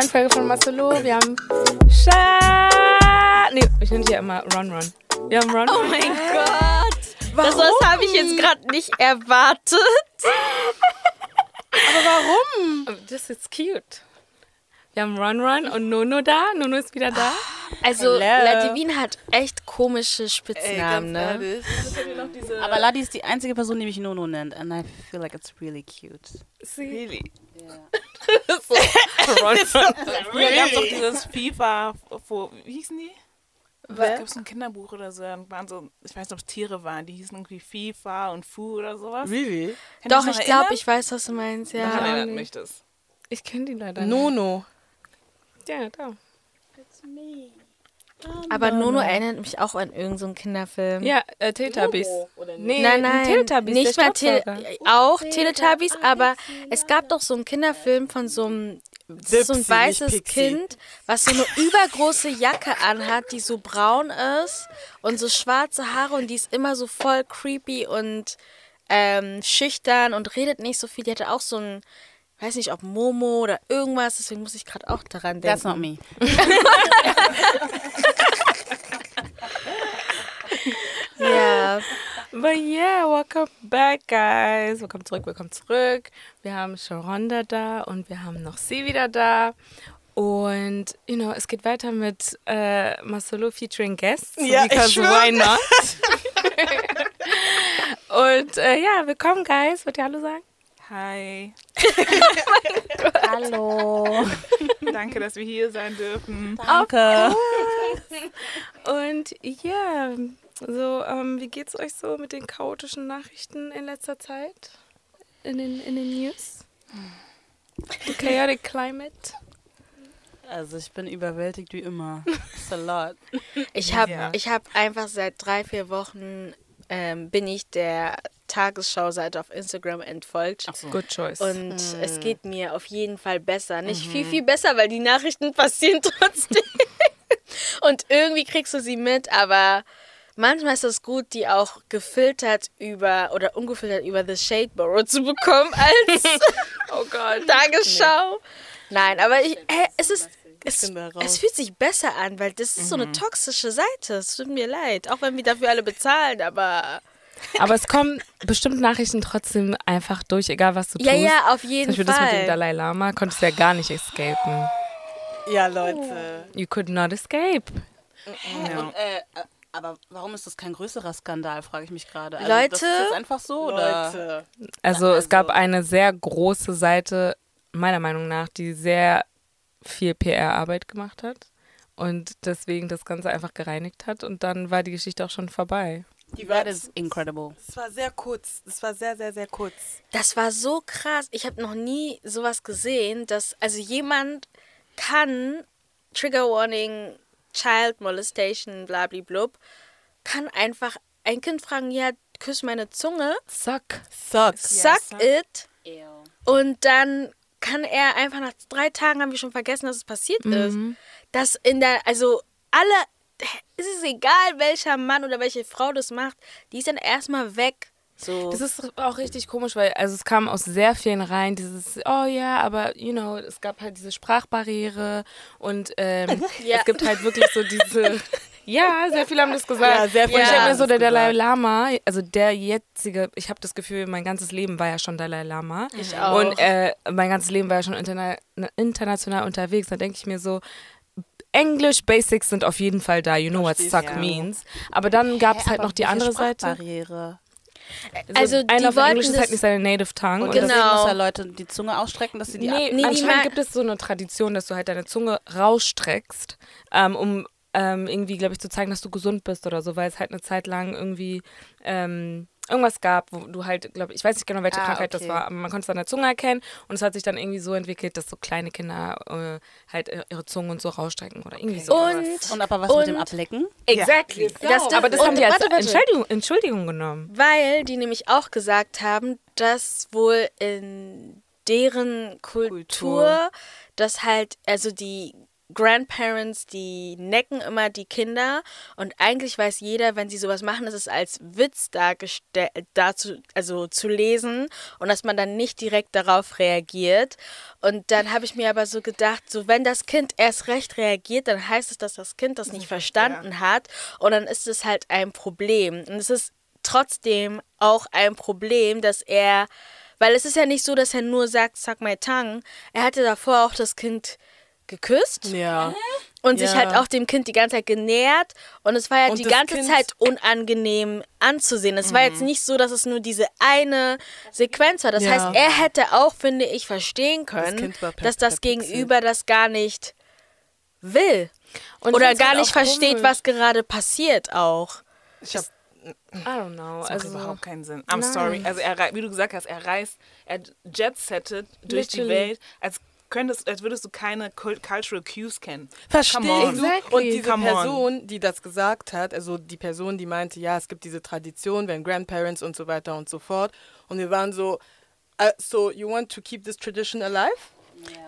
neuen Folge von Marcelo. Wir haben Scha. Nee, ich nenne sie ja immer Ron Ron. Wir haben Ron. Oh mein Gott. Warum? Das, das habe ich jetzt gerade nicht erwartet. Aber warum? Das ist cute. Wir haben Ron Ron und Nono da. Nono ist wieder da. Also, Ladivin hat echt komische Spitznamen, Ey, ne? Aber Ladi ist die einzige Person, die mich Nono nennt. And I feel like it's really cute. See? Really? Ja. so. Really? Ja, doch dieses FIFA, wo, wie hießen die? Da gab es ein Kinderbuch oder so, waren so, ich weiß nicht, ob es Tiere waren, die hießen irgendwie FIFA und Fu oder sowas. Really? Kann Doch, ich glaube, ich weiß, was du meinst, ja. Daran erinnert mich das. Ich kenne die leider nicht. Nono. Ja, da. It's me. Aber Nono erinnert mich auch an irgendeinen so Kinderfilm. Ja, äh, Teletubbies. Nee, nein, nein, Teletubbies, nicht mehr Te auch Teletubbies, aber es gab doch so einen Kinderfilm von so einem so ein weißes Kind, was so eine übergroße Jacke anhat, die so braun ist und so schwarze Haare und die ist immer so voll creepy und ähm, schüchtern und redet nicht so viel. Die hatte auch so ein weiß nicht, ob Momo oder irgendwas, deswegen muss ich gerade auch daran denken. That's not me. Ja. But yeah, welcome back, guys. Willkommen zurück, willkommen zurück. Wir haben Sharonda da und wir haben noch sie wieder da. Und, you know, es geht weiter mit äh, Marcelo featuring Guests. Ja, because why not? und äh, ja, willkommen, guys. Wollt ihr Hallo sagen? Hi. oh Hallo. Danke, dass wir hier sein dürfen. Danke. Und ja, so, ähm, wie geht's euch so mit den chaotischen Nachrichten in letzter Zeit? In den, in den News? The chaotic climate? Also ich bin überwältigt wie immer. It's a lot. Ich habe ja. hab einfach seit drei, vier Wochen ähm, bin ich der Tagesschau-Seite auf Instagram entfolgt. Ach so. Good choice. Und mm. es geht mir auf jeden Fall besser. Nicht mhm. viel, viel besser, weil die Nachrichten passieren trotzdem. Und irgendwie kriegst du sie mit, aber manchmal ist es gut, die auch gefiltert über oder ungefiltert über The Shade Borough zu bekommen als oh Gott. Tagesschau. Nee. Nein, aber ich, äh, es ist es, es, fühlt sich besser an, weil das ist mhm. so eine mhm. toxische Seite. Es tut mir leid. Auch wenn wir dafür alle bezahlen, aber. Aber es kommen bestimmt Nachrichten trotzdem einfach durch, egal was du tust. Ja, ja, auf jeden Zum Beispiel Fall. das mit dem Dalai Lama konntest du ja gar nicht escapen. Ja, Leute. You could not escape. Ja. Und, äh, aber warum ist das kein größerer Skandal, frage ich mich gerade. Also, Leute. Das ist jetzt einfach so, Leute. Oder? Also, es gab eine sehr große Seite, meiner Meinung nach, die sehr viel PR-Arbeit gemacht hat und deswegen das Ganze einfach gereinigt hat und dann war die Geschichte auch schon vorbei. Die war das incredible. Das war sehr kurz. Das war sehr, sehr, sehr kurz. Das war so krass. Ich habe noch nie sowas gesehen, dass also jemand kann Trigger Warning, Child Molestation, blablablub, kann einfach ein Kind fragen, ja, küss meine Zunge. Suck. Suck. Suck yeah, it. Ew. Und dann kann er einfach nach drei Tagen haben wir schon vergessen, dass es passiert mhm. ist. Dass in der, also alle, es ist egal, welcher Mann oder welche Frau das macht, die ist dann erstmal weg. So. Das ist auch richtig komisch, weil also es kam aus sehr vielen Reihen dieses, oh ja, aber you know, es gab halt diese Sprachbarriere und ähm, ja. es gibt halt wirklich so diese Ja, sehr viele haben das gesagt. Ja, sehr viele. Ja. Ich habe mir so der Dalai Lama, also der jetzige, ich habe das Gefühl, mein ganzes Leben war ja schon Dalai Lama. Ich auch. Und äh, mein ganzes Leben war ja schon interna international unterwegs. Da denke ich mir so, English Basics sind auf jeden Fall da. You know what suck ja. means. Aber dann gab es halt noch die andere Seite. Also, also einer von Englisch ist halt nicht seine Native Tongue. Und, und genau. muss ja Leute die Zunge ausstrecken, dass sie die nee, nee, Anscheinend gibt es so eine Tradition, dass du halt deine Zunge rausstreckst, ähm, um ähm, irgendwie, glaube ich, zu zeigen, dass du gesund bist oder so, weil es halt eine Zeit lang irgendwie ähm, irgendwas gab, wo du halt, glaube ich, weiß nicht genau, welche ah, Krankheit okay. das war, aber man konnte es an der Zunge erkennen und es hat sich dann irgendwie so entwickelt, dass so kleine Kinder äh, halt ihre Zungen und so rausstrecken oder irgendwie okay. so. Und, und aber was mit dem Ablecken? Exactly. Ja. Das, das, aber das haben die als Entschuldigung, Entschuldigung genommen. Weil die nämlich auch gesagt haben, dass wohl in deren Kultur, Kultur. dass halt, also die Grandparents, die necken immer die Kinder und eigentlich weiß jeder, wenn sie sowas machen, ist es als Witz dargestellt, dazu, also zu lesen und dass man dann nicht direkt darauf reagiert. Und dann habe ich mir aber so gedacht, so wenn das Kind erst recht reagiert, dann heißt es, dass das Kind das nicht verstanden hat und dann ist es halt ein Problem. Und es ist trotzdem auch ein Problem, dass er, weil es ist ja nicht so, dass er nur sagt, sag my tongue, er hatte davor auch das Kind geküsst. Ja. Und ja. sich halt auch dem Kind die ganze Zeit genähert. Und es war ja und die ganze kind Zeit unangenehm anzusehen. Es mhm. war jetzt mhm. nicht so, dass es nur diese eine Sequenz war. Das ja. heißt, er hätte auch, finde ich, verstehen können, das dass das Gegenüber das gar nicht will. Und Oder gar halt nicht versteht, komisch. was gerade passiert auch. Ich habe I don't know. Das macht also, überhaupt keinen Sinn. I'm nein. sorry. Also er, wie du gesagt hast, er reist, er jet-settet durch Literally. die Welt, als könntest, als würdest du keine Cultural Cues kennen. Verstehe. Exactly. Und diese Come Person, on. die das gesagt hat, also die Person, die meinte, ja, es gibt diese Tradition, wenn Grandparents und so weiter und so fort. Und wir waren so, uh, so you want to keep this tradition alive?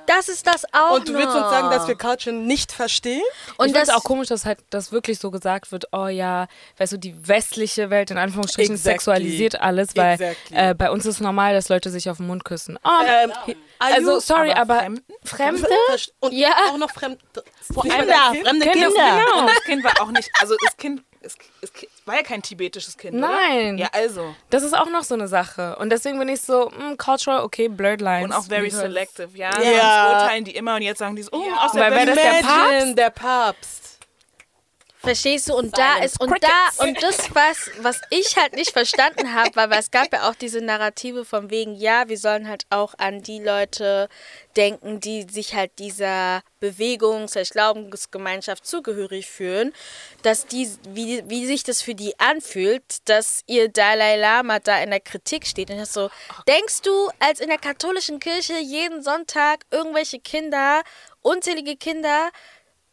Das ist das auch. Und du willst uns sagen, dass wir Culture nicht verstehen? Und ich finde es auch komisch, dass halt das wirklich so gesagt wird, oh ja, weißt du, die westliche Welt in Anführungsstrichen exactly. sexualisiert alles, weil exactly. äh, bei uns ist normal, dass Leute sich auf den Mund küssen. Oh, ähm, also sorry, aber, aber Fremde? Und ja. auch noch Fremde. Fremde, fremde Kinder. Genau. Und das Kind war auch nicht, also das Kind es, es, war ja kein tibetisches Kind. Nein. Oder? Ja, also. Das ist auch noch so eine Sache. Und deswegen bin ich so, mh, mm, cultural, okay, blurred lines. Und auch very selective, ja. Ja. Sonst urteilen die immer und jetzt sagen die so, oh, ja. aus der Weil wäre das der Papst? Der Papst. Verstehst du? Und da ist, und da, und das, was, was ich halt nicht verstanden habe, weil, weil es gab ja auch diese Narrative von wegen, ja, wir sollen halt auch an die Leute denken, die sich halt dieser Bewegung, der Glaubensgemeinschaft zugehörig fühlen, dass die, wie, wie sich das für die anfühlt, dass ihr Dalai Lama da in der Kritik steht. Und ich so, denkst du, als in der katholischen Kirche jeden Sonntag irgendwelche Kinder, unzählige Kinder,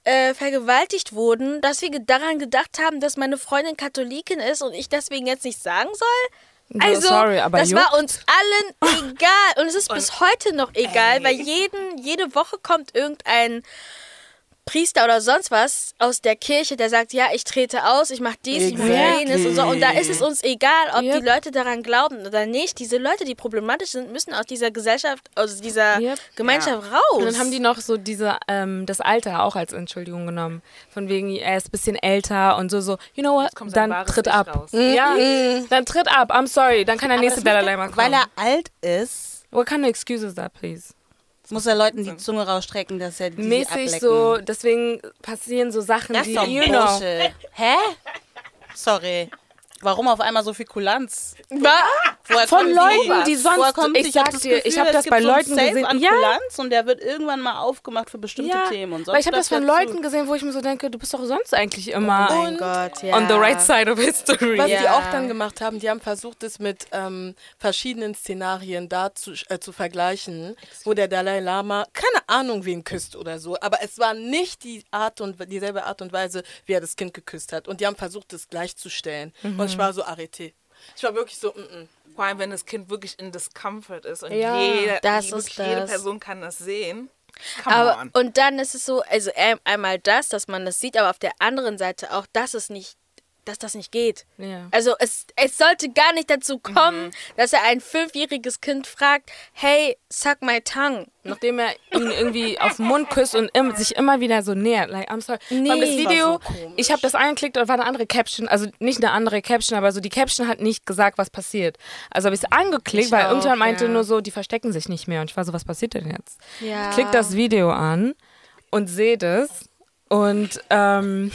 äh, vergewaltigt wurden, dass wir daran gedacht haben, dass meine Freundin Katholikin ist und ich deswegen jetzt nicht sagen soll? Also, Sorry, das juckt. war uns allen egal. Und es ist bis heute noch egal, weil jeden, jede Woche kommt irgendein Priester oder sonst was aus der Kirche, der sagt, ja, ich trete aus, ich mache dies, exactly. ich mache jenes und so. Und da ist es uns egal, ob yep. die Leute daran glauben oder nicht. Diese Leute, die problematisch sind, müssen aus dieser Gesellschaft, aus dieser yep. Gemeinschaft ja. raus. Und dann haben die noch so diese, ähm, das Alter auch als Entschuldigung genommen. Von wegen, er ist ein bisschen älter und so, so, you know what, dann tritt ab. Mhm. Ja, mhm. dann tritt ab, I'm sorry, dann kann der nächste Dalai Lama kommen. Weil er alt ist. What kind of excuse is that, please? Muss er Leuten die Zunge rausstrecken, dass er die Mäßig ablecken. so, deswegen passieren so Sachen, das die, you know. Hä? Sorry. Warum auf einmal so viel Kulanz? Von Leuten, die sonst. Ich, ich sag dir, ich habe das bei Leuten so gesehen. ja. Kulanz und der wird irgendwann mal aufgemacht für bestimmte ja. Themen und sonst. Weil ich habe das von Leuten gesehen, wo ich mir so denke, du bist doch sonst eigentlich immer oh mein Gott, ja. on the right side of history. Was ja. die auch dann gemacht haben, die haben versucht, es mit ähm, verschiedenen Szenarien da zu, äh, zu vergleichen, wo der Dalai Lama keine Ahnung wen küsst oder so, aber es war nicht die Art und dieselbe Art und Weise, wie er das Kind geküsst hat. Und die haben versucht, es gleichzustellen. Mhm. Und ich war so arrêté. Ich war wirklich so, mm -mm. Vor allem, wenn das Kind wirklich in Discomfort ist und ja, jede, jede Person kann das sehen. Come aber, on. Und dann ist es so, also einmal das, dass man das sieht, aber auf der anderen Seite auch, dass es nicht dass das nicht geht. Ja. Also es, es sollte gar nicht dazu kommen, mhm. dass er ein fünfjähriges Kind fragt, hey, suck my tongue. Nachdem er ihn irgendwie auf den Mund küsst und im, sich immer wieder so nähert. Like, I'm sorry. Nee. das Video, so ich habe das angeklickt und war eine andere Caption. Also nicht eine andere Caption, aber so die Caption hat nicht gesagt, was passiert. Also habe ich es angeklickt, ich weil auch, irgendwann meinte ja. nur so, die verstecken sich nicht mehr. Und ich war so, was passiert denn jetzt? Ja. Ich klick das Video an und sehe das. Und ähm,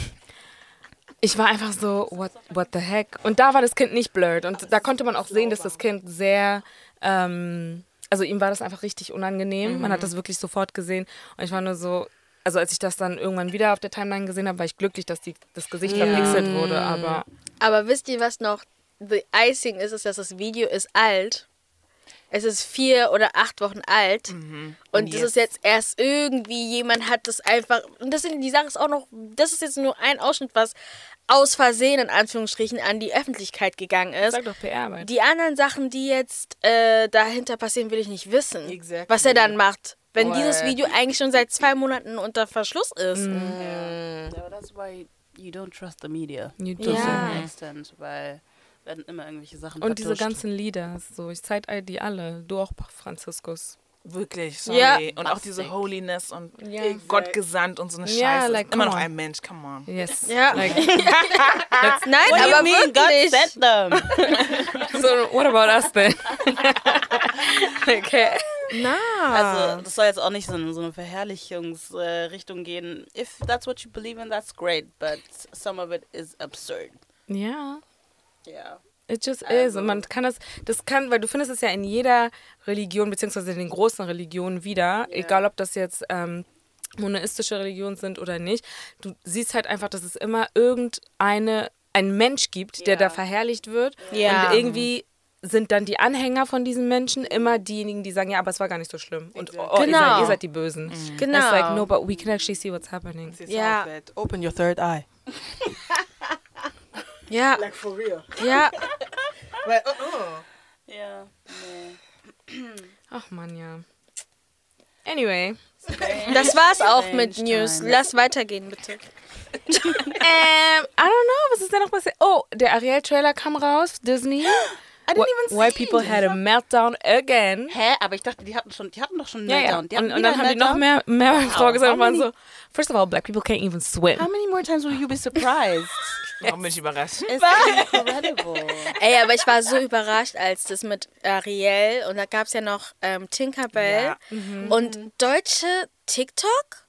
ich war einfach so, what, what the heck? Und da war das Kind nicht blurred. Und da konnte man auch sehen, dass das Kind sehr, ähm, also ihm war das einfach richtig unangenehm. Mhm. Man hat das wirklich sofort gesehen. Und ich war nur so, also als ich das dann irgendwann wieder auf der Timeline gesehen habe, war ich glücklich, dass die, das Gesicht ja. verpixelt wurde. Aber, aber wisst ihr, was noch the icing ist, ist, dass das Video ist alt. Es ist vier oder acht Wochen alt. Mhm. Und, und das ist jetzt erst irgendwie, jemand hat das einfach. Und das sind, die Sache ist auch noch, das ist jetzt nur ein Ausschnitt, was aus Versehen in Anführungsstrichen an die Öffentlichkeit gegangen ist. Sag doch PR-Arbeit. Die anderen Sachen, die jetzt äh, dahinter passieren, will ich nicht wissen. Exactly. Was er dann macht. wenn What? dieses Video eigentlich schon seit zwei Monaten unter Verschluss ist. Mm. Yeah. yeah that's why you don't trust the media. You do yeah. extent, weil werden immer irgendwelche Sachen Und vertuscht. diese ganzen Lieder, so ich zeige die alle, du auch Franziskus. Wirklich, sorry. Ja, und auch diese Holiness und ja. Gott gesandt und so eine Scheiße. Yeah, like, immer noch ein Mensch, come on. Yes. Ja. Like, Nein, what aber wirklich. God sent them. so, what about us then? okay. Na. Also, das soll jetzt auch nicht so in so eine Verherrlichungsrichtung äh, gehen. If that's what you believe in, that's great, but some of it is absurd. Ja. Ja. It just also. is. Und man kann das, das kann, weil du findest es ja in jeder Religion, beziehungsweise in den großen Religionen wieder, yeah. egal ob das jetzt ähm, monoistische Religionen sind oder nicht. Du siehst halt einfach, dass es immer irgendeine, ein Mensch gibt, yeah. der da verherrlicht wird. Yeah. Und irgendwie sind dann die Anhänger von diesen Menschen immer diejenigen, die sagen, ja, aber es war gar nicht so schlimm. Und oh, oh, genau. ihr, seid, ihr, seid, die Bösen. Mhm. Genau. It's like, no, but we can actually see what's happening. Ja. Yeah. Open your third eye. Ja. Like for real. Ja. Weil, oh, oh. Ja, nee. Ach man, ja. Anyway. Das war's auch mit News. Lass weitergehen, bitte. ähm, I don't know, was ist denn noch passiert? Oh, der Ariel-Trailer kam raus, Disney. I didn't even see Why people had a meltdown again. Hä? Aber ich dachte, die hatten schon, die hatten doch schon einen Meltdown. Ja, ja. Und, und, dann haben die noch mehr, mehr wow. vorgesagt und waren so, first of all, black people can't even swim. How many more times will you be surprised? Warum bin ich überrascht? It's incredible. Ey, aber ich war so überrascht, als das mit Ariel und da gab es ja noch ähm, Tinkerbell ja. mhm. und deutsche TikTok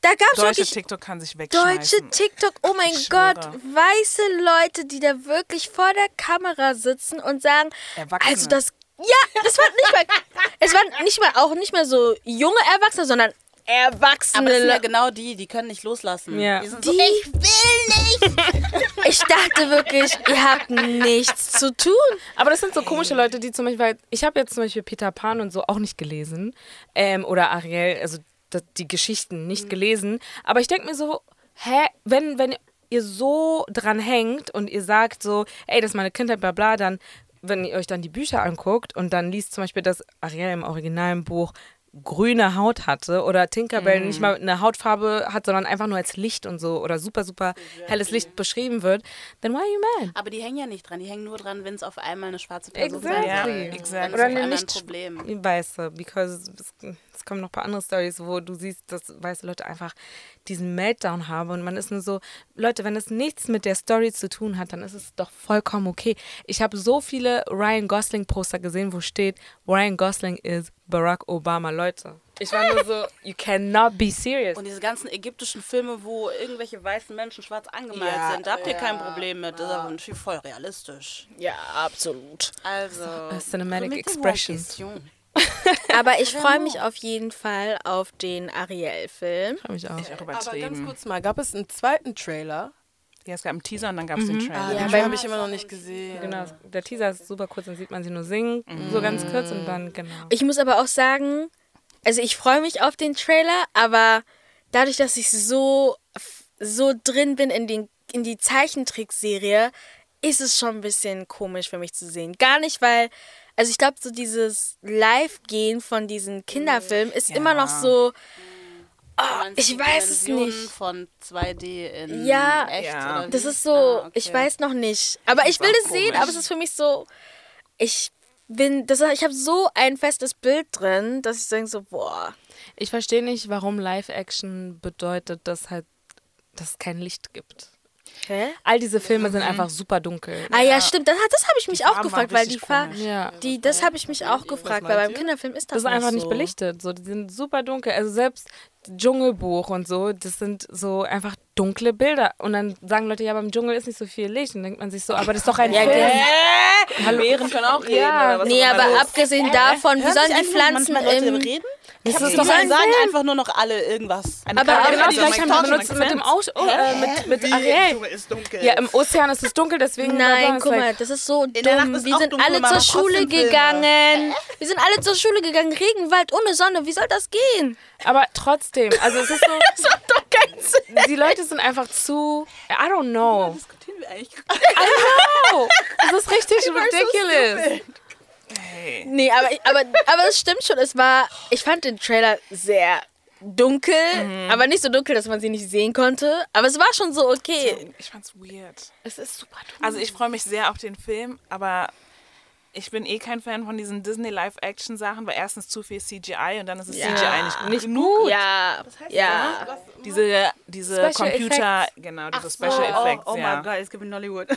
da gab es Deutsche TikTok kann sich wegschmeißen. Deutsche TikTok, oh mein Gott, weiße Leute, die da wirklich vor der Kamera sitzen und sagen, Erwachsene. also das, ja, das war nicht mal, es waren nicht mal auch nicht mehr so junge Erwachsene, sondern Erwachsene. Aber das sind ja genau die, die können nicht loslassen. Ja. Die, die so, ich will nicht. ich dachte wirklich, ihr habt nichts zu tun. Aber das sind so komische Leute, die zum Beispiel, ich habe jetzt zum Beispiel Peter Pan und so auch nicht gelesen. Ähm, oder Ariel, also die Geschichten nicht mhm. gelesen. Aber ich denke mir so, hä, wenn, wenn ihr so dran hängt und ihr sagt so, ey, das ist meine Kindheit, bla bla, dann, wenn ihr euch dann die Bücher anguckt und dann liest zum Beispiel das Ariel im originalen Buch grüne Haut hatte oder Tinkerbell mm. nicht mal eine Hautfarbe hat, sondern einfach nur als Licht und so oder super, super helles Licht beschrieben wird, then why are you mad? Aber die hängen ja nicht dran, die hängen nur dran, wenn es auf einmal eine schwarze Person exactly. Ja, exactly. Oder ein Problem. Weiße, because es kommen noch ein paar andere Stories, wo du siehst, dass weiße Leute einfach diesen Meltdown haben und man ist nur so, Leute, wenn es nichts mit der Story zu tun hat, dann ist es doch vollkommen okay. Ich habe so viele Ryan Gosling Poster gesehen, wo steht, Ryan Gosling is Barack Obama. Leute, ich war nur so, you cannot be serious. Und diese ganzen ägyptischen Filme, wo irgendwelche weißen Menschen schwarz angemalt ja, sind, da habt ihr ja, kein Problem mit. Das ist aber natürlich voll realistisch. Ja, absolut. Also, Cinematic Expression. Aber ich freue mich auf jeden Fall auf den Ariel-Film. Freue mich auch. Ich auch Aber ganz kurz mal, gab es einen zweiten Trailer? Ja, es gab einen Teaser und dann gab es mhm. den Trailer. Ah, ja, den habe ich immer noch nicht gesehen. Genau, der Teaser ist super kurz, dann sieht man sie nur singen, mhm. so ganz kurz und dann, genau. Ich muss aber auch sagen, also ich freue mich auf den Trailer, aber dadurch, dass ich so, so drin bin in, den, in die Zeichentrickserie, ist es schon ein bisschen komisch für mich zu sehen. Gar nicht, weil also ich glaube, so dieses Live-Gehen von diesen Kinderfilmen ist ja. immer noch so. Oh, ich weiß es nicht. Von 2D in ja, echt. Ja. Das ist so, ah, okay. ich weiß noch nicht. Aber ich will das sehen, aber es ist für mich so, ich bin, das, ich habe so ein festes Bild drin, dass ich denke so, boah. Ich verstehe nicht, warum Live-Action bedeutet, dass halt, dass es kein Licht gibt. Hä? All diese Filme sind mhm. einfach super dunkel. Ah ja, stimmt. Das, das habe ich mich auch gefragt, weil die Farben. Ja. Die, das habe ich mich auch gefragt, weil beim Kinderfilm ist das, das ist einfach so. nicht belichtet. So, die sind super dunkel. Also selbst Dschungelbuch und so, das sind so einfach dunkle Bilder. Und dann sagen Leute, ja, beim Dschungel ist nicht so viel Licht. Und dann denkt man sich so, aber das ist doch ein ja, Film. Hallo. Bären können auch reden. Ja. Nee, aber abgesehen davon, wie sollen die Pflanzen im... reden? Das ist doch sagen einfach nur noch alle irgendwas. Eine aber aber genau gleich haben wir benutzt mit dem Aus äh, mit, mit Ariel. Ja, im Ozean ist es dunkel, deswegen. Nein, guck mal, das ist so dumm. Wir sind alle zur Schule gegangen. Wir sind alle zur Schule gegangen. Regenwald ohne Sonne. Wie soll das gehen? Aber trotzdem, also es ist so. das macht doch keinen Sinn. Die Leute sind einfach zu. I don't know. diskutieren wir eigentlich I know. Das ist richtig ridiculous. Hey. Nee, aber, aber, aber es stimmt schon. Es war, ich fand den Trailer sehr dunkel, mhm. aber nicht so dunkel, dass man sie nicht sehen konnte. Aber es war schon so okay. Ich fand's weird. Es ist super dunkel. Also ich freue mich sehr auf den Film, aber ich bin eh kein Fan von diesen Disney Live-Action-Sachen, weil erstens zu viel CGI und dann ist es ja. CGI nicht, nicht genug. Ja, was heißt ja. Das? Diese, diese Special Computer, Effects. genau, diese Ach Special so, Effects. Oh, oh ja. my god, es gibt in Hollywood. ja!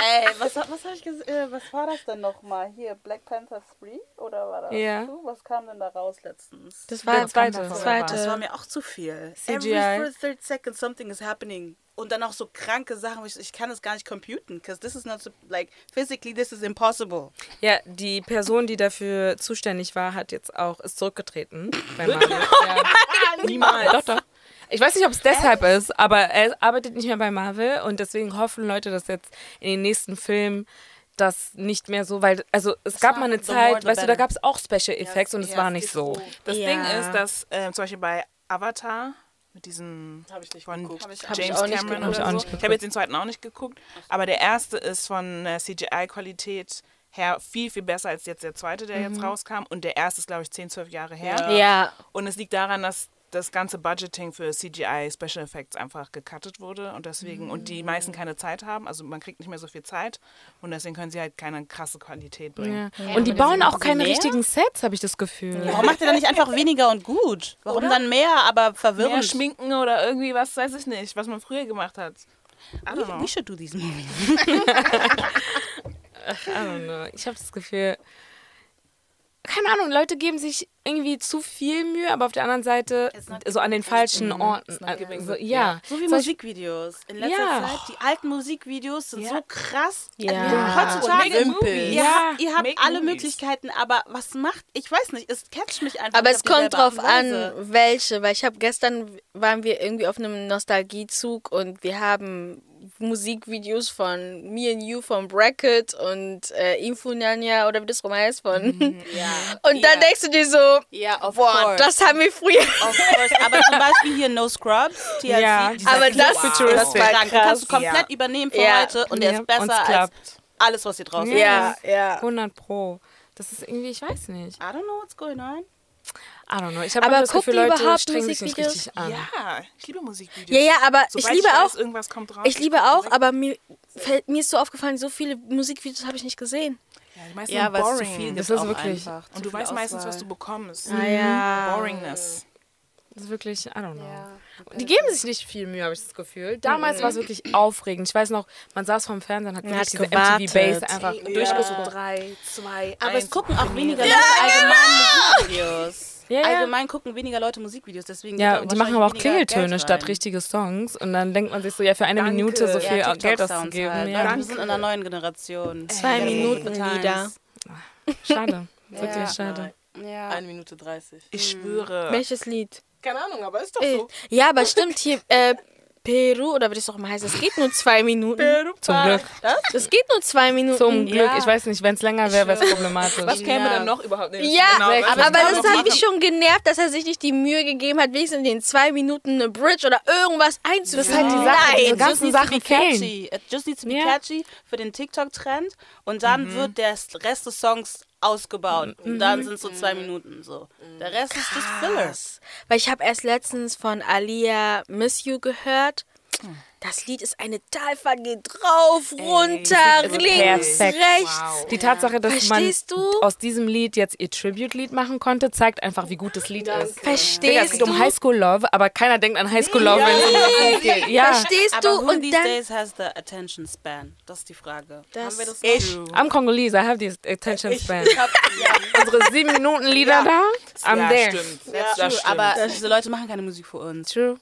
Ey, was, was, ich äh, was war das denn nochmal? Hier, Black Panther 3? Oder war das ja. Zu? Was kam denn da raus letztens? Das war das zweite. Das, zweite. das war mir auch zu viel. CGI. Every third second something is happening und dann auch so kranke Sachen, ich, ich kann es gar nicht computen, because this is not so, like physically this is impossible. Ja, die Person, die dafür zuständig war, hat jetzt auch ist zurückgetreten bei Marvel. ja. Niemals. Doch, doch. Ich weiß nicht, ob es deshalb ist, aber er arbeitet nicht mehr bei Marvel und deswegen hoffen Leute, dass jetzt in den nächsten Filmen das nicht mehr so, weil, also es das gab mal eine Zeit, weißt du, da gab es auch Special Effects yes, und es yes, war nicht so. Das ja. Ding ist, dass äh, zum Beispiel bei Avatar mit diesen von James Cameron oder so. Ich habe jetzt den zweiten auch nicht geguckt, aber der erste ist von äh, CGI-Qualität her viel, viel besser als jetzt der zweite, der mhm. jetzt rauskam. Und der erste ist, glaube ich, 10, 12 Jahre her. Ja. ja. Und es liegt daran, dass das ganze Budgeting für CGI Special Effects einfach gecuttet wurde und deswegen mhm. und die meisten keine Zeit haben, also man kriegt nicht mehr so viel Zeit und deswegen können sie halt keine krasse Qualität bringen. Ja. Ja, und die bauen auch keine mehr? richtigen Sets, habe ich das Gefühl. Ja. Warum macht ihr dann nicht einfach weniger und gut? Warum oder? dann mehr, aber verwirrend? Mehr schminken oder irgendwie was, weiß ich nicht, was man früher gemacht hat. I don't know. We should do these movies. I don't know. Ich habe das Gefühl, keine Ahnung, Leute geben sich irgendwie zu viel Mühe, aber auf der anderen Seite so an den falschen Orten. Also, ja. So wie Musikvideos. In letzter ja. Zeit, die alten Musikvideos sind ja. so krass. Ja. Heutzutage, ja, ihr habt Make alle movies. Möglichkeiten, aber was macht, ich weiß nicht, es catcht mich einfach. Aber es kommt drauf an, welche, weil ich habe gestern, waren wir irgendwie auf einem Nostalgiezug und wir haben Musikvideos von Me and You von Bracket und äh, Infunyanya oder wie das rum heißt von. Mhm. Ja. Und dann denkst du dir so, ja, of boah, course. das haben wir früher. Of course. Aber zum Beispiel hier No Scrubs, TLC. Ja, aber das, wow. das war krass. kannst du komplett übernehmen für heute und der ist besser als alles, was hier draußen ist. Ja, ja. 100 Pro. Das ist irgendwie, ich weiß nicht. I don't know what's going on. I don't know. Ich habe aber das Gefühl, Leute strengen sich nicht richtig an. Ja, ich liebe Musikvideos. Ja, ja, aber Sobald ich liebe ich weiß, auch. Irgendwas kommt raus, ich liebe auch, aber mir, fällt, mir ist so aufgefallen, so viele Musikvideos habe ich nicht gesehen. Ja, die meisten ja, boring. Zu viel das ist wirklich. Einfach. Und du weißt meistens, was du bekommst. Ah, ja. Boringness. Das ist wirklich, I don't know. Ja. Die geben sich nicht viel Mühe, habe ich das Gefühl. Damals mhm. war es wirklich aufregend. Ich weiß noch, man saß vorm Fernsehen und hat, hat diese MTV-Base einfach ja. durchgesucht. Drei, zwei, Aber eins, es gucken auch weniger Leute allgemein Musikvideos. Ja, Allgemein gucken weniger Leute Musikvideos, deswegen. Ja, die machen aber auch Klingeltöne statt richtige Songs. Und dann denkt man sich so, ja, für eine Danke. Minute so viel ja, Geld auszugeben. Halt. Ja. Wir sind in einer neuen Generation. Zwei Minuten wieder. Schade. Wirklich schade. Ja. Eine Minute 30. Ich schwöre. Welches Lied? Keine Ahnung, aber ist doch äh, so. Ja, aber stimmt hier. Äh, Peru, oder wie das auch immer heißt, es geht nur zwei Minuten. Peru, Zum Glück. Es geht nur zwei Minuten. Zum Glück. Ja. Ich weiß nicht, wenn es länger wäre, wäre es problematisch. Was käme ja. dann noch überhaupt nicht? Ja, genau, aber, aber das hat mich schon genervt, dass er sich nicht die Mühe gegeben hat, wenigstens in den zwei Minuten eine Bridge oder irgendwas einzuführen. Das ist halt die Sache, diese ganzen Sachen fehlen. It just needs to be catchy für den TikTok-Trend und dann mhm. wird der Rest des Songs ausgebaut. Und mhm. dann sind es so zwei Minuten so. Der Rest Krass. ist just Fillers. Weil ich habe erst letztens von Alia Miss You gehört. Das Lied ist eine Talfahrt, geht drauf, runter, Ey, links, perfekt. rechts. Wow. Die Tatsache, dass Verstehst man du? aus diesem Lied jetzt ihr Tribute-Lied machen konnte, zeigt einfach, wie gut das Lied Danke. ist. Verstehst Digga, es geht um High School Love, aber keiner denkt an High School Love, ja. wenn es um geht. Ja. Verstehst aber du? Who Und these dann days has the attention span? Das ist die Frage. Das Haben wir das ich, I'm Congolese, I have the attention span. Ich hab, ja. Unsere sieben Minuten Lieder da, I'm ja, there. Stimmt. Ja, das stimmt. Aber diese Leute machen keine Musik für uns. True.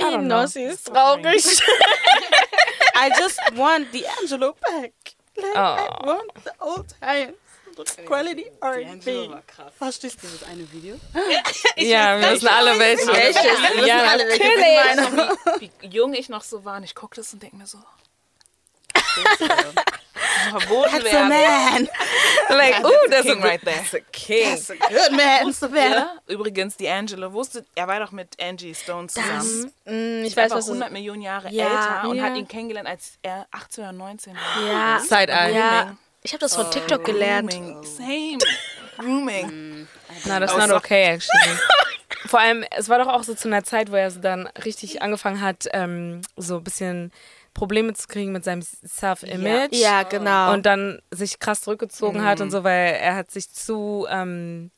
Nossi ist traurig. I just want the Angelo back. Like, oh. I want the old times. Quality R&B. Verstehst du das eine Video? ja, wir wissen alle welche. Welches? Wir wissen alle welche. Wie, wie jung ich noch so war und ich gucke das und denke mir so, verboten werden. Man. like, ooh, that's a, right there. That's a king. That's a good man, Savannah. Ja, übrigens, D'Angelo wusste, er war doch mit Angie Stone zusammen. Das, mm, ich weiß, was 100 Millionen Jahre ja, älter und ja. hat ihn kennengelernt, als er 18 oder 19 war. Ja. Side-Eye. Ja. Ich habe das von oh, TikTok gelernt. Same. Grooming. No, that's not okay, actually. Vor allem, es war doch auch so zu einer Zeit, wo er so dann richtig angefangen hat, ähm, so ein bisschen Probleme zu kriegen mit seinem Self-Image. Ja. ja. genau. Und dann sich krass zurückgezogen mhm. hat und so, weil er hat sich zu. Ähm,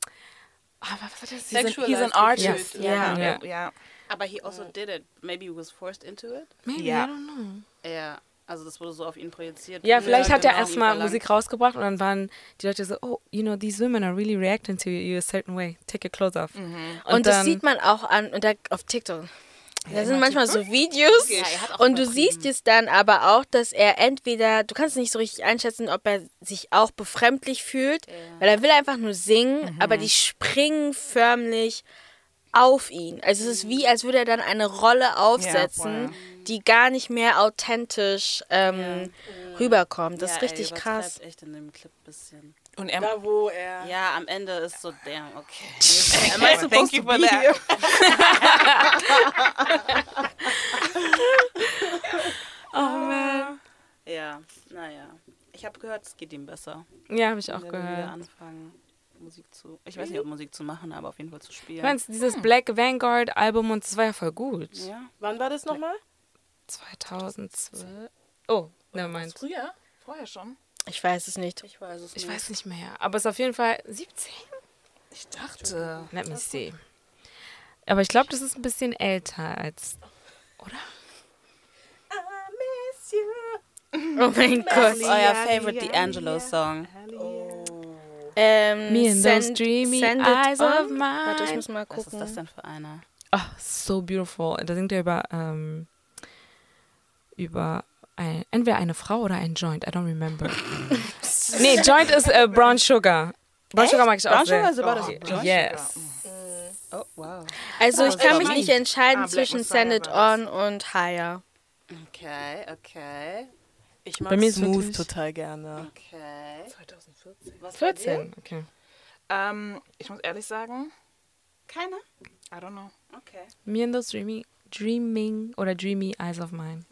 oh, was hat er? He's, an, he's an artist. Ja. Yeah. Yeah. Aber he also did it. Maybe he was forced into it. Maybe, yeah. I don't know. Ja. Also das wurde so auf ihn projiziert. Ja, vielleicht ja, hat genau, er erstmal Musik rausgebracht und dann waren die Leute so, oh, you know, these women are really reacting to you a certain way. Take your clothes off. Mhm. Und, und das sieht man auch an und da, auf TikTok. Da sind manchmal so Videos ja, und du siehst es dann aber auch, dass er entweder, du kannst nicht so richtig einschätzen, ob er sich auch befremdlich fühlt, ja. weil er will einfach nur singen, mhm. aber die springen förmlich auf ihn. Also es ist wie, als würde er dann eine Rolle aufsetzen, ja, die gar nicht mehr authentisch ähm, rüberkommt. Das ist richtig krass. echt in dem Clip bisschen. Und er, da, wo er. Ja, am Ende ist so, damn, okay. Am I supposed Thank you for that. oh man. Ja, naja. Ich habe gehört, es geht ihm besser. Ja, habe ich auch gehört. Wieder anfangen, Musik zu. Ich weiß nicht, ob Musik zu machen, aber auf jeden Fall zu spielen. Meine, dieses hm. Black Vanguard Album und das war ja voll gut. Ja. Wann war das nochmal? 2012. Oh, ne, meinst Früher? Vorher schon. Ich weiß es nicht. Ich weiß es nicht. Ich weiß nicht mehr. Aber es ist auf jeden Fall 17? Ich dachte. Let me see. Aber ich glaube, das ist ein bisschen älter als. Oder? I miss you. Oh mein Gott. Was ist euer favorite D'Angelo Song? Oh. Ähm, Me and those dreamy eyes of mine. Warte, ich muss mal gucken. Was ist das denn für einer? Oh, so beautiful. Da singt er über, ähm, über ein, entweder eine Frau oder ein Joint. I don't remember. nee, Joint ist äh, Brown Sugar. Brown Echt? Sugar mag ich auch Brown sehr. Sugar ist oh, Yes. Oh, wow. Also ich kann mich nicht entscheiden ah, zwischen Send It On und Higher. Okay, okay. Ich mag Bei mir Smooth total gerne. Okay. 2014. Was 14, okay. Ähm, ich muss ehrlich sagen. Keine? I don't know. Okay. Me and those dreamy, dreaming oder dreamy eyes of mine.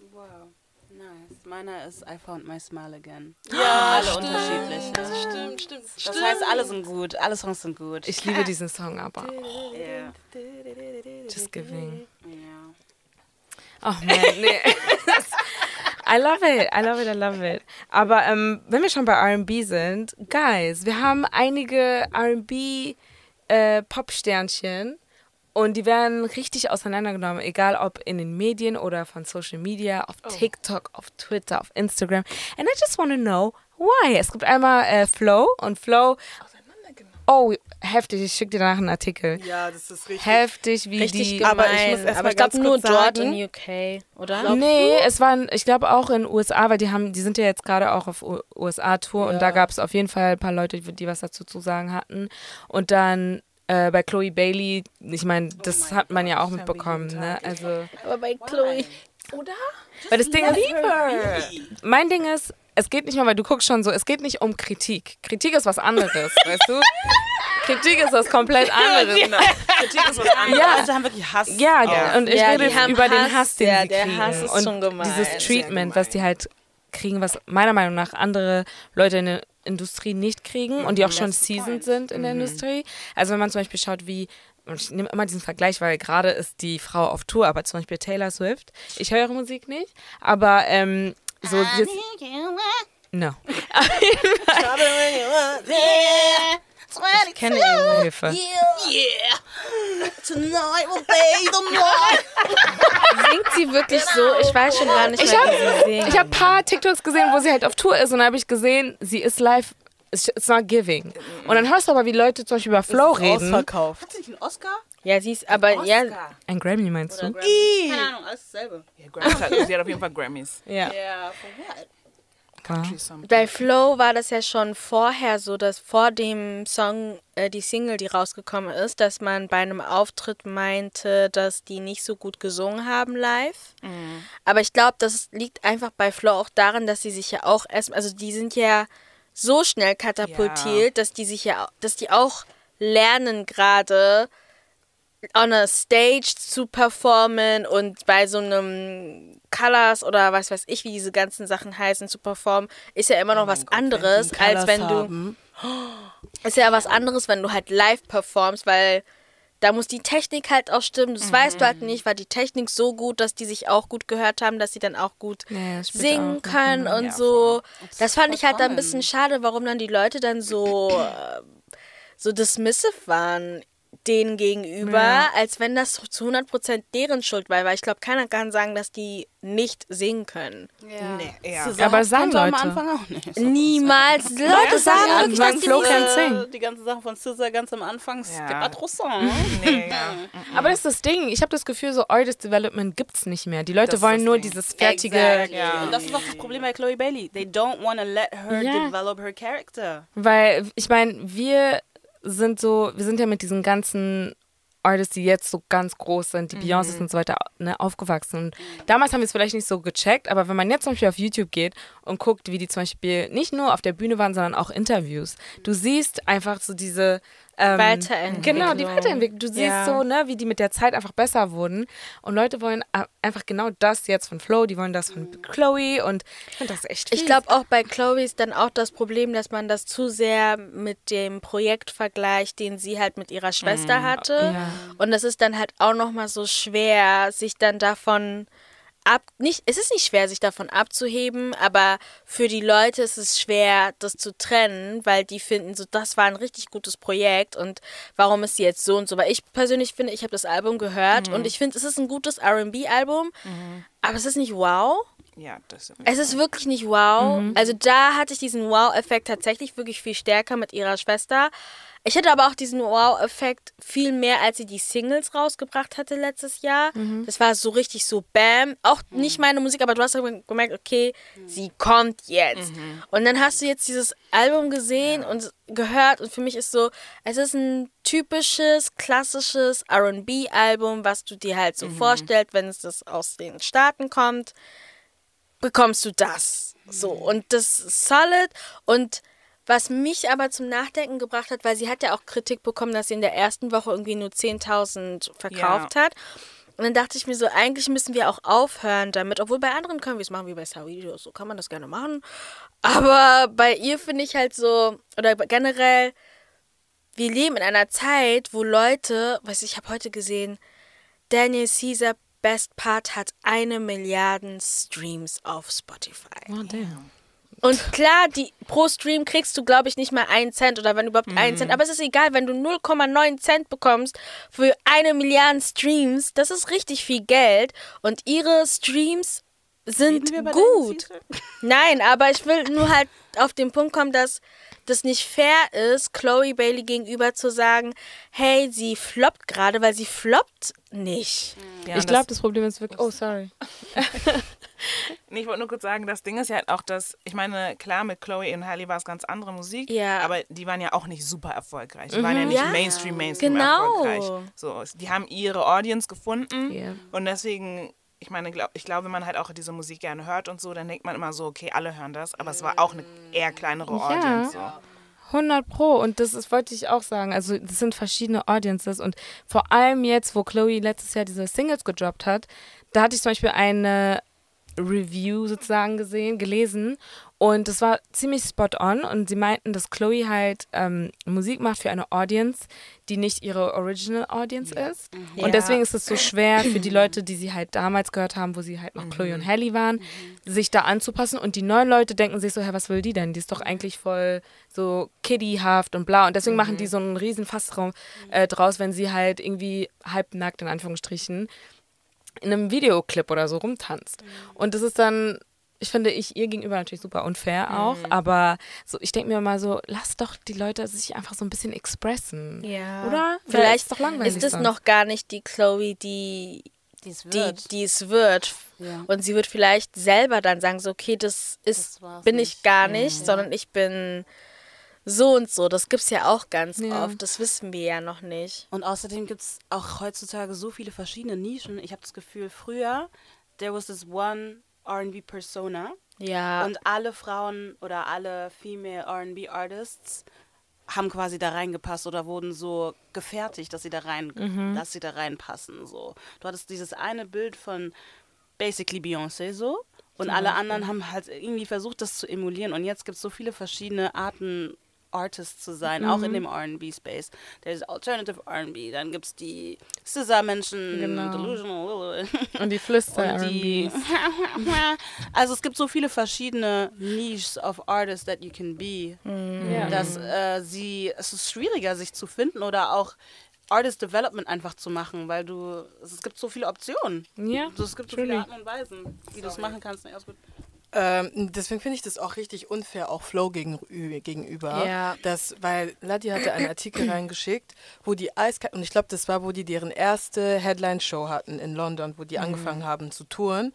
Meiner ist I Found My Smile Again. Ja, alle stimmt. unterschiedlich. Das stimmt, stimmt. Das stimmt. heißt, alle sind gut. Alle Songs sind gut. Ich liebe diesen Song aber. Oh. Yeah. Just giving. Ja. Oh man, nee. I love it, I love it, I love it. Aber ähm, wenn wir schon bei R&B sind, guys, wir haben einige R&B äh, Popsternchen und die werden richtig auseinandergenommen, egal ob in den Medien oder von Social Media, auf oh. TikTok, auf Twitter, auf Instagram. And I just want to know why. Es gibt einmal äh, Flow und Flow. Oh, heftig. Ich schicke dir danach einen Artikel. Ja, das ist richtig. Heftig, wie richtig die. Gemein. Aber ich muss erst aber ich glaube nur dort in UK, oder? Glaubst nee, du? es waren, ich glaube auch in USA, weil die haben, die sind ja jetzt gerade auch auf USA-Tour ja. und da gab es auf jeden Fall ein paar Leute, die was dazu zu sagen hatten. Und dann äh, bei Chloe Bailey, ich meine, das oh hat man ja auch mitbekommen, ne? Also. Aber bei Chloe. Oder? Weil das Ding ist. Mein Ding ist, es geht nicht mehr, weil du guckst schon so, es geht nicht um Kritik. Kritik ist was anderes, weißt du? Kritik ist was komplett anderes. Ja. Kritik ist was anderes. Ja. Also haben wirklich Hass. Ja, ja. und ich ja, rede über Hass, den Hass, den ja, sie der kriegen. Hass ist und schon gemein. dieses Treatment, was die halt kriegen, was meiner Meinung nach andere Leute in der Industrie nicht kriegen und die auch schon seasoned sind in der mhm. Industrie. Also wenn man zum Beispiel schaut, wie und ich nehme immer diesen Vergleich, weil gerade ist die Frau auf Tour, aber zum Beispiel Taylor Swift. Ich höre Musik nicht, aber ähm, so. Jetzt, no. ich kenne ihre Hilfe. Yeah. Tonight will be the night. Singt sie wirklich so? Ich weiß schon gar nicht ich mehr, hab, wie sie singt. Ich habe ein paar TikToks gesehen, wo sie halt auf Tour ist und da habe ich gesehen, sie ist live It's not giving. Und dann hörst du aber, wie Leute zum Beispiel über Flow reden. Ausverkauft. Hat sie nicht einen Oscar? Ja, sie ist aber, ja. Ein Grammy meinst du? Keine Ahnung, alles dasselbe. Ja, Grammys hat, sie hat auf jeden Fall Grammys. Ja. Ja, for what? war. Bei Flow war das ja schon vorher so, dass vor dem Song, äh, die Single, die rausgekommen ist, dass man bei einem Auftritt meinte, dass die nicht so gut gesungen haben live. Mhm. Aber ich glaube, das liegt einfach bei Flow auch daran, dass sie sich ja auch erst, also die sind ja so schnell katapultiert, ja. dass die sich ja, dass die auch lernen gerade on a stage zu performen und bei so einem Colors oder was weiß ich, wie diese ganzen Sachen heißen, zu performen, ist ja immer noch oh was Gott, anderes, wenn als wenn du. Ist ja was anderes, wenn du halt live performst, weil da muss die Technik halt auch stimmen. Das mhm. weißt du halt nicht, war die Technik so gut, dass die sich auch gut gehört haben, dass sie dann auch gut ja, singen können und ja, so. Das fand ich halt dann ein bisschen schade, warum dann die Leute dann so, äh, so dismissive waren denen gegenüber, ja. als wenn das zu 100% deren Schuld war, weil ich glaube, keiner kann sagen, dass die nicht singen können. Ja. Nee, ja. ja aber sagen Leute. am Anfang auch nicht. Niemals. Leute sagen ja, wirklich, dass Flo kann singen. Die ganze Sache von SZA ganz am Anfang, es gibt pas trop nee, Aber das ist das Ding. Ich habe das Gefühl, so Artist Development gibt es nicht mehr. Die Leute das wollen nur Ding. dieses fertige... Exactly. Und das ist auch das Problem bei Chloe Bailey. They don't want to let her develop her character. Weil, ich meine, wir sind so, wir sind ja mit diesen ganzen Artists, die jetzt so ganz groß sind, die mhm. Beyoncés und so weiter, ne, aufgewachsen. Und damals haben wir es vielleicht nicht so gecheckt, aber wenn man jetzt zum Beispiel auf YouTube geht und guckt, wie die zum Beispiel nicht nur auf der Bühne waren, sondern auch Interviews, du siehst einfach so diese ähm, Weiterentwicklung. Genau, die Weiterentwicklung. Du siehst ja. so, ne, wie die mit der Zeit einfach besser wurden. Und Leute wollen einfach genau das jetzt von Flo, die wollen das von mhm. Chloe und ich finde das echt fies. Ich glaube auch bei Chloe ist dann auch das Problem, dass man das zu sehr mit dem Projekt vergleicht, den sie halt mit ihrer Schwester mhm. hatte. Ja. Und das ist dann halt auch nochmal so schwer, sich dann davon ab, nicht, es ist nicht schwer, sich davon abzuheben, aber für die Leute ist es schwer, das zu trennen, weil die finden, so, das war ein richtig gutes Projekt und warum ist sie jetzt so und so. Weil ich persönlich finde, ich habe das Album gehört mhm. und ich finde, es ist ein gutes RB-Album, mhm. aber es ist nicht wow. Ja, das ist Es ist wirklich nicht wow. Mhm. Also da hatte ich diesen Wow-Effekt tatsächlich wirklich viel stärker mit ihrer Schwester. Ich hatte aber auch diesen Wow-Effekt viel mehr, als sie die Singles rausgebracht hatte letztes Jahr. Mhm. Das war so richtig so Bam. Auch mhm. nicht meine Musik, aber du hast gemerkt, okay, mhm. sie kommt jetzt. Mhm. Und dann hast du jetzt dieses Album gesehen ja. und gehört und für mich ist so, es ist ein typisches, klassisches RB-Album, was du dir halt so mhm. vorstellst, wenn es das aus den Staaten kommt, bekommst du das. So, mhm. und das ist solid und was mich aber zum Nachdenken gebracht hat, weil sie hat ja auch Kritik bekommen, dass sie in der ersten Woche irgendwie nur 10.000 verkauft ja. hat. Und dann dachte ich mir so, eigentlich müssen wir auch aufhören damit, obwohl bei anderen können wir es machen, wie bei Sawidio, so kann man das gerne machen. Aber bei ihr finde ich halt so, oder generell, wir leben in einer Zeit, wo Leute, weiß ich, ich habe heute gesehen, Daniel Caesar Best Part hat eine Milliarde Streams auf Spotify. Oh, damn. Und klar, die, pro Stream kriegst du, glaube ich, nicht mal einen Cent oder wenn überhaupt mhm. einen Cent. Aber es ist egal, wenn du 0,9 Cent bekommst für eine Milliarde Streams, das ist richtig viel Geld. Und ihre Streams sind gut. Nein, aber ich will nur halt auf den Punkt kommen, dass das nicht fair ist, Chloe Bailey gegenüber zu sagen, hey, sie floppt gerade, weil sie floppt nicht. Ja, ich glaube, das Problem ist wirklich. Oh, sorry. nee, ich wollte nur kurz sagen, das Ding ist ja halt auch, dass, ich meine, klar, mit Chloe und Hailey war es ganz andere Musik, ja. aber die waren ja auch nicht super erfolgreich. Die mhm. waren ja nicht ja. Mainstream, Mainstream genau. erfolgreich. So, die haben ihre Audience gefunden yeah. und deswegen ich meine, glaub, ich glaube, wenn man halt auch diese Musik gerne hört und so, dann denkt man immer so, okay, alle hören das, aber es war auch eine eher kleinere Audience. Ja. So. 100 Pro und das ist, wollte ich auch sagen, also das sind verschiedene Audiences und vor allem jetzt, wo Chloe letztes Jahr diese Singles gedroppt hat, da hatte ich zum Beispiel eine Review sozusagen gesehen, gelesen und das war ziemlich spot on und sie meinten, dass Chloe halt ähm, Musik macht für eine Audience, die nicht ihre Original Audience ja. ist. Mhm. Und deswegen ist es so schwer für die Leute, die sie halt damals gehört haben, wo sie halt noch mhm. Chloe und Halle waren, mhm. sich da anzupassen. Und die neuen Leute denken sich so, hä, was will die denn? Die ist doch eigentlich voll so kiddyhaft und bla. Und deswegen machen die mhm. so einen riesen Fassraum äh, draus, wenn sie halt irgendwie halbnackt in Anführungsstrichen in einem Videoclip oder so rumtanzt. Mhm. Und das ist dann ich finde ich ihr gegenüber natürlich super unfair auch, mhm. aber so ich denke mir mal so, lass doch die Leute sich einfach so ein bisschen expressen. Ja. Oder? Vielleicht ist, doch langweilig ist das noch gar nicht die Chloe, die die, die es wird. Ja. Und sie wird vielleicht selber dann sagen, so, okay, das ist, das bin nicht. ich gar nicht, mhm. sondern ich bin so und so. Das gibt es ja auch ganz ja. oft. Das wissen wir ja noch nicht. Und außerdem gibt es auch heutzutage so viele verschiedene Nischen. Ich habe das Gefühl, früher, there was this one RB Persona. Ja. Und alle Frauen oder alle Female RB Artists haben quasi da reingepasst oder wurden so gefertigt, dass sie da rein, mhm. dass sie da reinpassen. So. Du hattest dieses eine Bild von basically Beyoncé so und alle anderen haben halt irgendwie versucht, das zu emulieren. Und jetzt gibt es so viele verschiedene Arten Artist zu sein, mhm. auch in dem RB-Space. Der ist Alternative RB, dann gibt es die Scissor-Menschen, genau. Delusional. Und die flüster die Also es gibt so viele verschiedene Niches of Artists that you can be, mhm. dass äh, sie, es ist schwieriger, sich zu finden oder auch Artist Development einfach zu machen, weil du, es gibt so viele Optionen. Ja. Es gibt so viele Arten und Weisen, wie du es machen kannst. Nee. Ähm, deswegen finde ich das auch richtig unfair, auch Flow gegenüber. Ja. Das, weil Ladi hatte einen Artikel reingeschickt, wo die Eiskalt, und ich glaube, das war, wo die deren erste Headline-Show hatten in London, wo die mhm. angefangen haben zu touren.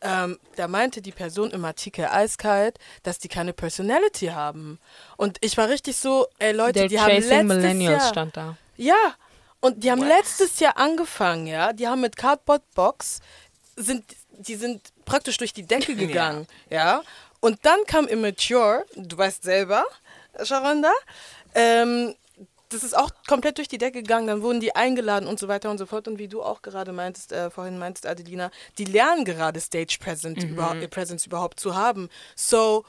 Ähm, da meinte die Person im Artikel eiskalt, dass die keine Personality haben. Und ich war richtig so, ey Leute, Der die haben letztes Millennials Jahr, stand da. Ja, und die haben What? letztes Jahr angefangen, ja. Die haben mit Cardboard Box sind die sind praktisch durch die Decke gegangen, ja. ja? Und dann kam Immature, du weißt selber, Sharonda, ähm, das ist auch komplett durch die Decke gegangen, dann wurden die eingeladen und so weiter und so fort. Und wie du auch gerade meintest, äh, vorhin meintest, Adelina, die lernen gerade Stage Presence, mhm. überhaupt, Presence überhaupt zu haben. So,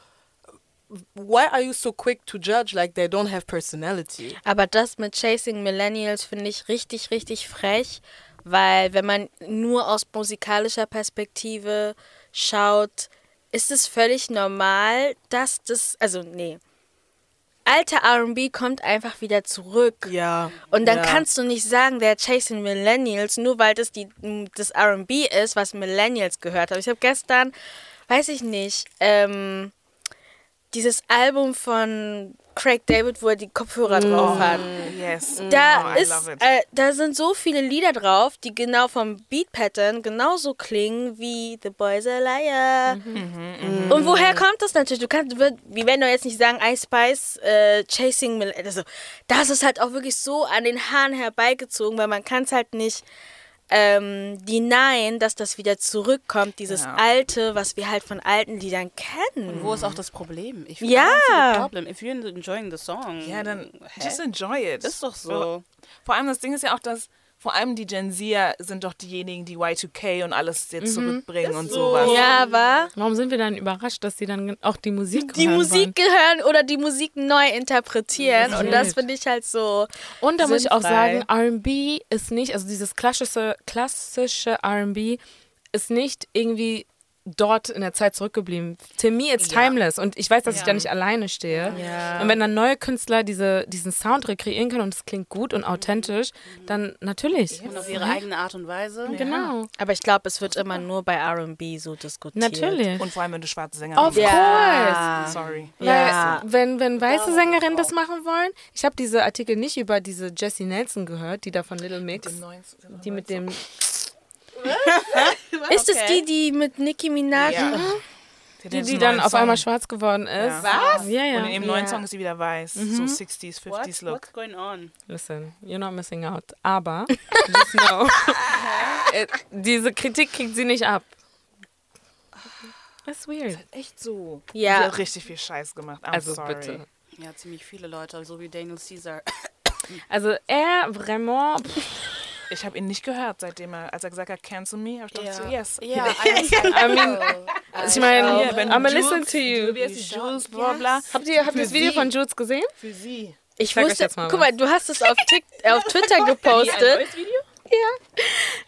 why are you so quick to judge like they don't have personality? Aber das mit Chasing Millennials finde ich richtig, richtig frech, weil wenn man nur aus musikalischer Perspektive schaut, ist es völlig normal, dass das, also nee, alter RB kommt einfach wieder zurück. Ja. Und dann ja. kannst du nicht sagen, der Chasing Millennials, nur weil das die, das RB ist, was Millennials gehört haben. Ich habe gestern, weiß ich nicht, ähm, dieses Album von Craig David, wo er die Kopfhörer mm. drauf hat. Yes. Da, oh, ist, äh, da sind so viele Lieder drauf, die genau vom Beat Pattern genauso klingen wie The Boys a Liar. Mhm. Mhm, mhm. Und woher kommt das natürlich? Du kannst, wie wenn du jetzt nicht sagen, I Spice äh, Chasing Mill. Also, das ist halt auch wirklich so an den Haaren herbeigezogen, weil man kann es halt nicht ähm, die Nein, dass das wieder zurückkommt, dieses ja. Alte, was wir halt von alten Liedern kennen. Und wo ist auch das Problem? Ich ja. Problem. If you're enjoying the song, ja, dann hä? just enjoy it. Ist doch so. Vor allem das Ding ist ja auch, dass vor allem die Gen Z sind doch diejenigen, die Y2K und alles jetzt mhm. zurückbringen und so. sowas. Ja, aber. Warum sind wir dann überrascht, dass sie dann auch die Musik Die Musik wollen? gehören oder die Musik neu interpretieren. Mhm. Und das finde ich halt so. Und da sinnfrei. muss ich auch sagen, RB ist nicht, also dieses klassische, klassische RB ist nicht irgendwie dort in der Zeit zurückgeblieben. To me, it's ja. timeless. Und ich weiß, dass ja. ich da nicht alleine stehe. Ja. Und wenn dann neue Künstler diese, diesen Sound rekreieren können und es klingt gut und authentisch, dann natürlich. Und auf ihre eigene Art und Weise. Genau. Aber ich glaube, es wird immer nur bei RB so diskutiert. Natürlich. Und vor allem, wenn du schwarze Sänger Of course. Sorry. Ja. Weil, wenn, wenn weiße Sängerinnen das machen wollen, ich habe diese Artikel nicht über diese Jessie Nelson gehört, die da von Little Mix, die mit dem ist es die, die mit Nicki Minaj? Ja. Die, die dann auf einmal schwarz geworden ist. Ja. Was? Ja, ja. Und im neuen Song ist sie wieder weiß. Mhm. So 60s, 50s What? Look. What's going on? Listen, you're not missing out. Aber, just know, äh, diese Kritik kriegt sie nicht ab. That's weird. Das ist echt so. Ja. Sie hat richtig viel Scheiß gemacht. I'm also sorry. bitte. Ja, ziemlich viele Leute, so wie Daniel Caesar. Also er, vraiment... Ich habe ihn nicht gehört, seitdem er, als er gesagt hat, cancel me, habe ich gedacht, so, yes. Ja, I mean, also ich meine, yeah, I'm listen to you. Jules, bla bla. Habt ihr, habt ihr das Video von Jules gesehen? Für sie. Ich, ich wusste, guck mal, du hast es auf, auf Twitter gepostet. Ein neues Video?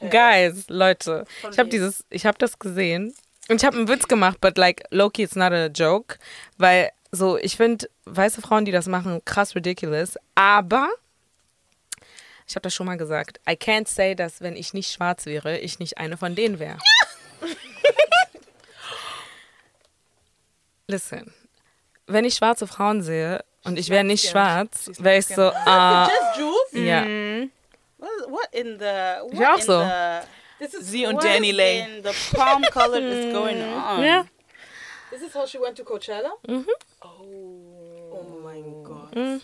Ja. Guys, Leute, ich habe dieses, ich habe das gesehen und ich habe einen Witz gemacht, but like Loki, it's not a joke, weil so, ich finde weiße Frauen, die das machen, krass ridiculous, aber ich habe das schon mal gesagt. I can't say, dass wenn ich nicht schwarz wäre, ich nicht eine von denen wäre. Listen, wenn ich schwarze Frauen sehe und ich wäre nicht schwarz, wäre ich so, ah, uh, ja. What in the? What ich auch so. The, Sie und Danny Lay. The palm color is going on. Yeah. This is how she went to Coachella? Mhm. Oh. Oh mein Gott. Mhm.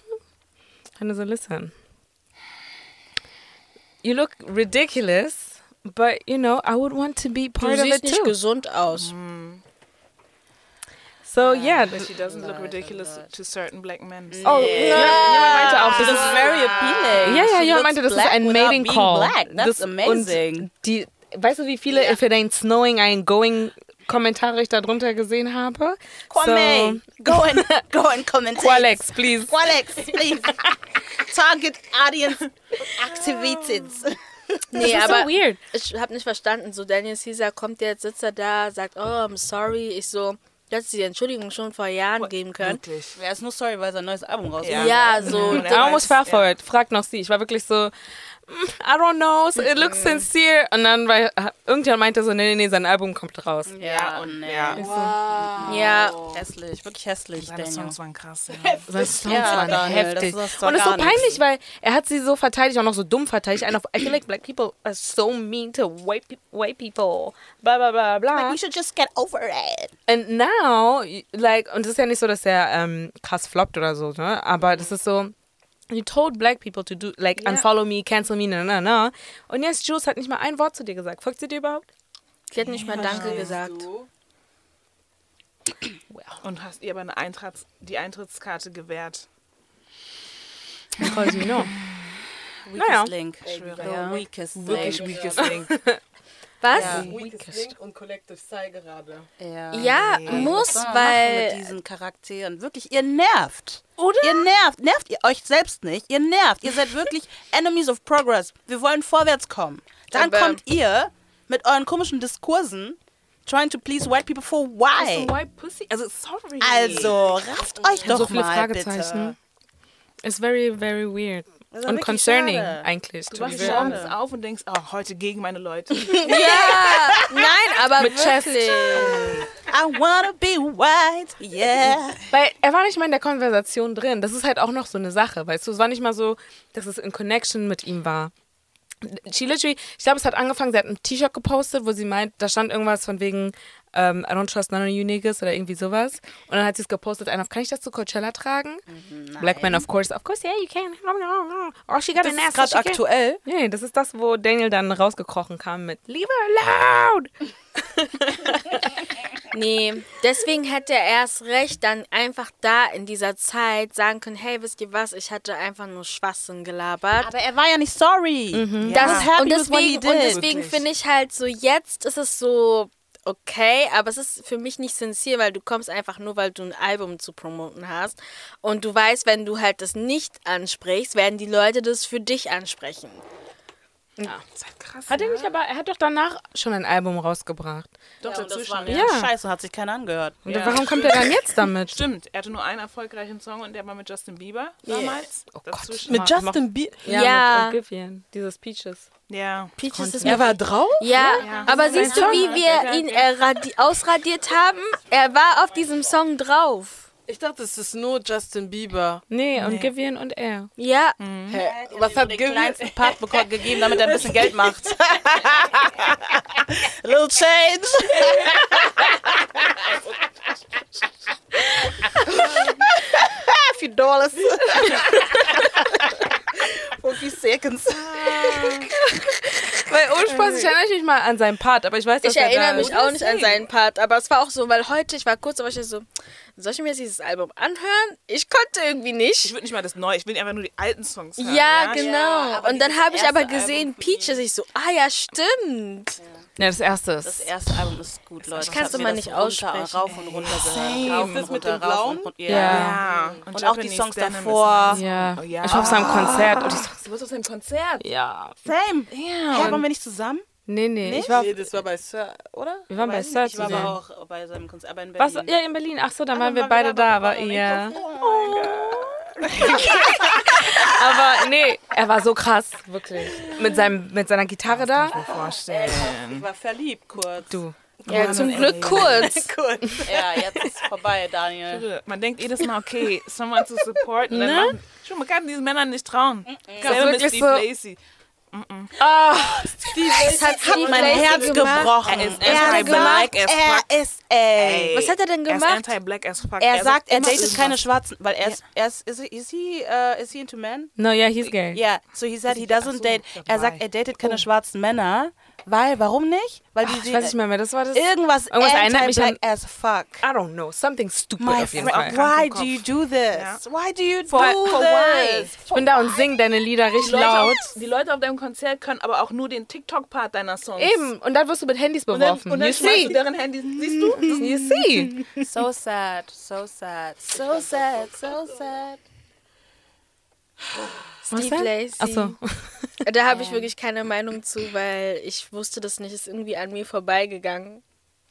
so listen. You look ridiculous, but you know, I would want to be part du of it siehst nicht too. gesund aus. Mm. So yeah. But she doesn't look ridiculous to certain black men. Mm. Oh, ja, jemand meinte auch, das This is ist very appealing. Ja, ja, She jemand looks meinte, das ist black ein Mating Call. Black. That's das, amazing. Und die, weißt du, wie viele If it ain't snowing, ein going Kommentare ich da drunter gesehen habe? Kwame, go and go and commentate. Qualex, please. Qualex, please. Target audience activated. Nee, Das ist aber so weird. ich habe nicht verstanden. So, Daniel Caesar kommt jetzt, sitzt er da, sagt, oh, I'm sorry. Ich so, du hättest die Entschuldigung schon vor Jahren geben können. Wirklich. Er ist nur sorry, weil sein neues Album raus Ja. Ja, so. I almost fell for it. Frag noch sie. Ich war wirklich so, I don't know, so it looks sincere. Und dann war irgendjemand meinte so, nee, nee, nee, sein Album kommt raus. Ja, und nee. Ja. Ja, Hässlich, wirklich hässlich, Seine Daniel. Songs waren krass. Ja. Das Songs Ja, waren Daniel, heftig. das und es ist so gar nichts. peinlich, weil er hat sie so verteidigt, auch noch so dumm verteidigt. And I feel like black people are so mean to white, white people. Bla bla bla bla. You should just get over it. And now, like, und es ist ja nicht so, dass er ähm, krass floppt oder so, ne? Aber das ist so, you told black people to do, like, unfollow me, cancel me, na, na, na. Und jetzt Jules hat nicht mal ein Wort zu dir gesagt. Folgt sie dir überhaupt? sie hat nicht mal Danke gesagt. Und hast ihr aber eine Eintritts die Eintrittskarte gewährt. Because you know. Weakest Naja. link. schwöre. The weakest Wirklich link. weakest Link. Was? Ja. Weakest Link und Collective Psy gerade. Ja, Ja, muss, man machen weil- mit diesen Charakteren. Wirklich, ihr nervt. Oder? Ihr nervt. Nervt ihr euch selbst nicht. Ihr nervt. Ihr seid wirklich Enemies of Progress. Wir wollen vorwärts kommen. Dann Aber- kommt ihr mit euren komischen Diskursen, trying to please white people for why? White Pussy? Also, sorry. Also, rafft euch doch so viele mal, Fragezeichen. It's very, very weird. Und concerning schade. eigentlich. Du wachst morgens auf und denkst, oh, heute gegen meine Leute. Ja, nein, aber Mit wirklich. I wanna be white, yeah. Weil er war nicht mal in der Konversation drin. Das ist halt auch noch so eine Sache, weißt du? Es war nicht mal so, dass es in Connection mit ihm war. She literally, ich glaube, es hat angefangen, sie hat ein T-Shirt gepostet, wo sie meint, da stand irgendwas von wegen ähm, I don't trust none of you niggas oder irgendwie sowas. Und dann hat sie es gepostet, einer, kann ich das zu Coachella tragen? Black man, of course. Of course, yeah, you can. Oh, she got Das an ist ass. gerade she can. aktuell. Nee, das ist das, wo Daniel dann rausgekrochen kam mit Leave her alone. Nee, deswegen hätte er erst recht dann einfach da in dieser Zeit sagen können, hey, wisst ihr was, ich hatte einfach nur Schwachsinn gelabert. Aber er war ja nicht sorry. Das, was happy und deswegen, und deswegen finde ich halt so, jetzt ist es so okay, aber es ist für mich nicht sincere, weil du kommst einfach nur, weil du ein Album zu promoten hast. Und du weißt, wenn du halt das nicht ansprichst, werden die Leute das für dich ansprechen. Das ist halt krass. Hat er nicht, aber er hat doch danach schon ein Album rausgebracht. Doch, Ja, und das dazwischen. war ja. ja. Ja. scheiße, hat sich keiner angehört. Und warum kommt er dann jetzt damit? Stimmt, er hatte nur einen erfolgreichen Song und der war mit Justin Bieber damals. Oh Gott. Dazwischen. Mit Justin Bieber. Ja, Ja. mit Givian, dieses Peaches. Ja. Peaches ist Er war drauf? Ja, Ja. aber siehst du, wie wir ihn radi- ausradiert haben? Er war auf diesem Song drauf. Ich dachte, es ist nur Justin Bieber. Nee, und Givian und er. Ja, Hä? Was hat Gil kleinsten Part bekommen, gegeben, damit er ein bisschen Geld macht. Little change. A few dollars. For a few seconds. Weil ohne Spaß, ich erinnere mich mal an seinen Part, aber ich weiß, dass ich er erinnere da mich auch nicht an seinen Part, aber es war auch so, weil heute, ich war kurz, aber ich so, soll ich mir jetzt dieses Album anhören? Ich konnte irgendwie Ich nicht. will nicht mal das Neue, ich will einfach nur die alten Songs hören. Ja, genau. aber Und dann habe ich aber gesehen, Peaches, ich so, ah ja, stimmt. Ja, das erste ist. Das erste Album ist gut, Leute. Ich mir mal das nicht runter, aussprechen. Rauf und runter. Same. Rauf Ist das und mit runter, dem Blauen? und runter. Ja. Ja. Und auch die Songs davor. Ja. Oh, ja. Ich war auf seinem Konzert. Und die Songs, Du warst auf seinem Konzert. ja. Same. Ja. Hey, waren wir nicht zusammen? Nee, nee. Ich war, Nee, das war bei Sir, oder? wir waren bei Sir. Ich war zusammen. aber auch bei seinem Konzert, aber in Was? Berlin. Ja, in Berlin. Ach so, dann waren wir beide da, nicht. ja. aber nee, er war so krass, wirklich. Mit, seinem, mit seiner Gitarre da. vorstellen. Ich war verliebt kurz. Du. Ja, zum Glück kurz. Kurz. Ja, jetzt ist vorbei, Daniel. Man denkt jedes Mal, okay, someone to support. Ne? schon, man kann diesen Männern nicht trauen. ist Selber mit Steve so- Lacey. Oh, Steve das hat Steve mein Herz gebrochen. Er ist anti-black as fuck. Er ist, ey. Was hat er denn gemacht? Er ist anti-black as fuck. Er, sagt, er datet keine Schwarzen, weil er ist, er ist, is he, is he, uh, is he into men? No, yeah, he's gay. Yeah, so he said he doesn't date, er sagt, er datet keine schwarzen Männer, weil, warum nicht? Weil die, Ach, ich weiß nicht mehr, mehr, das war das. Irgendwas, irgendwas erinnert mich an, as fuck. I don't know, something stupid My auf jeden Fall. Why do you do this? Ja. Why do you for, do for this? Why? Ich bin da und sing deine Lieder richtig die laut. Auf, die Leute auf deinem Konzert können aber auch nur den TikTok-Part deiner Songs. Eben, und dann wirst du mit Handys beworfen. Und dann, und dann you see. du deren Handys. Siehst du? You see. So sad, so sad, so sad, so sad. Steve Lacey. Achso. Da habe ich wirklich keine Meinung zu, weil ich wusste das nicht. Ist irgendwie an mir vorbeigegangen.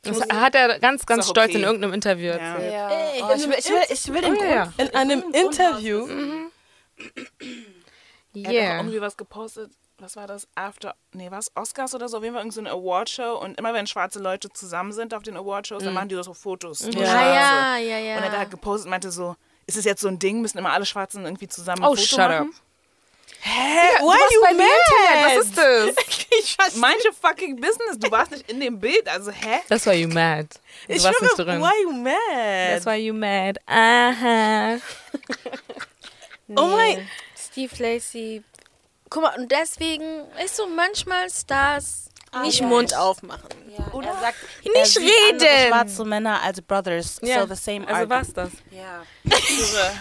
Das hat er ganz, ganz stolz okay. in irgendeinem Interview erzählt. Ja. Ey, oh, ich, will, ich, will, ich will den oh, ja. In einem Interview? Mhm. Yeah. Er hat irgendwie was gepostet. Was war das? After, nee, was? Oscars oder so? Auf jeden Fall irgendeine so Awardshow. Und immer wenn schwarze Leute zusammen sind auf den Awardshows, mm. dann machen die so Fotos. Ja. ja, ja, ja. Und er hat gepostet und meinte so, ist es jetzt so ein Ding? Müssen immer alle Schwarzen irgendwie zusammen ein oh, Foto shut machen? Up. Hä? Ja, Why you mad? Was ist das? ich weiß Manche fucking Business. Du warst nicht in dem Bild. Also, hä? That's why you mad. Du ich warst schwöre, nicht drin. Why you mad? That's why you mad. Aha. nee. Oh mein. Steve Lacey. Guck mal, und deswegen ist so manchmal Stars nicht ja. Mund aufmachen. Ja. Oder er sagt, nicht er reden. schwarze Männer als Brothers. Ja. So the same also was das? Ja.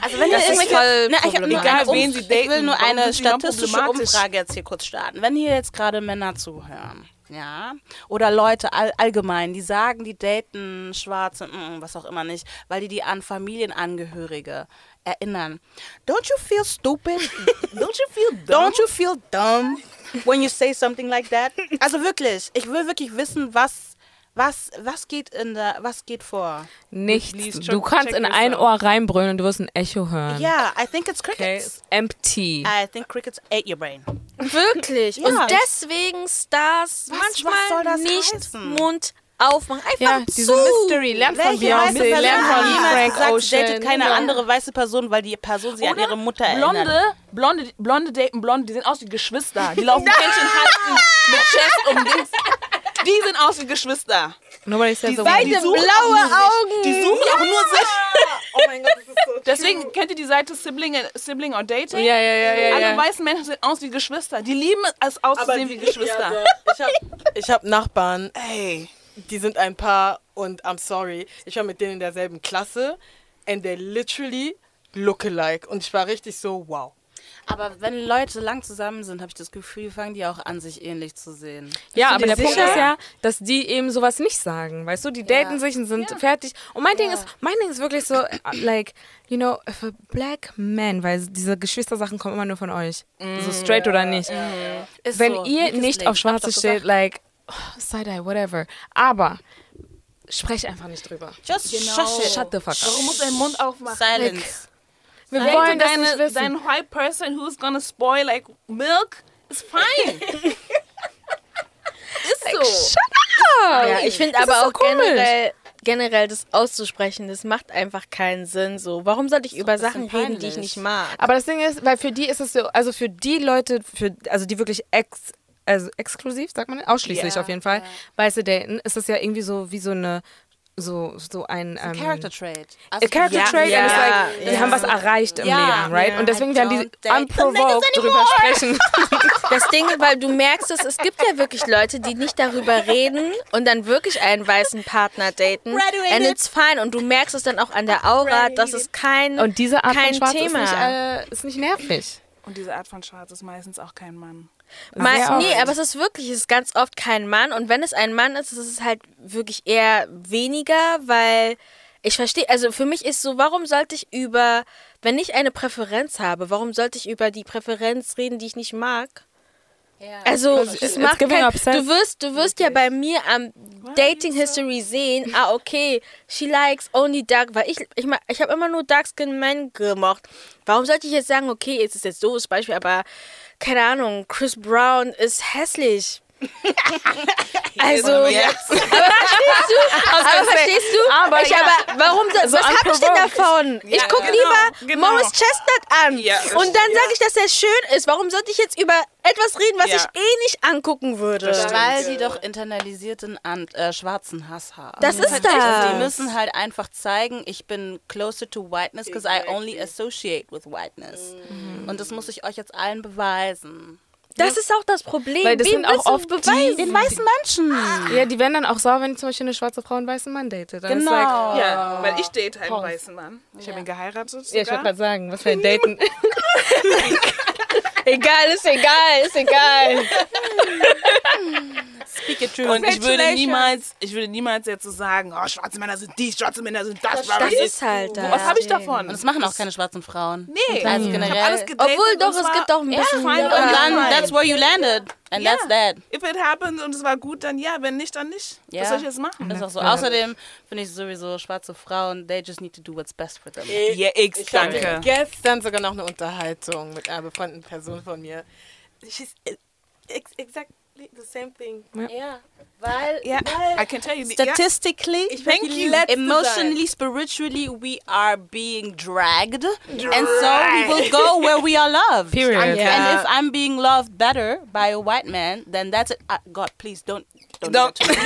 also wenn das ihr ist voll ne, ich, hab nur Egal, eine wen sie daten, ich will nur eine statistische Umfrage jetzt hier kurz starten. Wenn hier jetzt gerade Männer zuhören, ja, oder Leute all, allgemein, die sagen, die daten Schwarze, mm, was auch immer nicht, weil die die an Familienangehörige erinnern. Don't you feel stupid? Don't you feel dumb? Don't you feel dumb when you say something like that? Also wirklich, ich will wirklich wissen, was was, was geht in der, was geht vor? Nichts. Please, du kannst in ein Ohr reinbrüllen und du wirst ein Echo hören. Ja, yeah, I think it's crickets. Okay, empty. I think crickets ate your brain. Wirklich. Ja, und deswegen Stars was, manchmal was soll das nicht heißen? Mund aufmachen. Einfach ja, zu. diese Mystery. Lernt von Beyoncé, lernt von Frank gesagt, Ocean. datet keine Ja. andere weiße Person, weil die Person sie an Oder ihre Mutter erinnert. Blonde, Blonde, Blonde daten Blonde, die sehen aus wie Geschwister. Die laufen Händchen halten mit Chest um Dings. Die sehen aus wie Geschwister. Nobody says Die beide word. blaue Augen. Die suchen auch nur sich. Oh mein Gott, das ist so Deswegen kennt ihr die Seite Sibling, Sibling or Dating? Ja, ja, ja, ja. Alle ja. weißen Menschen sehen aus wie Geschwister. Die lieben es auszusehen wie Geschwister. Ja, ich habe ich hab Nachbarn, Ey. Die sind ein Paar und I'm sorry, ich war mit denen in derselben Klasse and they literally look alike. Und ich war richtig so, wow. Aber wenn Leute lang zusammen sind, habe ich das Gefühl, fangen die auch an, sich ähnlich zu sehen. Ja, aber der Punkt sicher? ist ja, dass die eben sowas nicht sagen. Weißt du, die daten sich und sind fertig. Und mein Ding ist, mein Ding ist wirklich so, uh, like, you know, if a black man, weil diese Geschwistersachen kommen immer nur von euch. So straight oder nicht. Ist Wenn so. ihr nicht auf Schwarze steht, like, Side-Eye, whatever. Aber sprech einfach nicht drüber. Just Genau. shush it. Shut the fuck up. Warum muss dein Mund aufmachen? Silence. Wir Denk wollen das nicht deine, wissen. dein white person who's gonna spoil like milk is fine. ist so. Ja, ich finde aber so auch komisch. generell, generell das auszusprechen, das macht einfach keinen Sinn. So, warum sollte ich über ein Sachen reden, die ich nicht mag? Aber das Ding ist, weil für die ist es so, also für die Leute, für, also die wirklich ex, also exklusiv, sagt man, ausschließlich Ja, auf jeden Fall, weiße daten, ist das ja irgendwie so wie so eine, so, so ein, ähm, Character trait. A character ja, trait ja, and it's like, die ja. haben was erreicht im Ja, Leben, right? Und deswegen werden die unprovoked drüber sprechen. Das Ding, weil du merkst es, es gibt ja wirklich Leute, die nicht darüber reden und dann wirklich einen weißen Partner daten. Graduated. And it's fine. Und du merkst es dann auch an der Aura, dass es kein, Und diese Art kein von Schwarz Thema. ist nicht, äh, ist nicht nervig. Und diese Art von Schwarz ist meistens auch kein Mann. Sehr nee, aber es ist wirklich, es ist ganz oft kein Mann. Und wenn es ein Mann ist, ist es halt wirklich eher weniger, weil ich verstehe, also für mich ist so, warum sollte ich über, wenn ich eine Präferenz habe, warum sollte ich über die Präferenz reden, die ich nicht mag? Also, It's es macht giving kein, du wirst, du wirst ja bei mir am Dating History sehen, ah, okay, she likes only dark, weil ich, ich, ma- ich habe immer nur dark skin Men gemocht. Warum sollte ich jetzt sagen, okay, es ist jetzt doofes Beispiel, aber keine Ahnung, Chris Brown ist hässlich. also, jetzt. aber verstehst du? aber verstehst du? Aber, ich, ja. aber warum, so was hab ich denn davon? Ja, ich gucke genau, lieber genau. Morris Chestnut an. Ja, und dann sage ich, dass er schön ist. Warum sollte ich jetzt über etwas reden, was ich eh nicht angucken würde? Weil die doch internalisierten an, äh, schwarzen Hass haben. Das ist das. Die müssen halt einfach zeigen, ich bin closer to whiteness because I only associate with whiteness. Mhm. Und das muss ich euch jetzt allen beweisen. Das ist auch das Problem. Weil das Wem sind auch oft beweisen? Den weißen Menschen. Ja, die werden dann auch sauer, wenn zum Beispiel eine schwarze Frau einen weißen Mann datet. Dann genau. Like, ja, weil ich date einen Pause. weißen Mann. Ich ja. habe ihn geheiratet. Sogar. Ja, ich wollte gerade sagen, was für ein Daten. egal, ist egal, ist egal. Speak it true. Und ich würde niemals, ich würde niemals jetzt so sagen, oh, schwarze Männer sind dies, schwarze Männer sind das. Das, das ist halt das. Was habe ich davon? Und das machen auch keine schwarzen Frauen. Nee. Also generell. Obwohl doch, es gibt auch ein bisschen. Ja, und dann, that's where you landed. And yeah. that's that. If it happens und es war gut, dann ja. Wenn nicht, dann nicht. Yeah. Was soll ich jetzt machen? Das ist auch so. Ja. Außerdem finde ich sowieso schwarze Frauen, they just need to do what's best for them. Ja, yeah, ich danke. Gestern sogar noch eine Unterhaltung mit einer befreundeten Person von mir. She's exact the same thing. Yeah. Weil, yeah, weil I can tell you statistically, yeah. thank you. Emotionally, spiritually, we are being dragged, dragged, and so we will go where we are loved. Period. Yeah. And if I'm being loved better by a white man, then that's it. Uh, God, please don't don't. don't. Do but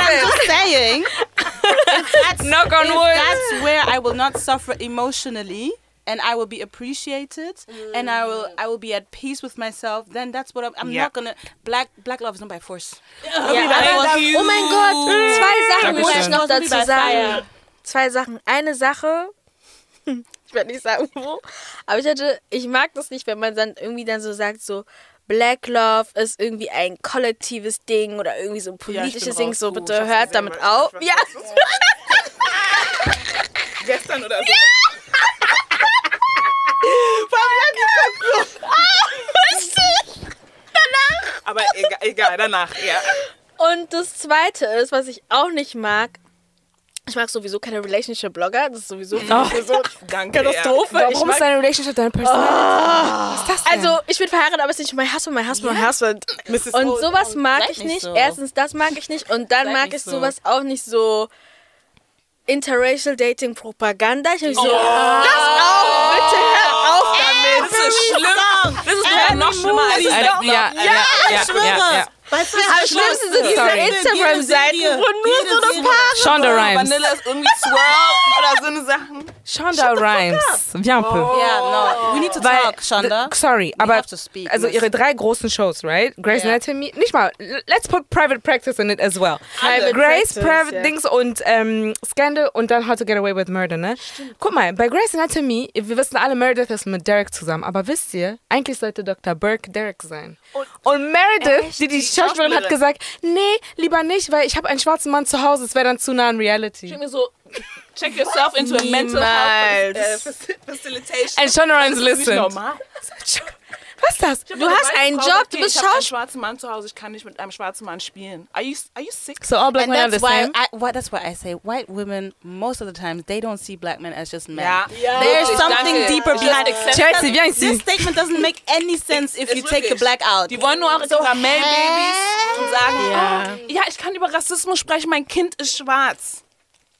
I'm just saying. Knock on wood. That's where I will not suffer emotionally and I will be appreciated mm. and I will I will be at peace with myself, then that's what I'm, I'm yeah. not gonna black black love is not by force. Ja, aber, oh mein Gott, zwei Sachen muss ich noch dazu sagen. Zwei Sachen. Eine Sache, ich werde nicht sagen wo, aber ich hatte, ich mag das nicht, wenn man dann irgendwie dann so sagt so Black Love ist irgendwie ein kollektives Ding oder irgendwie so ein politisches ja, Ding. So, bitte hört damit auf. Ja. Gestern oder so. Ja. Fabian geguckt so. Ah, danach. Aber egal, egal, danach, ja. Und das Zweite ist, was ich auch nicht mag, ich mag sowieso keine Relationship-Blogger. Das ist sowieso oh, so Danke, Katastrophe. Ja. Warum ist deine Relationship deine Personality? Oh. Was ist das denn? Also, ich bin verheiratet, aber es ist nicht mein Husband, mein Husband, mein Husband. Und sowas mag ich nicht. So. Erstens, das mag ich nicht. Und dann mag ich so. sowas auch nicht so Interracial Dating Propaganda. Ich oh. so, das auch, bitte hör Das ist schlimm. Das ist noch schlimmer als ja, ja, ja, ja, ich schwöre. Weißt du, am schlimmsten sind diese Instagram-Seiten, wo nur so eine Paare Shonda Rhimes. Vanilla ist irgendwie swirl oder so eine Sachen. Shonda Rhimes. Un peu. Yeah, no. We need to Weil, talk, Shonda. sorry, We aber also ihre drei großen Shows, right? Grey's yeah. Anatomy, nicht mal, let's put Private Practice in it as well. Private Grace, Practice, Private yeah. Dings und ähm, Scandal und dann How to Get Away with Murder, ne? Stimmt. Guck mal, bei Grey's Anatomy, wir wissen alle, Meredith ist mit Derek zusammen, aber wisst ihr, eigentlich sollte Dr. Burke Derek sein. Und, und Meredith, echt? die die Schauspielerin hat gesagt, nee, lieber nicht, weil ich habe einen schwarzen Mann zu Hause, es wäre dann zu nah an Reality. Ich mir so, check yourself into a mental health uh, facilitation. And Shonda Rhimes listen. normal. Was ist das? Du hast einen Job, du bist Schauspieler. Ich habe einen schwarzen Mann zu Hause, ich kann nicht mit einem schwarzen Mann spielen. Are you, are you sick? So all black and men are the same? I, why, that's why I say white women, most of the time, they don't see black men as just men. Ja. Yeah. There's Wirklich, something danke. deeper behind it. Chelsea, ici. This statement doesn't make any sense if you take the black out. Die wollen nur auch so Karamellbabys und sagen, ja. Oh, ja, ich kann über Rassismus sprechen, mein Kind ist schwarz.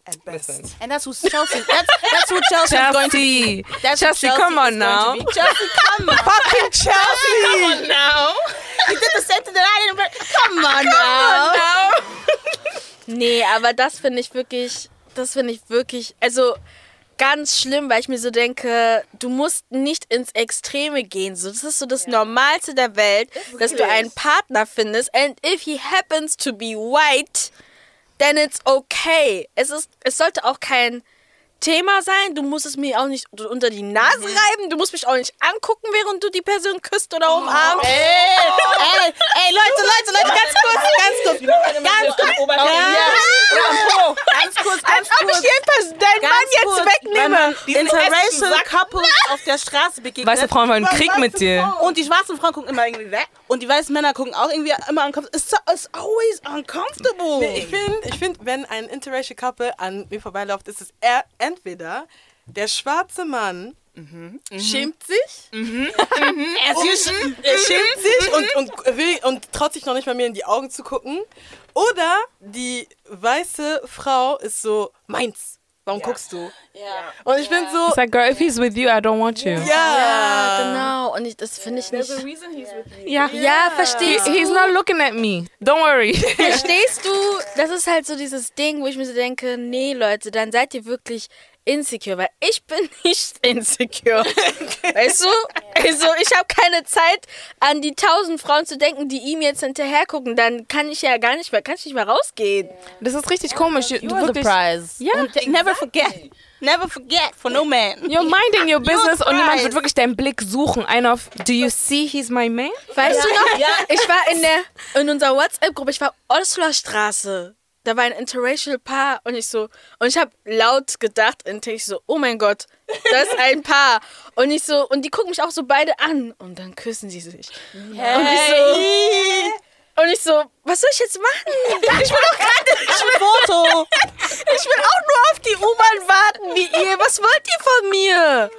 At best. Listen. And that's who Chelsea. That's that's who Chelsea, Chelsea. going to be. That's Chelsea, Chelsea come on now. Chelsea, come on. Fucking Chelsea. come on now. You did the same thing that I didn't. Come on now. Come on now. nee, aber das finde ich wirklich. Das finde ich wirklich. Also ganz schlimm, weil ich mir so denke, du musst nicht ins Extreme gehen. So, das ist so das ja. Normalste der Welt, dass du einen Partner findest. And if he happens to be white, then it's okay. Es, ist, es sollte auch kein Thema sein. Du musst es mir auch nicht unter die Nase mhm. reiben. Du musst mich auch nicht angucken, während du die Person küsst oder umarmst. Oh, ey, ey, ey, Leute, Leute, Leute, ganz kurz, ganz kurz. Ganz kurz. Ja. Ganz kurz, ganz Als ob ich jeden deinen Mann jetzt wegnehme. Interracial Couples auf der Straße begegnet. Weiße Frauen wollen Krieg mit dir. Und die schwarzen Frauen gucken immer irgendwie weg. Und die weißen Männer gucken auch irgendwie immer uncomfortable. It's, it's always uncomfortable. Nee, ich finde, ich find, wenn ein Interracial Couple an mir vorbeiläuft, ist es eher entweder der schwarze Mann Mhm. schämt sich. Mhm. er, schämt sich und, und, will, und traut sich noch nicht mal mir in die Augen zu gucken. Oder die weiße Frau ist so, meins. Warum ja. guckst du? Ja. Und ich ja. bin so. It's like, girl, if he's with you, I don't want you. Ja, ja genau. Und ich, das finde ich nicht. There's a reason he's with you. Ja, ja verstehst du? He's not looking at me. Don't worry. Verstehst du? Das ist halt so dieses Ding, wo ich mir so denke, nee, Leute, dann seid ihr wirklich insecure, weil ich bin nicht insecure. weißt du? Also ich habe keine Zeit, an die tausend Frauen zu denken, die ihm jetzt hinterher gucken. Dann kann ich ja gar nicht mehr, kann ich nicht mehr rausgehen. Das ist richtig komisch. You du the prize. Ja. Yeah. Never forget. Never forget for no man. You're minding your business und niemand wird wirklich deinen Blick suchen. Ein auf, do you see he's my man? Weißt ja. du noch? Ja. Ich war in der in unserer WhatsApp-Gruppe, ich war Osler Straße da war ein interracial Paar und ich so, und ich habe laut gedacht und ich so, oh mein Gott, das ist ein Paar. Und ich so, und die gucken mich auch so beide an und dann küssen sie sich. Hey. Und ich so, und ich so, was soll ich jetzt machen? Ich will doch gerade ich will, Foto. Ich will auch nur auf die U-Bahn warten wie ihr. Was wollt ihr von mir?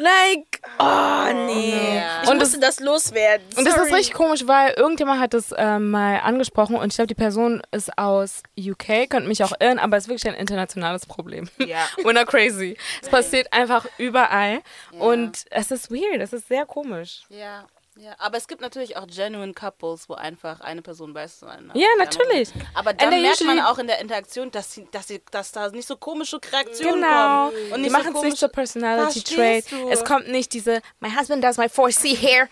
Like, oh nee. Ja. Ich und musste das, das loswerden. Sorry. Und das ist richtig komisch, weil irgendjemand hat das ähm, mal angesprochen und ich glaube, die Person ist aus UK, könnte mich auch irren, aber es ist wirklich ein internationales Problem. Ja. We're not crazy. Es passiert einfach überall ja. und es ist weird, es ist sehr komisch. Ja. Ja, aber es gibt natürlich auch genuine Couples, wo einfach eine Person weiß, eine Ja, natürlich. Aber dann merkt man auch in der Interaktion, dass, sie, dass, sie, dass da nicht so komische Reaktionen genau. kommen. Und die machen es nicht so Personality Trait. Es kommt nicht diese My husband does my 4C hair.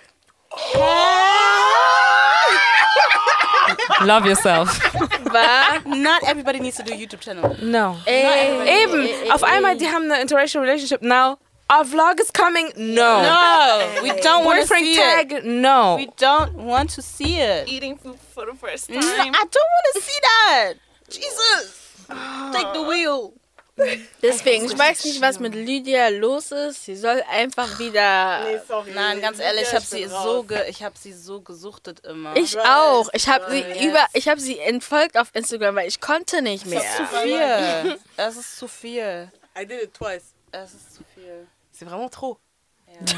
Love yourself. But not everybody needs to do a YouTube channel. No. Ey, Eben. Ey, Auf einmal, die haben eine interracial relationship now. Our vlog is coming. No. No. We don't want to see tag, it. No. We don't want to see it. Eating food for the first time. No, I don't want to see that. Jesus. Take the wheel. Deswegen, ich weiß nicht, was mit Lydia los ist. Sie soll einfach wieder. Nee, sorry. Nein, ganz ehrlich, ich habe sie so ich habe sie so gesuchtet immer. Ich right. auch. Ich habe sie über, ich habe sie entfolgt auf Instagram, weil ich konnte nicht mehr. Es ist zu viel. es ist zu viel. I did it twice. Es ist zu viel. C'est vraiment trop. Ja.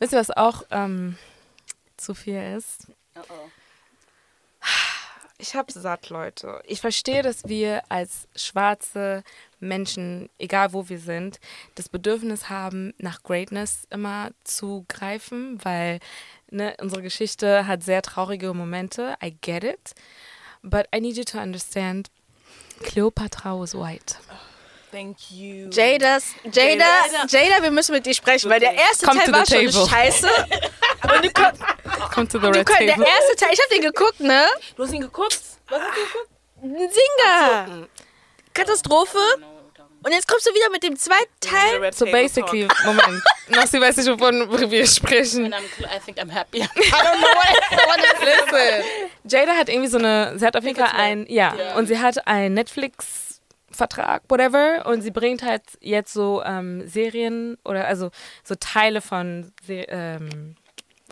Wisst ihr, was auch ähm, zu viel ist? Oh oh. Ich hab's satt, Leute. Ich verstehe, dass wir als schwarze Menschen, egal wo wir sind, das Bedürfnis haben, nach Greatness immer zu greifen, weil ne, unsere Geschichte hat sehr traurige Momente. I get it. But I need you to understand, Cleopatra was white. Thank you. Jadas, Jada, Jada, wir müssen mit dir sprechen, weil der erste Come Teil war schon table. scheiße. Und du Come to the red table. Der erste Teil, ich hab den geguckt, ne? Du hast ihn geguckt? Was hast du geguckt? Ein Singer. Katastrophe. Und jetzt kommst du wieder mit dem zweiten Teil. So basically, Moment. Noch sie weiß nicht, wovon wir sprechen. I think I'm happy. I don't know what, what. Jada hat irgendwie so eine, sie hat auf jeden Fall ein, ja, yeah. und sie hat ein Netflix Vertrag, whatever. Und sie bringt halt jetzt so ähm, Serien oder also so Teile von, ähm,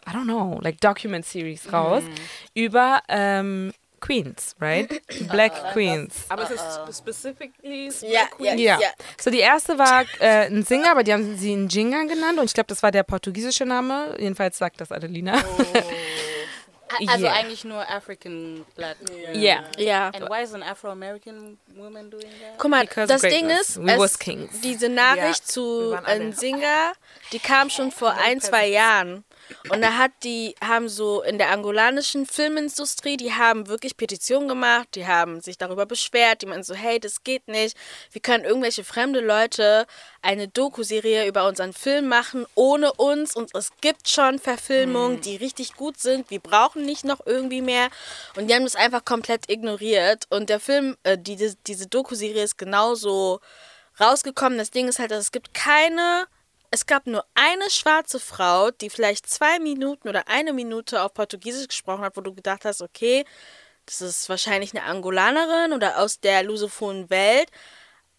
I don't know, like Document Series raus mm. über ähm, Queens, right? Black uh, Queens. Aber es ist specifically ja, Queens. Ja, ja. So die erste war äh, ein Singer, aber die haben sie einen Jinga genannt und ich glaube, das war der portugiesische Name. Jedenfalls sagt das Adelina. Oh. Also yeah. eigentlich nur African Blood. Ja. Yeah. Yeah. And why is an Afro-American woman doing that? Guck mal, Because das Ding ist, es, diese Nachricht yeah. zu Nzinga, die kam schon vor ein, zwei Jahren. Und da hat die, haben so in der angolanischen Filmindustrie, die haben wirklich Petitionen gemacht, die haben sich darüber beschwert, die meinen so, hey, das geht nicht. Wie können irgendwelche fremde Leute eine Doku-Serie über unseren Film machen, ohne uns? Und es gibt schon Verfilmungen, mhm. die richtig gut sind. Wir brauchen nicht noch irgendwie mehr. Und die haben das einfach komplett ignoriert. Und der Film, äh, die, diese Doku-Serie ist genauso rausgekommen. Das Ding ist halt, dass es gibt keine es gab nur eine schwarze Frau, die vielleicht zwei Minuten oder eine Minute auf Portugiesisch gesprochen hat, wo du gedacht hast, okay, das ist wahrscheinlich eine Angolanerin oder aus der lusophonen Welt.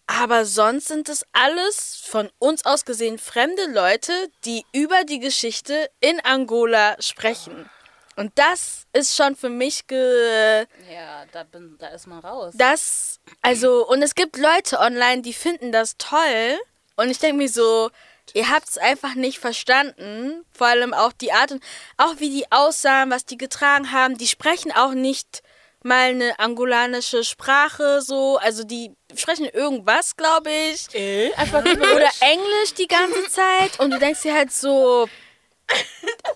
Aber sonst sind es alles von uns aus gesehen fremde Leute, die über die Geschichte in Angola sprechen. Und das ist schon für mich ge. Ja, da, bin, da ist man raus. Das, also, und es gibt Leute online, die finden das toll. Und ich denke mir so, Ihr habt es einfach nicht verstanden. Vor allem auch die Art und auch wie die aussahen, was die getragen haben. Die sprechen auch nicht mal eine angolanische Sprache, so, also die sprechen irgendwas, glaube ich. Äh, einfach Oder Englisch die ganze Zeit. Und du denkst dir halt so,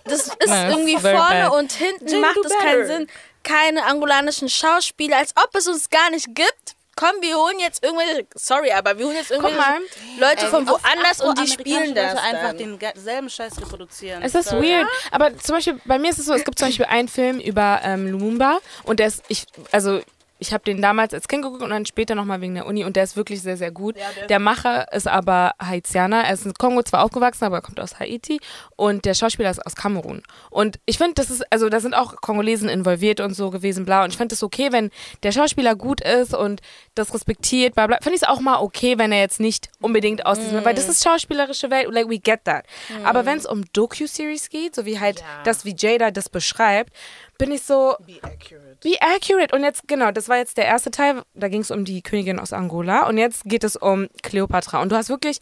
das ist nice. irgendwie vorne bad. und hinten Jim macht es keinen Sinn. Keine angolanischen Schauspieler, als ob es uns gar nicht gibt komm, wir holen jetzt irgendwelche, sorry, aber wir holen jetzt irgendwelche mal, Leute von woanders und die spielen das. einfach denselben Scheiß reproduzieren. Es ist so. weird. Aber zum Beispiel, bei mir ist es so, es gibt zum Beispiel einen Film über ähm, Lumumba und der ist, ich, also ich habe den damals als Kind geguckt und dann später nochmal wegen der Uni und der ist wirklich sehr, sehr gut. Ja, der, der, Macher ist aber Haitianer. Er ist in Kongo zwar aufgewachsen, aber er kommt aus Haiti und der Schauspieler ist aus Kamerun. Und ich finde, das ist, also da sind auch Kongolesen involviert und so gewesen, bla. Und ich finde es okay, wenn der Schauspieler gut ist und das respektiert, bla, bla. Finde ich es auch mal okay, wenn er jetzt nicht unbedingt aus diesem, mm. weil das ist schauspielerische Welt, like we get that. Mm. Aber wenn es um Docu-Series geht, so wie halt ja. das, wie Jada das beschreibt, bin ich so. Be accurate. Be accurate. Und jetzt, genau, das war jetzt der erste Teil. Da ging es um die Königin aus Angola. Und jetzt geht es um Cleopatra. Und du hast wirklich,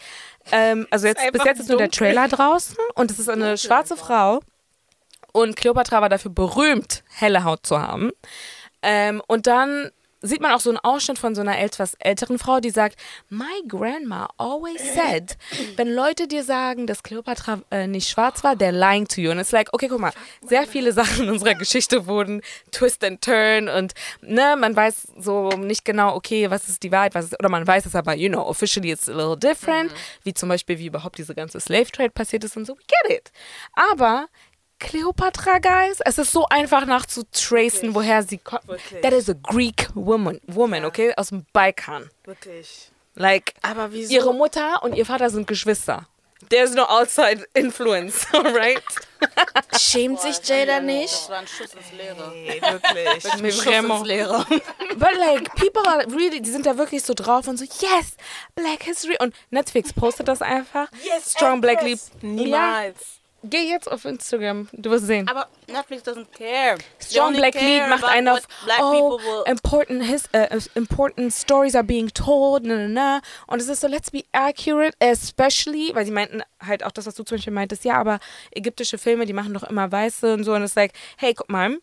ähm, also jetzt, bis jetzt ist nur der Trailer draußen. Und es ist eine schwarze Frau. Und Cleopatra war dafür berühmt, helle Haut zu haben. Ähm, und dann sieht man auch so einen Ausschnitt von so einer etwas älteren Frau, die sagt, My grandma always said, wenn Leute dir sagen, dass Cleopatra äh, nicht schwarz war, they're lying to you. Und es ist like, okay, guck mal, sehr viele Sachen in unserer Geschichte wurden twist and turn und ne, man weiß so nicht genau, okay, was ist die Wahrheit, was ist, oder man weiß es aber, you know, officially it's a little different, mhm. wie zum Beispiel, wie überhaupt diese ganze Slave Trade passiert ist und so, we get it. Aber Cleopatra, guys. Es ist so einfach nachzutracen, woher sie kommt. That is a Greek woman, woman ja. okay? Aus dem Balkan. Wirklich. Like, Aber wieso? ihre Mutter und ihr Vater sind Geschwister. There's no outside influence, right? Schämt sich Jada nicht? Das war ein Schuss ins Leere. Nee, wirklich. Ein Schuss ins Leere. But like, people are really, die sind da wirklich so drauf und so, yes, Black History. Und Netflix postet das einfach. Yes, Strong Black Leap. Niemals. Ja. Geh jetzt auf Instagram, du wirst sehen. Aber Netflix doesn't care. Strong Black Lead macht einen auf, oh, important, his, uh, important stories are being told, na, na, na. Und es ist so, let's be accurate, especially, weil sie meinten halt auch das, was du zum Beispiel meintest, ja, aber ägyptische Filme, die machen doch immer Weiße und so. Und es ist like, hey, guck mal,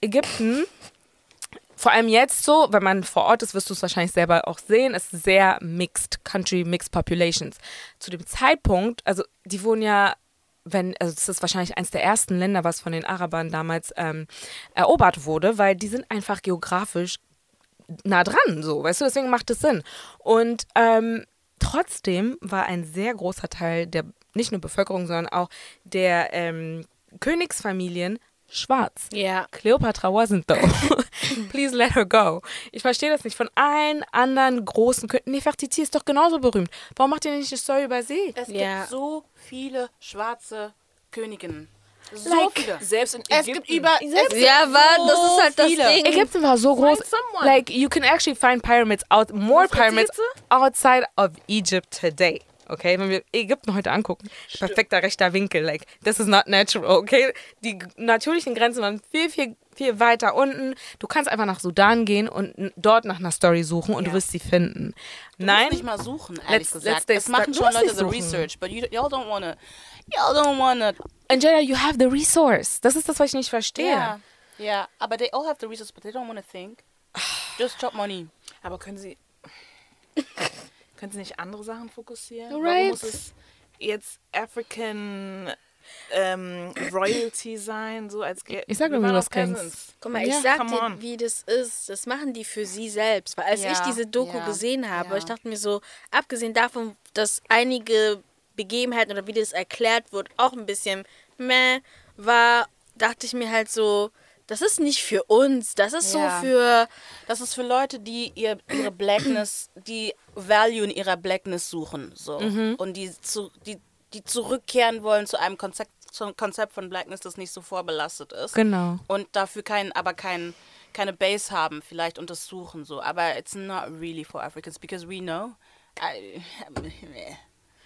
Ägypten vor allem jetzt so, wenn man vor Ort ist, wirst du es wahrscheinlich selber auch sehen, ist sehr mixed country, mixed populations. Zu dem Zeitpunkt, also die wurden ja wenn, also das ist wahrscheinlich eines der ersten Länder, was von den Arabern damals ähm, erobert wurde, weil die sind einfach geografisch nah dran, so, weißt du, deswegen macht es Sinn. Und ähm, trotzdem war ein sehr großer Teil der, nicht nur Bevölkerung, sondern auch der ähm, Königsfamilien schwarz. Ja. Yeah. Cleopatra wasn't though. Please let her go. Ich verstehe das nicht. Von allen anderen großen Königen. Nefertiti ist doch genauso berühmt. Warum macht ihr nicht eine Story über sie? Es yeah. gibt so viele schwarze Königinnen. So like, viele. Selbst in Ägypten. Es gibt über. Es ja, war, das ist halt das viele. Ding. Ägypten war so groß. Like, you can actually find pyramids out, more pyramids outside of Egypt today. Okay, wenn wir Ägypten heute angucken, Stimmt. perfekter rechter Winkel, like, this is not natural, okay? Die natürlichen Grenzen waren viel, viel, viel weiter unten. Du kannst einfach nach Sudan gehen und dort nach einer Story suchen und ja. du wirst sie finden. Du Nein. Musst nicht mal suchen, ehrlich let's, gesagt. Let's es machen schon Leute the research, but you, y'all don't wanna, y'all don't wanna. Angela, you have the resource. Das ist das, was ich nicht verstehe. Ja, yeah. yeah. aber they all have the resource, but they don't wanna think. Just drop money. Aber können sie können Sie nicht andere Sachen fokussieren? Right. Warum muss es jetzt African ähm, Royalty sein, so als Ge Ich sag nur, wie du das kennst. Guck mal, ich sag dir, wie das ist. Das machen die für sie selbst. Weil als ja, ich diese Doku ja, gesehen habe, ja. ich dachte mir so, abgesehen davon, dass einige Begebenheiten oder wie das erklärt wird, auch ein bisschen meh war, dachte ich mir halt so, das ist nicht für uns, das ist ja. so für. Das ist für Leute, die ihr, ihre Blackness, die Value in ihrer Blackness suchen. So. Mhm. Und die, zu, die, die zurückkehren wollen zu einem Konzept, zum Konzept von Blackness, das nicht so vorbelastet ist. Genau. Und dafür kein, aber kein, keine Base haben, vielleicht und das suchen so. Aber it's not really for Africans because we know. I,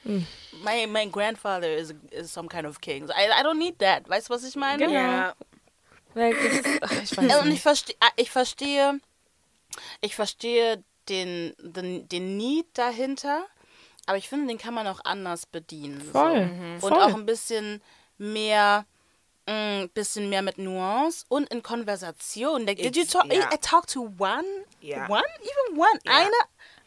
mm. My, my grandfather is, is some kind of king. I, I don't need that. Weißt du, was ich meine? Genau. Ja. Like, ich weiß und ich verstehe, ah, ich verstehe, ich verstehe den, den, den Need dahinter, aber ich finde, den kann man auch anders bedienen. Voll. So. Mhm. Und auch ein bisschen mehr ein mm, bisschen mehr mit Nuance und in Konversation. Like, did you talk, yeah. talk to one? Yeah. One? Even one? Yeah. Eine,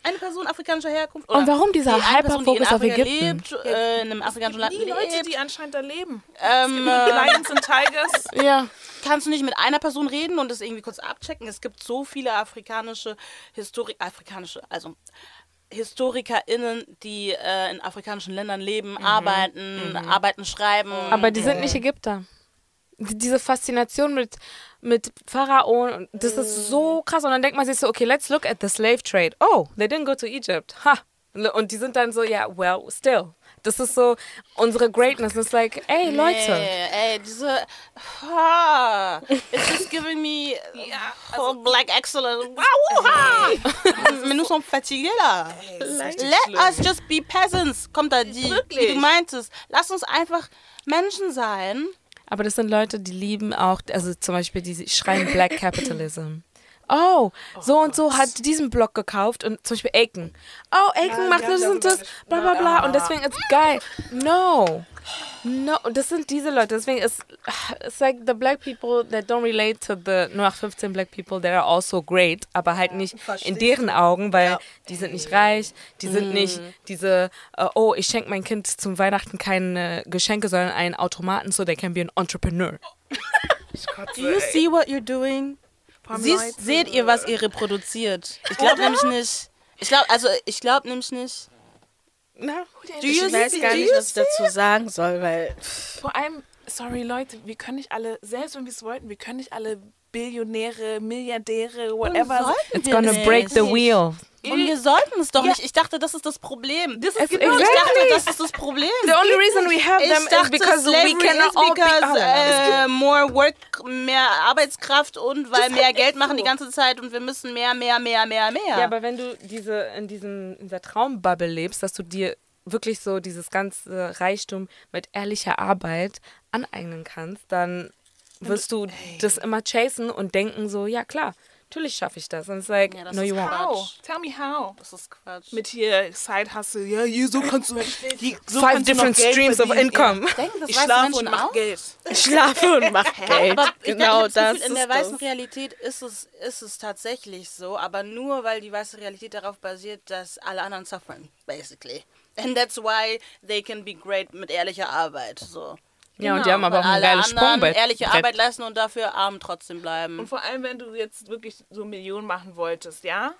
eine Person afrikanischer Herkunft? und warum dieser Hyperfokus auf Ägypten? Lebt, äh, in einem afrikanischen Land Die Leute, lebt. die anscheinend da leben. Ähm, Lions und Tigers. Ja. Kannst du nicht mit einer Person reden und das irgendwie kurz abchecken? Es gibt so viele afrikanische Historik, afrikanische, also HistorikerInnen, die äh, in afrikanischen Ländern leben, mhm. arbeiten, mhm. arbeiten, schreiben. Aber die sind nicht Ägypter. Diese Faszination mit, mit Pharaonen, das ist so krass. Und dann denkt man sich so, okay, let's look at the slave trade. Oh, they didn't go to Egypt. Ha. Und die sind dann so, ja, yeah, well, still. Das ist so unsere Greatness. It's like, ey, nee, Leute. Ey, diese. Ah, it's just giving me ja, also, black excellence. Wow, Mais nous sommes fatigués là. Let us just be peasants. Kommt da die, Wirklich? wie du meintest. Lass uns einfach Menschen sein. Aber das sind Leute, die lieben auch, also zum Beispiel, die schreien Black Capitalism oh, so und so hat diesen Blog gekauft und zum Beispiel Aiken. Oh, Aiken macht das und das, bla bla bla. Und deswegen ist es geil. No. No, das sind diese Leute. Deswegen ist es like the black people that don't relate to the 0815 black people that are also great, aber halt nicht in deren Augen, weil die sind nicht reich, die sind mm. nicht diese, uh, oh, ich schenke mein Kind zum Weihnachten keine Geschenke, sondern einen Automaten, so they can be an entrepreneur. Do you see what you're doing? Siehst, seht ihr, was ihr reproduziert? Ich glaube nämlich nicht. Ich glaube, also ich glaube nämlich nicht. Na, ich weiß gar nicht, was ich dazu sagen soll, weil. Vor allem, sorry Leute, wir können nicht alle, selbst wenn wir es wollten, wir können nicht alle Billionäre, Milliardäre, whatever. It's gonna break the wheel. Und wir sollten es doch ja. nicht. Ich dachte, das ist das Problem. Das ist genau, exactly. Ich dachte, das ist das Problem. The only reason we have them is because we cannot all because, uh, more work, mehr Arbeitskraft und weil das mehr Geld machen so. die ganze Zeit und wir müssen mehr, mehr, mehr, mehr, mehr. Ja, aber wenn du diese in diesem in dieser Traumbubble lebst, dass du dir wirklich so dieses ganze Reichtum mit ehrlicher Arbeit aneignen kannst, dann wirst du das immer chasen und denken so, ja klar, natürlich schaffe ich das. Und es ist like, ja, no you won't. How? Tell me how. Das ist Quatsch. Mit hier Side Hustle, ja, hier, so kannst du die, so Five kannst different streams of income. Ja. Denken, ich schlafe und mach Geld. Ich schlafe und mach Geld. Aber genau das. In der weißen das. Realität ist es, ist es tatsächlich so, aber nur weil die weiße Realität darauf basiert, dass alle anderen suffern, basically. And that's why they can be great mit ehrlicher Arbeit. So. Ja, und die haben aber auch ein geiles Sprungbett. ehrliche. Arbeit leisten und dafür arm trotzdem bleiben. Und vor allem, wenn du jetzt wirklich so Millionen machen wolltest, ja?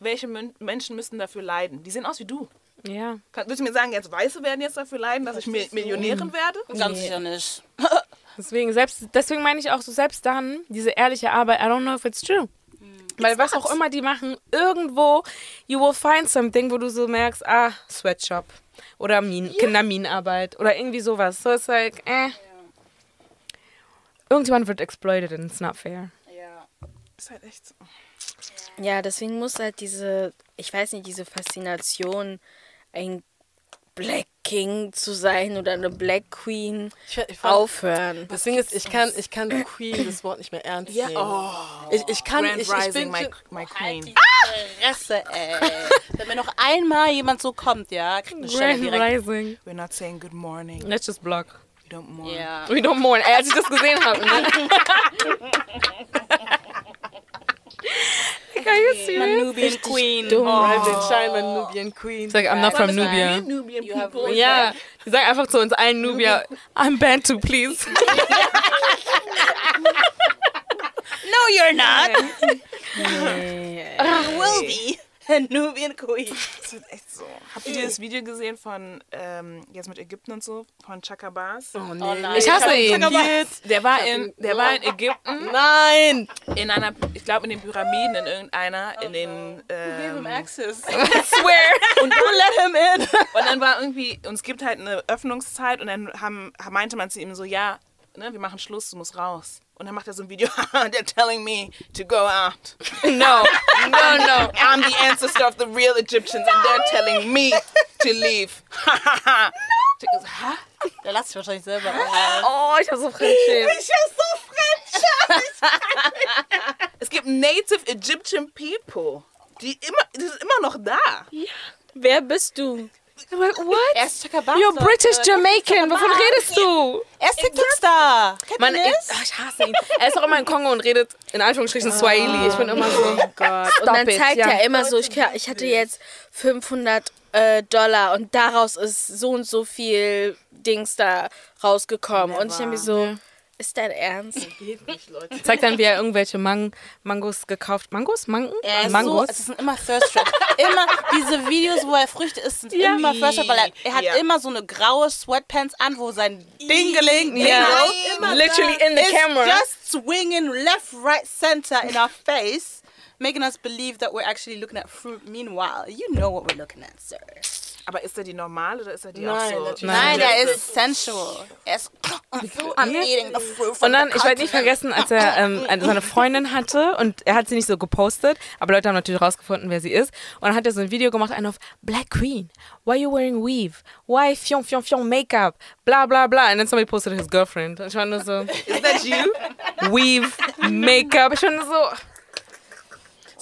Welche Men Menschen müssen dafür leiden? Die sehen aus wie du. Ja. Kann, willst du mir sagen, jetzt Weiße werden jetzt dafür leiden, dass ich Mi Millionärin werde? Ganz nee. sicher nicht. deswegen, selbst, deswegen meine ich auch so, selbst dann, diese ehrliche Arbeit, I don't know if it's true. Hm. Weil was auch immer die machen, irgendwo, you will find something, wo du so merkst, ah, Sweatshop. Oder Min ja. Kinderminenarbeit oder irgendwie sowas. So it's like, äh. Ja. Irgendjemand wird exploited and it's not fair. Ja. Ist halt echt so. Ja, deswegen muss halt diese, ich weiß nicht, diese Faszination, ein Black King zu sein oder eine Black Queen ich, ich fand, aufhören. Das Ding ist, ich kann, ich kann Queen das Wort nicht mehr ernst nehmen. Oh, ich, ich kann, Grand ich, ich bin, my, my Queen. Halt Fresse, ey. Wenn mir noch einmal jemand so kommt, ja, kriegt eine direkt. Rising. We're not saying good morning. Let's just block. We don't mourn. Yeah. We don't mourn. Ey, als ich das gesehen habe, ne? like, are you serious? Nubian Queen. Dumm. Oh. Rise and shine, my Nubian Queen. It's like, I'm not from Nubia. Nubian people. Ja, die sagen einfach zu uns allen Nubia, I'm Bantu, please. no, you're not. Nee. You will be. Nubian Queen. Das wird echt so. Habt ihr das Video gesehen von, ähm, jetzt mit Ägypten und so, von Chaka Bas? Oh, nee. Oh nein. Ich hasse ihn. Der war, in, der war in Ägypten. Nein! In einer, ich glaube in den Pyramiden, in irgendeiner, in den... Ähm, Give him access. I swear. Und du let him in. Und dann war irgendwie, und es gibt halt eine Öffnungszeit und dann haben, meinte man zu ihm so, ja, ne, wir machen Schluss, du musst raus. Und dann macht er so ein Video, they're telling me to go out. No, no, no. I'm the ancestor of the real Egyptians and they're telling me to leave. no. Hä? Der lasst sich wahrscheinlich selber. Oh, ich hab so Fremdschämen. Ich hab so Fremdschämen. es gibt Native Egyptian People. Die immer, die sind immer noch da. Ja. Wer bist du? What? Er ist Chakabanzo. You're British Jamaican. Wovon redest du? Er ist TikTok-Star. Ihr ich, ach, ich hasse ihn. Er ist auch immer in Kongo und redet in Anführungsstrichen Swahili. Ich bin immer so. Oh Gott. Und dann it, zeigt ja. er immer so, ich, ich hatte jetzt 500 äh, Dollar und daraus ist so und so viel Dings da rausgekommen. Und ich habe mir so, ist dein Ernst? Zeigt dann, wie er irgendwelche Mang Mangos gekauft. Mangos? Mangen? Er ist so, Mangos? es sind immer Thirst Trap. immer diese Videos, wo er Früchte isst, sind immer Thirst Trap, weil er, er hat Ja. immer so eine graue Sweatpants an, wo sein Dingeling, Ja. Dingeling Literally in the camera. just swinging left, right, center in our face, making us believe that we're actually looking at fruit. Meanwhile, you know what we're looking at, sir. Aber ist er die normal oder ist er die Nein, auch so? Nein, er ist sensual. Er ist, I'm eating the fruit from Und dann, the ich werde nicht vergessen, als er ähm, eine- seine Freundin hatte und er hat sie nicht so gepostet, aber Leute haben natürlich rausgefunden, wer sie ist. Und dann hat er so ein Video gemacht, einen auf Black Queen, why you wearing weave? Why fion fion fion makeup? Bla bla bla. And then somebody posted his girlfriend. Und ich war nur so, is that you? Weave, Makeup. Ich war nur so,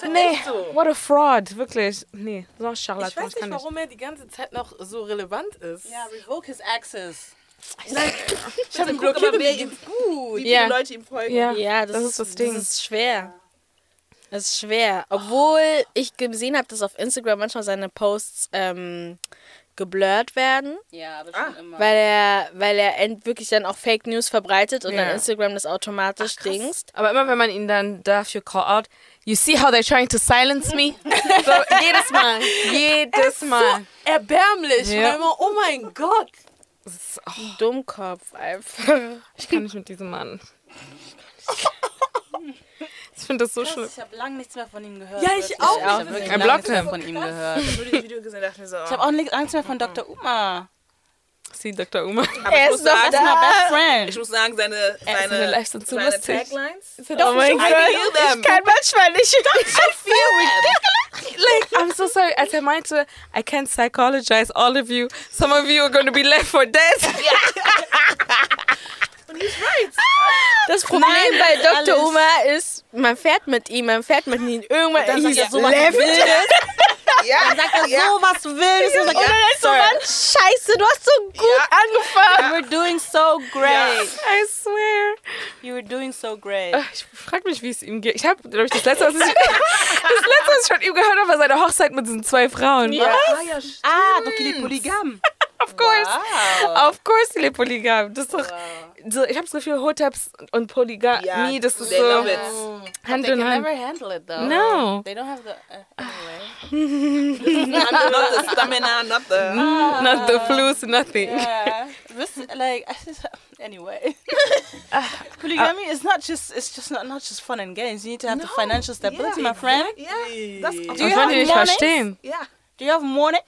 nee, what a fraud, wirklich. Nee, so ein Ich Charlatan, weiß ich kann nicht, nicht. warum er die ganze Zeit noch so relevant ist. Ja, revoke his access. Ich habe ihn blockiert aber, wer ihm- gut. Wie viele Ja. Leute ihm folgen. Ja, Ja, das, das ist, das Ding. Das ist schwer. Das ist schwer. Obwohl ich gesehen habe, dass auf Instagram manchmal seine Posts ähm, geblurrt werden, Ja, aber schon immer. weil er, weil er wirklich dann auch Fake News verbreitet und Ja. dann Instagram das automatisch dingst. Aber immer wenn man ihn dann dafür call out, you see how they're trying to silence me? so, jedes Mal. Jedes Mal. Erbärmlich. Ja. Immer, oh mein Gott. Das ist- oh, Dummkopf einfach. ich kann nicht mit diesem Mann. Ich finde das so schlimm. Ich habe lange nichts mehr von ihm gehört. Ja, ich wirklich. auch Ich habe wirklich lange nichts mehr him. von ihm gehört. Ich habe so, Ich habe auch ni- Angst mehr von Dr. Uma. Sie, Dr. Uma. aber Er ist doch sagen, That's my best friend. ich muss sagen, seine, seine seine, Lives so seine. Taglines. Oh mein I feel them. kann manchmal nicht. Like, I'm so sorry. Als er meinte, I can't psychologize all of you. Some of you are going to be left for dead. Das Problem Nein, bei Dr. alles. Uma ist, man fährt mit ihm, man fährt mit ihm. Irgendwann Dann sagt er sowas Left. Wildes. Ja, Dann sagt er sowas Wildes. Und sag, dann ja, ist so, Mann, scheiße, du hast so gut angefangen. You were doing so great. I swear. You were doing so great. Ich frage mich, wie es ihm geht. Ich habe, glaube ich, das letzte, was ich, das letzte, was ich von ihm gehört habe, war seine Hochzeit mit diesen zwei Frauen. Ah, ja, stimmt. Ah, donc il est polygame. Of course. Wow. Of course, die polygam. Das ist doch, so, ich habe das Gefühl, Hoteps und Polygamie, Ja, das ist they so love it. Hand They in can Hand. never handle it though. No. They don't have the. Uh, anyway. not the stamina, not the... Not the flus, nothing. Yeah. This like I just- anyway. Polygamy is not just it's just not not just fun and games. You need to have the financial stability, my friend. Yeah, that's Do Das you wollte have ich nicht mornings? Yeah. Do you have morning?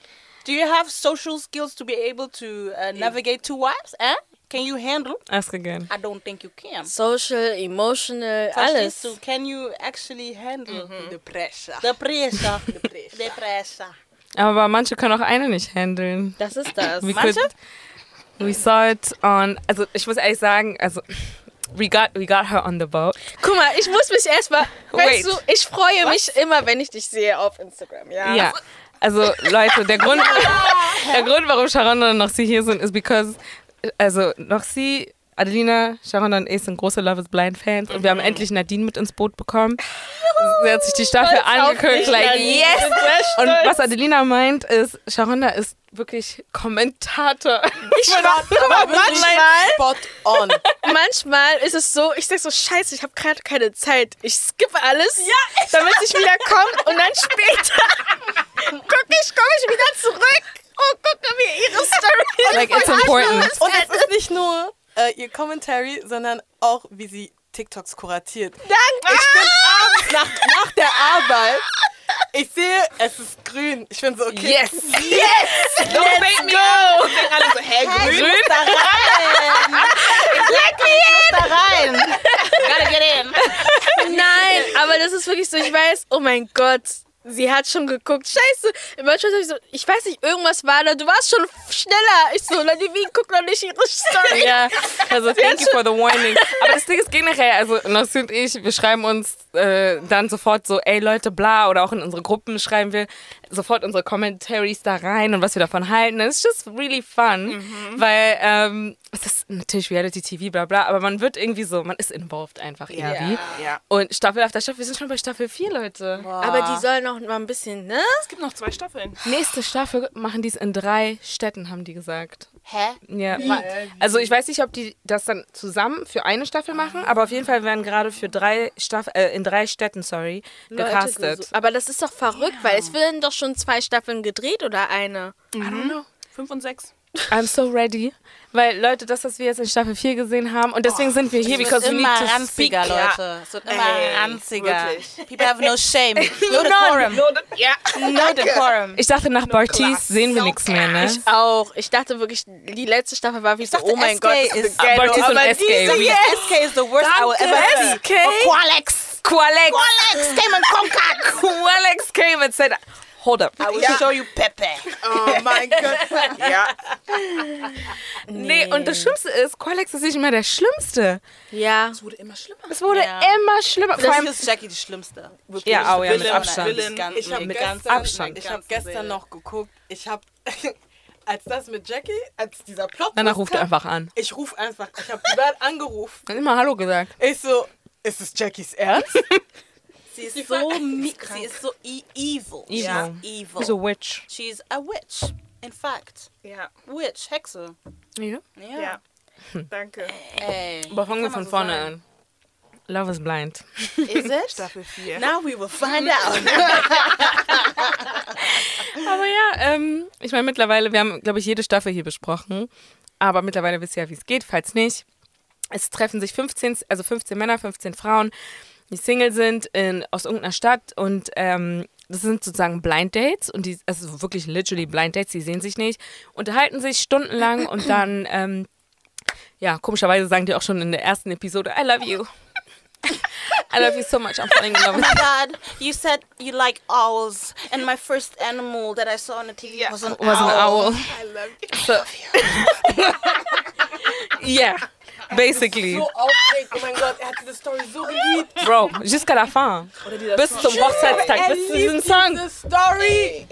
Do you have social skills to be able to uh, navigate two wives? Eh? Can you handle? Ask again. I don't think you can. Social, emotional, Verstehst alles. du? Can you actually handle The pressure. the pressure? the pressure. Aber manche können auch eine nicht handeln. Das ist das. We Manche? could, we saw it on, also ich muss ehrlich sagen, also we got, we got her on the boat. Guck mal, ich muss mich erstmal, Wait. weißt du, ich freue mich immer, wenn ich dich sehe auf Instagram, ja? Ja. Also Leute, der Grund, der Grund, warum Sharon und noch sie hier sind, ist because, also noch sie, Adelina, Sharon und ich sind große Love is Blind Fans und wir haben endlich Nadine mit ins Boot bekommen. Sie hat sich die Staffel angekündigt, like yes. Und was Adelina meint ist, Sharonda ist wirklich Kommentator. Ich aber manchmal, Spot on. manchmal ist es so, ich sag so, scheiße, ich habe gerade keine Zeit. Ich skippe alles, damit ich wieder komme und dann später guck ich, komme ich wieder zurück und gucke mir ihre Story Like it's important. Und es ist nicht nur äh, ihr Commentary, sondern auch, wie sie TikToks kuratiert. Danke. Ich bin abends nach, nach der Arbeit. Ich sehe, es ist grün. Ich bin so, okay. Yes. Don't make me go. Und denken alle so, hä, grün? Da rein. Exactly. Ich muss da rein. Gotta get in. Nein, aber das ist wirklich so, ich weiß, oh mein Gott, sie hat schon geguckt. Scheiße. Manchmal ich so, ich weiß nicht, irgendwas war da. Du warst schon schneller. Ich so, wie guck noch nicht ihre Story. Ja, also thank you for the warning. Aber das Ding ist generell, also Nossi und ich, wir schreiben uns äh, dann sofort so, ey Leute, bla, oder auch in unsere Gruppen schreiben wir sofort unsere Commentaries da rein und was wir davon halten. It's just really fun, mhm. weil ähm, es ist natürlich Reality TV, bla bla, aber man wird irgendwie so, man ist involved einfach ja. irgendwie. Ja. Und Staffel auf der Staffel, wir sind schon bei Staffel 4, Leute. Boah. Aber die sollen noch mal ein bisschen, ne? Es gibt noch zwei Staffeln. Nächste Staffel machen die es in drei Städten, haben die gesagt. Hä? Ja. Also ich weiß nicht, ob die das dann zusammen für eine Staffel machen, aber auf jeden Fall werden gerade für drei Staffel, äh, in drei Städten, sorry, gecastet. Aber das ist doch verrückt, ja. weil es werden doch schon zwei Staffeln gedreht oder eine? Mhm. I don't know. Fünf und sechs. I'm so ready. Weil, Leute, das, was wir jetzt in Staffel 4 gesehen haben, und deswegen oh, sind wir hier, because we need to ranziger, speak. Leute. Es wird immer Ey, ranziger. Wirklich. People have no shame. No decorum. No, decorum. Ich dachte, nach no Bartis sehen wir so nichts mehr, ne? Ich auch. Ich dachte wirklich, die letzte Staffel war wie so, oh mein SK Gott, ist Bartis und SK. SK is the worst I will ever see. SK? Qualex. Qualex. Qualex came and conquered. Qualex came and said... Hold up. I will ja. show you Pepe. Oh mein Gott. ja. Nee. nee, und das Schlimmste ist, Qualex ist nicht immer der Schlimmste. Ja. Es wurde immer schlimmer. Es wurde ja. immer schlimmer. Vor allem ist Jackie die Schlimmste. Wirklich. Ja, auch ja, mit Abstand. ich habe gestern, Abstand. Ich hab gestern noch geguckt. Ich habe als das mit Jackie, als dieser Plot. Danach ruft er einfach an. Ich rufe einfach, ich habe privat angerufen. Dann immer Hallo gesagt. Ich so, ist es Jackies Ernst? Sie ist so, sie ist so e evil. Evil. Ja. evil. She's a witch. She's a witch. In fact. Ja. Witch, Hexe. Ja. Ja. ja. Danke. Ey. Aber fangen wir von so vorne sein. an. Love is blind. Is it? Staffel 4. Now we will find out. aber ja, ähm, ich meine mittlerweile, wir haben, glaube ich, jede Staffel hier besprochen. Aber mittlerweile wisst ihr ja, wie es geht. Falls nicht, es treffen sich 15, also 15 Männer, 15 Frauen die Single sind in, aus irgendeiner Stadt und ähm, das sind sozusagen Blind Dates und die, also wirklich literally Blind Dates, die sehen sich nicht, unterhalten sich stundenlang und dann, ähm, ja, komischerweise sagen die auch schon in der ersten Episode, I love you. I love you so much. I'm falling in love with you. Oh my God, you said you like owls, and my first animal that I saw on the TV was an was owl. An owl. I love you. So, yeah. Basically. So aufgeregt. Oh mein Gott, er hat diese Story so geliebt. Bro, jusqu'à la fin. Bis zum Hochzeitstag, bis zu diesem Song. Diese Story.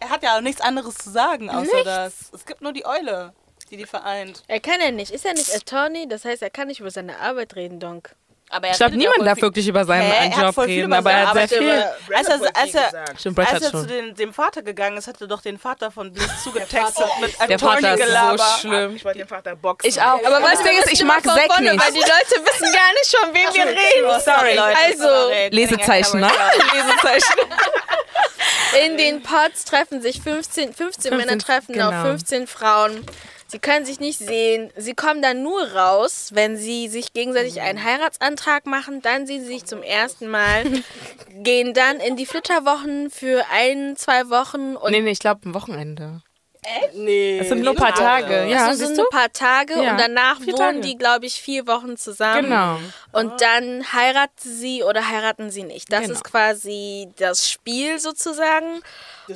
Er hat ja auch nichts anderes zu sagen, außer nichts. das. Es gibt nur die Eule, die die vereint. Er kann ja nicht. Ist er nicht Attorney? Das heißt, er kann nicht über seine Arbeit reden, Donk. Aber ich glaube, niemand darf wirklich über seinen Hä? Job reden, aber er hat sehr viel. Als er, als er, Stimmt, als er zu den, dem Vater gegangen ist, hat er doch den Vater von Bliss zugetextet mit einem Der Vater ist so schlimm. Ich wollte den Vater boxen. Ich auch. Aber was Ding ist, ich mag Zack nicht. Weil die Leute wissen gar nicht, von wem wir reden. Sorry. Also, Lesezeichen, ne? Lesezeichen. In den Pods treffen sich 15, 15 Männer treffen genau. auf 15 Frauen. Sie können sich nicht sehen. Sie kommen dann nur raus, wenn sie sich gegenseitig einen Heiratsantrag machen. Dann sehen sie sich zum ersten Mal, gehen dann in die Flitterwochen für ein, zwei Wochen. Und nee, nee, ich glaube ein Wochenende. Echt? Nee. Das sind nur ein paar Tage. Ja, das sind nur ein paar Tage ja. und danach vier wohnen Tage. die, glaube ich, vier Wochen zusammen. Genau. Und oh. dann heiraten sie oder heiraten sie nicht. Das genau. ist quasi das Spiel sozusagen.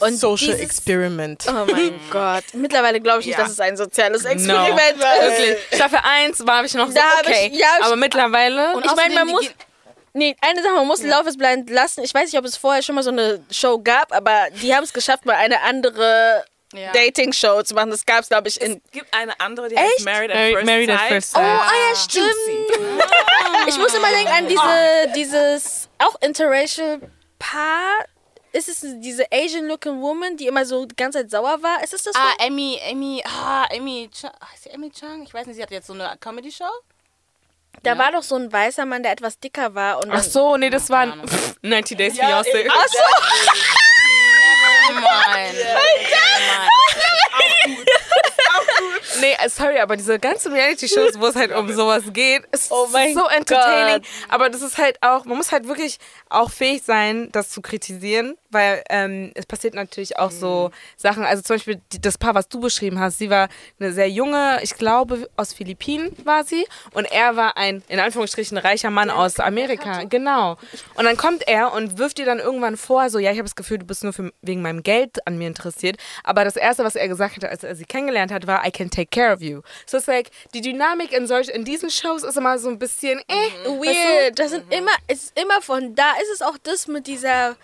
Und Social dieses, Experiment. Oh mein Gott. Mittlerweile glaube ich nicht, ja. dass es ein soziales Experiment no. ist. Wirklich. Staffel 1 war ich noch so, okay. Ich, ja, aber mittlerweile... Und ich meine, man muss... Nee, eine Sache, man muss ja. Love is Blind lassen. Ich weiß nicht, ob es vorher schon mal so eine Show gab, aber die haben es geschafft, mal eine andere ja. Dating-Show zu machen. Das gab es, glaube ich, in. Es gibt eine andere, die heißt Married at First Married Sight. At first sight. Oh, ah ja, stimmt. ich muss immer denken an diese, dieses auch interracial Paar ist es diese Asian-looking Woman, die immer so die ganze Zeit sauer war? Ist es das? Ah, so? Amy, Amy, ah, Amy, Ch heißt sie Amy Chang? Ich weiß nicht, sie hat jetzt so eine Comedy-Show. Da ja. war doch so ein weißer Mann, der etwas dicker war. Und Ach so, nee, das war 90 Days ja, Fiancé. Ach so. Nein. Nee, sorry, aber diese ganzen Reality-Shows, wo es halt um sowas geht, ist oh so entertaining. Gott. Aber das ist halt auch, man muss halt wirklich auch fähig sein, das zu kritisieren, weil ähm, es passiert natürlich auch so mhm. Sachen, also zum Beispiel die, das Paar, was du beschrieben hast, sie war eine sehr junge, ich glaube aus Philippinen war sie und er war ein, in Anführungsstrichen, reicher Mann aus Amerika, genau. Und dann kommt er und wirft ihr dann irgendwann vor, so, ja, ich habe das Gefühl, du bist nur für, wegen meinem Geld an mir interessiert, aber das Erste, was er gesagt hat, als er sie kennengelernt hat, war, I can take care of you. So it's like, die Dynamik in, solch, in diesen Shows ist immer so ein bisschen, eh, mhm. weird. Weißt du? Das sind immer, es ist immer von, da ist es auch das mit dieser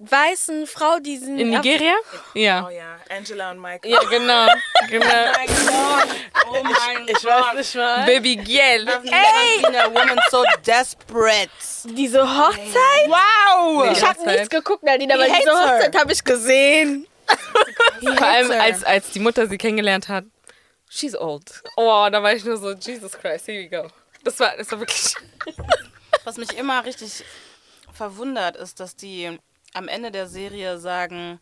weißen Frau, die sind. In Nigeria? Ja. Oh ja, Angela und Michael. Ja, genau. genau. oh mein Gott. Oh mein ich, ich weiß nicht mal. Baby Giel. Ey! a woman so desperate. Diese Hochzeit? Wow! Nee, ich habe nichts geguckt, Nadine, aber diese Hochzeit habe ich gesehen. Vor allem, als, als die Mutter sie kennengelernt hat. She's old. Oh, da war ich nur so, Jesus Christ, here we go. Das war, das war wirklich. Was mich immer richtig verwundert, ist, dass die am Ende der Serie sagen,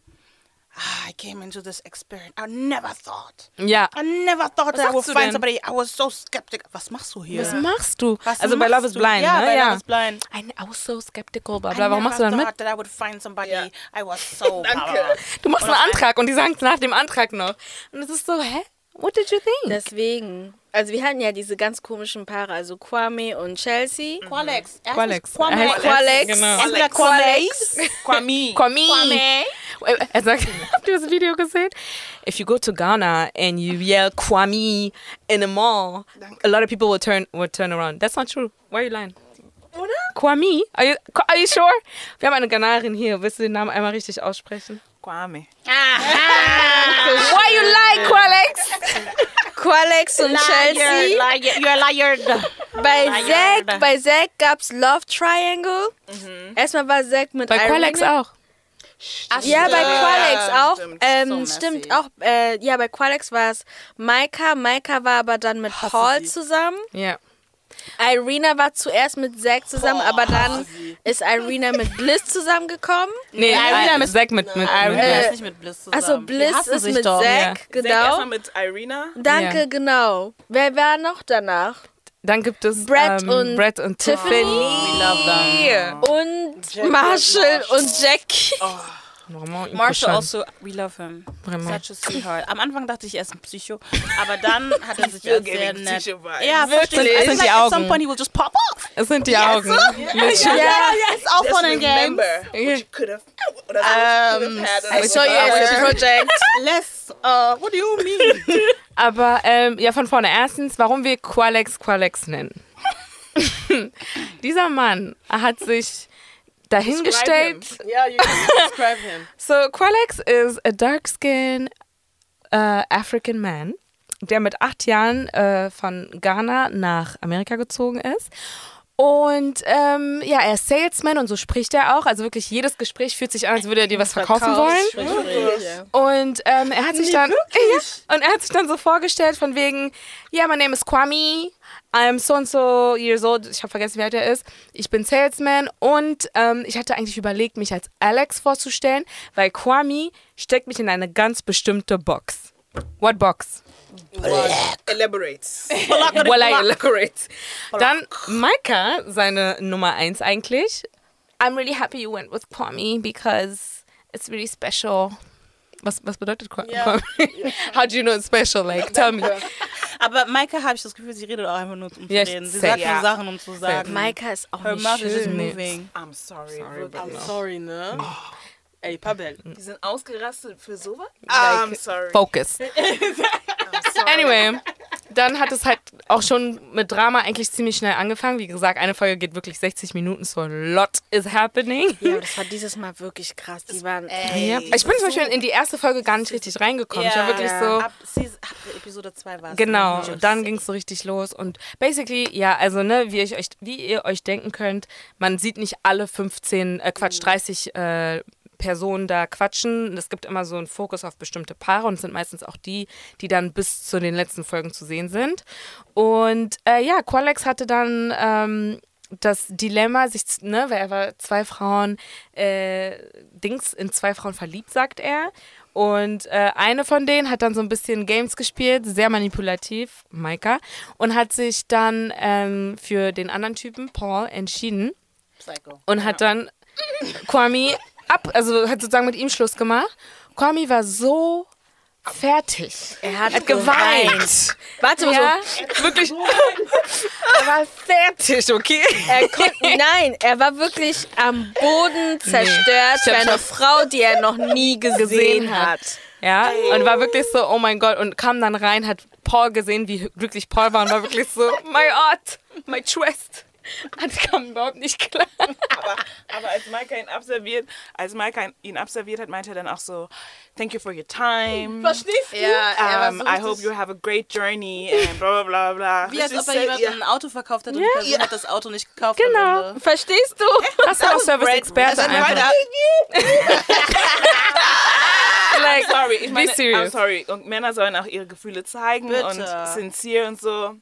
ah, I came into this experience. I never thought. Ja. I never thought Was I would find denn? somebody. I was so skeptical. Was machst du hier? Was machst du? Was also bei Love is Blind, ja, ne? Bei ja, Love is Blind. I, was so skeptical, bla bla. Warum machst du dann mit? I that I would find somebody. Yeah. I was so. Danke. Du machst einen Antrag und die sagen es nach dem Antrag noch. Und es ist so, hä? What did you think? Deswegen. Also wir hatten ja diese ganz komischen Paare, also Kwame und Chelsea. Mhm. Qualex. Qualex. Quame. Qualex. Genau. Entweder Qualex. Kwame. Kwame. Kwame. Er sagt, habt ihr das Video gesehen? If you go to Ghana and you yell Kwame in a mall, a lot of people will turn will turn around. That's not true. Why are you lying? Oder? Kwame? Are you, are you sure? Wir haben eine Ghanarin hier. Willst du den Namen einmal richtig aussprechen? Kwame. Why you lie, Qualex? Qualex und Chelsea. Liar, you're a liar. Bei Zack, bei Zack gab's Love Triangle. Mhm. Erstmal war Zack mit Bei Qualex auch. Ach, ja, bei Qualex auch. Stimmt, ähm, so stimmt auch. Äh, ja, bei Qualex war es Maika. Maika war aber dann mit Hasse Paul sie. zusammen. Ja. Irina war zuerst mit Zack zusammen, Boah, aber dann ist Irina mit Bliss zusammengekommen. Nee, Irina mit Zack mit, mit, Irina äh, ist nicht mit Bliss zusammen. Also Bliss ist mit doch. Zack, ja. genau. Zack erstmal mit Irina. Danke, ja. genau. Wer war noch danach? Dann gibt es Brett, ähm, und, Brett und Tiffany. We love them. Und Jack Marshall und Jackie. Oh. Marshall also, we love him. Vraiment. Such a sweetheart. Am Anfang dachte ich, er ist ein Psycho, aber dann hat er sich als sehr nett. Ja, wirklich. Es sind die Augen. At some point he will just pop off. Es sind die yes. Augen. Ja, ja, it's all fun and games. Um, I saw you as a project. Less, uh, what do you mean? Aber ähm, ja, von vorne. Erstens, warum wir Qualex Qualex nennen. Dieser Mann hat sich dahingestellt. Yeah, you can describe him. so Qualex is a dark-skinned uh, African man, der mit acht Jahren uh, von Ghana nach Amerika gezogen ist. Und ähm, ja, er ist Salesman und so spricht er auch. Also wirklich jedes Gespräch fühlt sich an, als würde er dir was verkaufen wollen. Und ähm, er hat sich dann ja, und er hat sich dann so vorgestellt von wegen, ja, yeah, my name is Kwame. I'm so and so years old. Ich habe vergessen, wie alt er ist. Ich bin Salesman und ähm, ich hatte eigentlich überlegt, mich als Alex vorzustellen, weil Kwame steckt mich in eine ganz bestimmte Box. What box? Black. Elaborates. well, I elaborate. Dann Maika, seine Nummer eins eigentlich. I'm really happy you went with Kwame because it's really special. Was, was bedeutet Kwame? Yeah. How do you know it's special? Like, tell me. Aber Maika habe ich das Gefühl, sie redet auch einfach nur um zu reden. Sie sagt nur Sachen, um zu sagen. Maika ist auch Her nicht schön. Is moving. I'm sorry. sorry I'm sorry, ne? Oh. Ey, Pabel. Die sind ausgerastet für sowas? I'm sorry. Focus. Anyway, dann hat es halt auch schon mit Drama eigentlich ziemlich schnell angefangen. Wie gesagt, eine Folge geht wirklich 60 Minuten, so a lot is happening. Ja, das war dieses Mal wirklich krass. Die waren. Ey, ja. Ich bin zum Beispiel in die erste Folge gar nicht richtig reingekommen. Ja, ich war wirklich ja. so. Ab, ab Episode 2 war es. Genau, dann ging es so richtig los. Und basically, ja, also, ne, wie, ich euch, wie ihr euch denken könnt, man sieht nicht alle 15, äh, Quatsch, 30 äh, Personen da quatschen. Es gibt immer so einen Fokus auf bestimmte Paare und es sind meistens auch die, die dann bis zu den letzten Folgen zu sehen sind. Und äh, ja, Qualex hatte dann ähm, das Dilemma, sich, ne, weil er war zwei Frauen, äh, Dings in zwei Frauen verliebt, sagt er. Und äh, eine von denen hat dann so ein bisschen Games gespielt, sehr manipulativ, Maika, und hat sich dann ähm, für den anderen Typen, Paul, entschieden. Psycho. Und hat dann Kwame ab, also hat sozusagen mit ihm Schluss gemacht. Kwame war so fertig. Er hat, hat geweint. Warte mal ja, so. Wirklich. er war fertig, okay? Er konnte, nein, er war wirklich am Boden zerstört nee. für eine Frau, die er noch nie gesehen, gesehen hat. Ja, und war wirklich so, oh mein Gott, und kam dann rein, hat Paul gesehen, wie glücklich Paul war und war wirklich so, my art, my trust. Das kam überhaupt nicht klar. Aber, aber als Maika ihn abserviert, als Maika ihn abserviert hat, meinte er dann auch so, thank you for your time. Verstehst du? Ja, um, so I hope you have a great journey and bla bla bla. Wie als ob er jemand ein Auto verkauft hat und yeah. die Person hat das Auto nicht gekauft. Genau. Verstehst du? Hast du auch Service-Experte einfach. like, I'm sorry, ich meine, I'm sorry. Und Männer sollen auch ihre Gefühle zeigen Bitte. und sincere und so.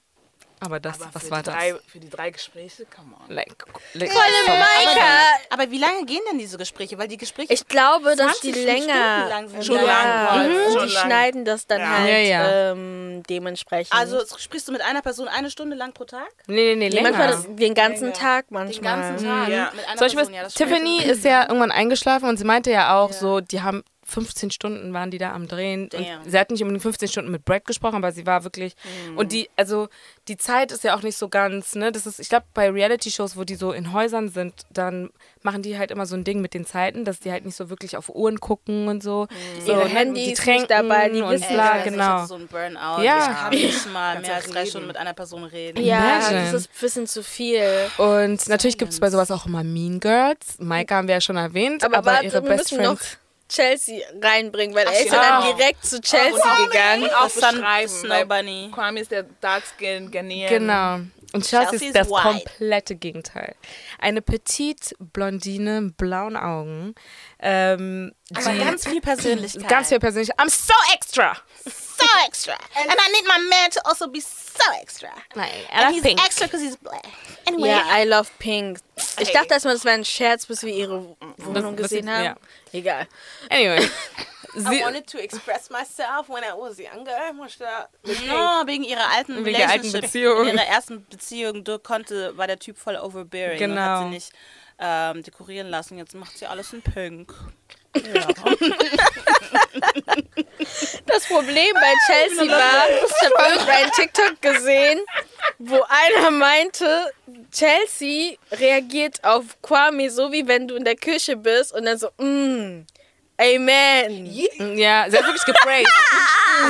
Aber das, aber was war drei, das? Für die drei Gespräche, come on. Like, like Voll im aber, aber wie lange gehen denn diese Gespräche? Weil die Gespräche. Ich glaube, dass die länger. Lang sind. Schon lang. Mhm. Schon die schneiden das dann Ja. halt Ja, ja. Ähm, dementsprechend. Also sprichst du mit einer Person eine Stunde lang pro Tag? Nee, nee, nee, länger. manchmal das, den ganzen Länger. Tag Den manchmal. ganzen Tag? Ja. Mit einer Person, ja, das stimmt. Tiffany ist ja irgendwann eingeschlafen und sie meinte ja auch Ja. so, die haben 15 Stunden waren die da am Drehen. Und sie hat nicht unbedingt 15 Stunden mit Brad gesprochen, aber sie war wirklich. Und die, also die Zeit ist ja auch nicht so ganz, ne? Das ist, ich glaube, bei Reality-Shows, wo die so in Häusern sind, dann machen die halt immer so ein Ding mit den Zeiten, dass die halt nicht so wirklich auf Uhren gucken und so. so Ihre ne? Handys die tränken dabei, die und wissen Ich weiß, Ich genau. so ein Burnout. Ja. Ich kann nicht mal Kannst mehr als drei. Stunden mit einer Person reden. Ja, Imagine. das ist ein bisschen zu viel. Und natürlich gibt es bei sowas auch immer Mean Girls. Maika haben wir ja schon erwähnt, aber, Aber, warte, ihre Best Friends. Chelsea reinbringen, weil er ist ja dann direkt zu Chelsea gegangen. Und auch beschreiben. Snow Bunny. Kwame ist der Dark Skin Ghanaian. Genau. Und Chelsea Chelsea ist das is white. komplette Gegenteil. Eine petite Blondine mit blauen Augen. Ähm, Aber die- ganz viel Persönlichkeit. ganz viel persönlich. I'm so extra. So extra. And I need my man to also be so extra. Nein, And he's extra because he's black. Anyway. Ja, I love pink. Ich dachte erstmal, das wäre ein Scherz, bis wir ihre Wohnung gesehen haben. ja. Egal. Anyway. I Sie, wanted to express myself when I was younger. No, wegen ihrer alten Wegen alten Relationship. Beziehung. In ihrer ersten Beziehung konnte, war der Typ voll overbearing und hat Genau. sie nicht ähm, dekorieren lassen. Jetzt macht sie alles in Pink. Das Problem bei Chelsea war, ich habe irgendeinen TikTok gesehen, wo einer meinte, Chelsea reagiert auf Kwame so, wie wenn du in der Küche bist und dann so, mm, Amen. sie hat wirklich gepraised.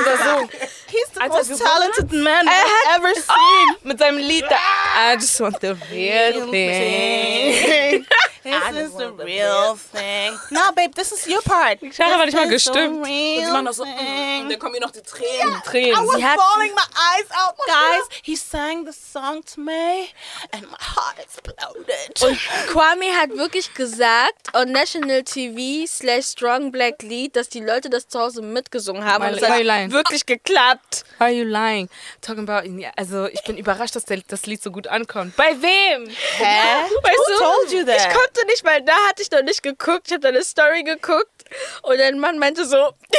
Oder so. He's the most talented man I've ever seen. Mit seinem Lied. I just want the real thing. This is the real thing. No, babe, this is your part. Sarah war nicht mal gestimmt. Und sie machen noch so, mm, und dann kommen ihr noch die Tränen. Tränen. was Sie bawling my eyes out, guys. He sang the song to me, and my heart exploded. Und Kwame hat wirklich gesagt, on National TV slash Strong Black Lied, dass die Leute das zu Hause mitgesungen haben. Why- und es hat lying? wirklich geklappt. Why are you lying? Talking about, also ich bin überrascht, dass der, das Lied so gut ankommt. Bei wem? Hä? Weißt Who du, told you that? Ich konnte nicht, weil da hatte ich noch nicht geguckt. Ich habe deine Story geguckt und dein Mann meinte so,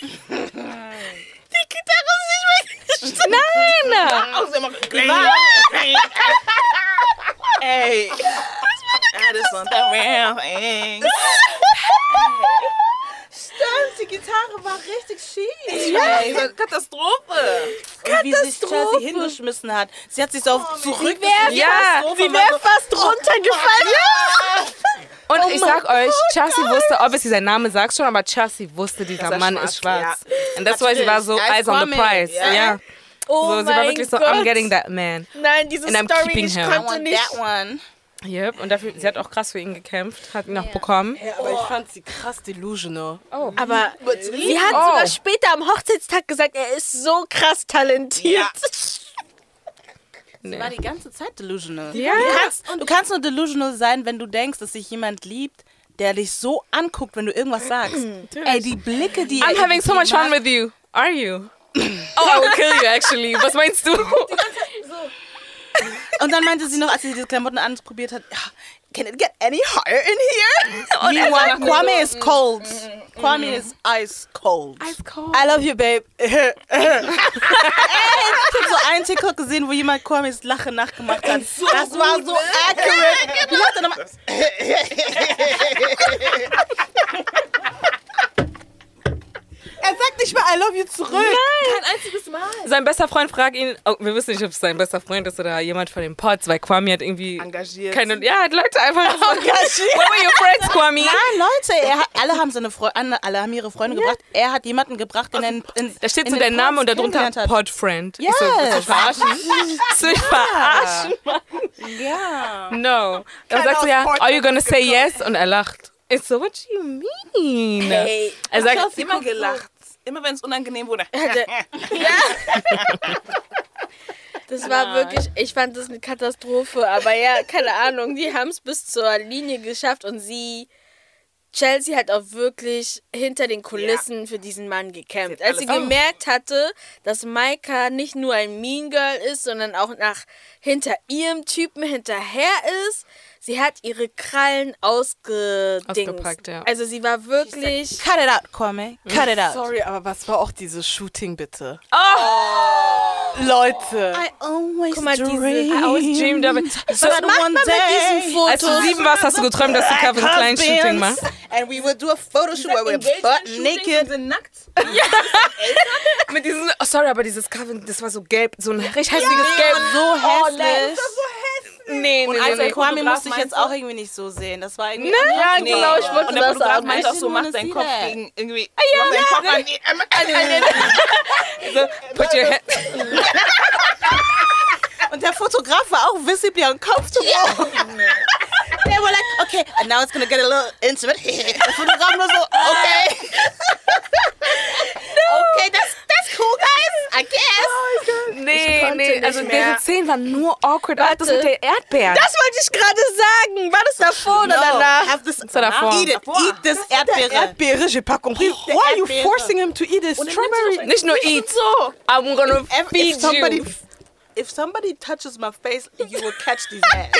die Gitarre ist nicht weggestellt. Nein! Ey. I just want the real thing. Stimmt, die Gitarre war richtig schief. So eine Katastrophe. Und wie sich Chelsea hingeschmissen hat. Sie hat sich so auf zurück. Ja, Sie wäre fast runtergefallen. Und ich sag euch, Chelsea wusste, obviously sein Name sagt schon, aber Chelsea wusste, dieser er Mann schwarz, ist schwarz. Und das war, sie war so Als eyes on the prize. ja. Ja. Oh So, sie war mein wirklich so, Gott. I'm getting that man. Nein, diese And I'm Story, keeping ich him. I konnte want nicht. that one. Yep. Und dafür, sie hat auch krass für ihn gekämpft, hat ihn auch bekommen. Ja, aber ich fand sie krass delusional. Oh. Aber sie hat Oh. sogar später am Hochzeitstag gesagt, er ist so krass talentiert. Sie war die ganze Zeit delusional. Ja. Du, kannst, du kannst nur delusional sein, wenn du denkst, dass sich jemand liebt, der dich so anguckt, wenn du irgendwas sagst. Ey, die Blicke, die I'm having so much fun with you. Are you? Oh, I will kill you actually. Was meinst du? Und dann meinte sie noch, als sie diese Klamotten anprobiert hat, ja, can it get any higher in here? Und er sagt, Kwame is cold. Kwame is ice cold. Ice cold. I love you, babe. ich habe so einen TikTok gesehen, wo jemand Kwames Lachen nachgemacht hat. So das war so accurate. Wie? I love you zurück. Nein. Kein einziges Mal. Sein bester Freund fragt ihn, oh, wir wissen nicht, ob es sein bester Freund ist oder jemand von den Pods, weil Kwame hat irgendwie Engagiert. keine, ja, Leute einfach engagiert. Where were your friends, Kwame? Nein, Leute, er hat, alle haben seine Freunde, alle haben ihre Freunde gebracht. Er hat jemanden gebracht, den er in, in Da steht so der Name und darunter hat. Podfriend. Yes. Ich so, willst du mich verarschen? Willst du verarschen? Ja. No. Dann sagt sie ja, are you gonna say yes? Und er lacht. Ich so, what do you mean? Hey. Er Ich sagt, habe immer gelacht. Immer wenn es unangenehm wurde. Das war wirklich, ich fand das eine Katastrophe, aber ja, keine Ahnung, die haben es bis zur Linie geschafft und sie, Chelsea hat auch wirklich hinter den Kulissen für diesen Mann gekämpft. Als sie gemerkt hatte, dass Maika nicht nur ein Mean Girl ist, sondern auch nach hinter ihrem Typen hinterher ist, sie hat ihre Krallen ausgedingst. Ausgepackt, ja. Also sie war wirklich... Cut it out, Kwame. Cut it out. Sorry, aber was war auch dieses Shooting bitte? Oh! Leute. I always Guck mal, diese- dream. I always dreamed of it. So, that one day als du sieben warst, hast du geträumt, dass du Calvin Klein Shooting machst. And we would do a photo shoot where we're butt naked. sind nackt. Mit diesem, oh, sorry, aber dieses Calvin, das war so gelb, so ein richtig hässliches Gelb. So hässlich. Nee, nee, Und nee, also nee. Kwame musste ich jetzt auch irgendwie nicht so sehen. Das war irgendwie. Ja, Nee. genau, ich wollte Und der das Fotograf sagen. meint I auch so, didn't mach wanna deinen Kopf that. gegen irgendwie. Mach deinen Kopf an die- So, put your hand. Und der Fotograf war auch visibly uncomfortable. They were like, okay, and now it's gonna get a little intimate. Der Fotograf nur so, okay. okay, that's, that's cool, guys. I guess. Nee, konnte nee, nicht also mehr. deren Szenen waren nur awkward. Auch das mit der Erdbeeren. Das wollte ich gerade sagen. War das davor oder No, danach? have this, war davor. Eat it, eat this Erdbeere. Erdbeere, j'ai pas compris. Why are you forcing him to eat a strawberry? Nicht nur eat. I'm gonna If, feed if somebody, you. if somebody touches my face, you will catch these hands.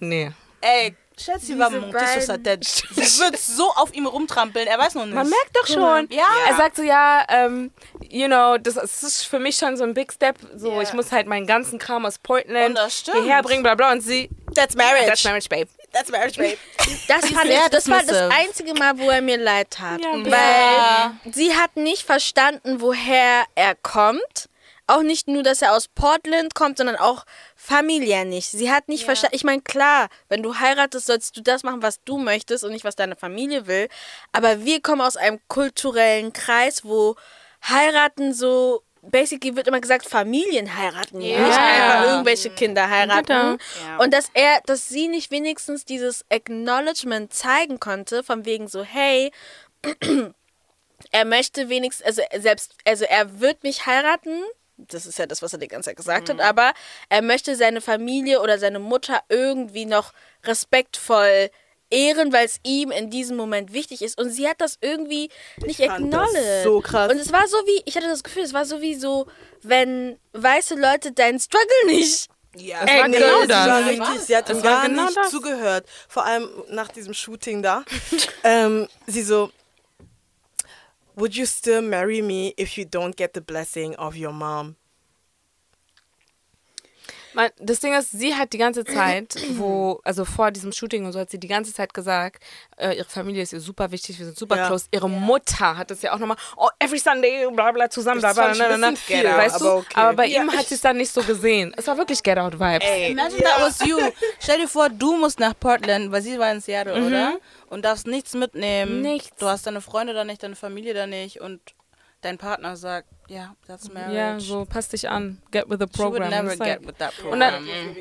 Nee. Ey, Chelsea war monté sur sa tête. Sie wird so auf ihm rumtrampeln, er weiß noch nicht. Man merkt doch schon. Ja. Er sagt so, ja, ähm, you know, das, ist für mich schon so ein Big Step. So, Ja. ich muss halt meinen ganzen Kram aus Portland hierher bringen, bla bla. Und sie, That's marriage. that's marriage, babe. That's marriage, babe. Das, fand ich, das war das einzige Mal, wo er mir leid tat. Ja, weil sie hat nicht verstanden, woher er kommt. Auch nicht nur, dass er aus Portland kommt, sondern auch familiär nicht. Sie hat nicht verstanden. Ich meine, klar, wenn du heiratest, sollst du das machen, was du möchtest und nicht, was deine Familie will. Aber wir kommen aus einem kulturellen Kreis, wo heiraten so. Basically wird immer gesagt, Familien heiraten, nicht einfach irgendwelche Kinder heiraten. Und dass er, dass sie nicht wenigstens dieses Acknowledgement zeigen konnte, von wegen so, hey, er möchte wenigstens, also selbst, also er wird mich heiraten. Das ist ja das, was er die ganze Zeit gesagt Mhm. hat, aber er möchte seine Familie oder seine Mutter irgendwie noch respektvoll ehren, weil es ihm in diesem Moment wichtig ist. Und sie hat das irgendwie nicht fand das acknowledged. so krass. Und es war so wie, ich hatte das Gefühl, es war so wie so, wenn weiße Leute deinen Struggle nicht Ja, Es war genau sie war das. richtig, sie hat Das ihm war gar genau nicht das. zugehört. Vor allem nach diesem Shooting da. ähm, sie so, would you still marry me if you don't get the blessing of your mom? Man, das Ding ist, sie hat die ganze Zeit, wo, also vor diesem Shooting und so, hat sie die ganze Zeit gesagt, äh, ihre Familie ist ihr super wichtig, wir sind super Ja. close. Ihre Mutter hat es ja auch nochmal, oh, every Sunday, bla bla, zusammen, bla Das bla, na, na, weißt du? aber okay. Aber bei ihm hat sie es dann nicht so gesehen. Es war wirklich Get Out Vibes. Imagine that was you. Stell dir vor, du musst nach Portland, weil sie war in Seattle, oder? Und darfst nichts mitnehmen. Nichts. Du hast deine Freunde da nicht, deine Familie da nicht und dein Partner sagt, ja, that's marriage. Ja, so pass dich an, get with the She would program. never get with that Und dann- program.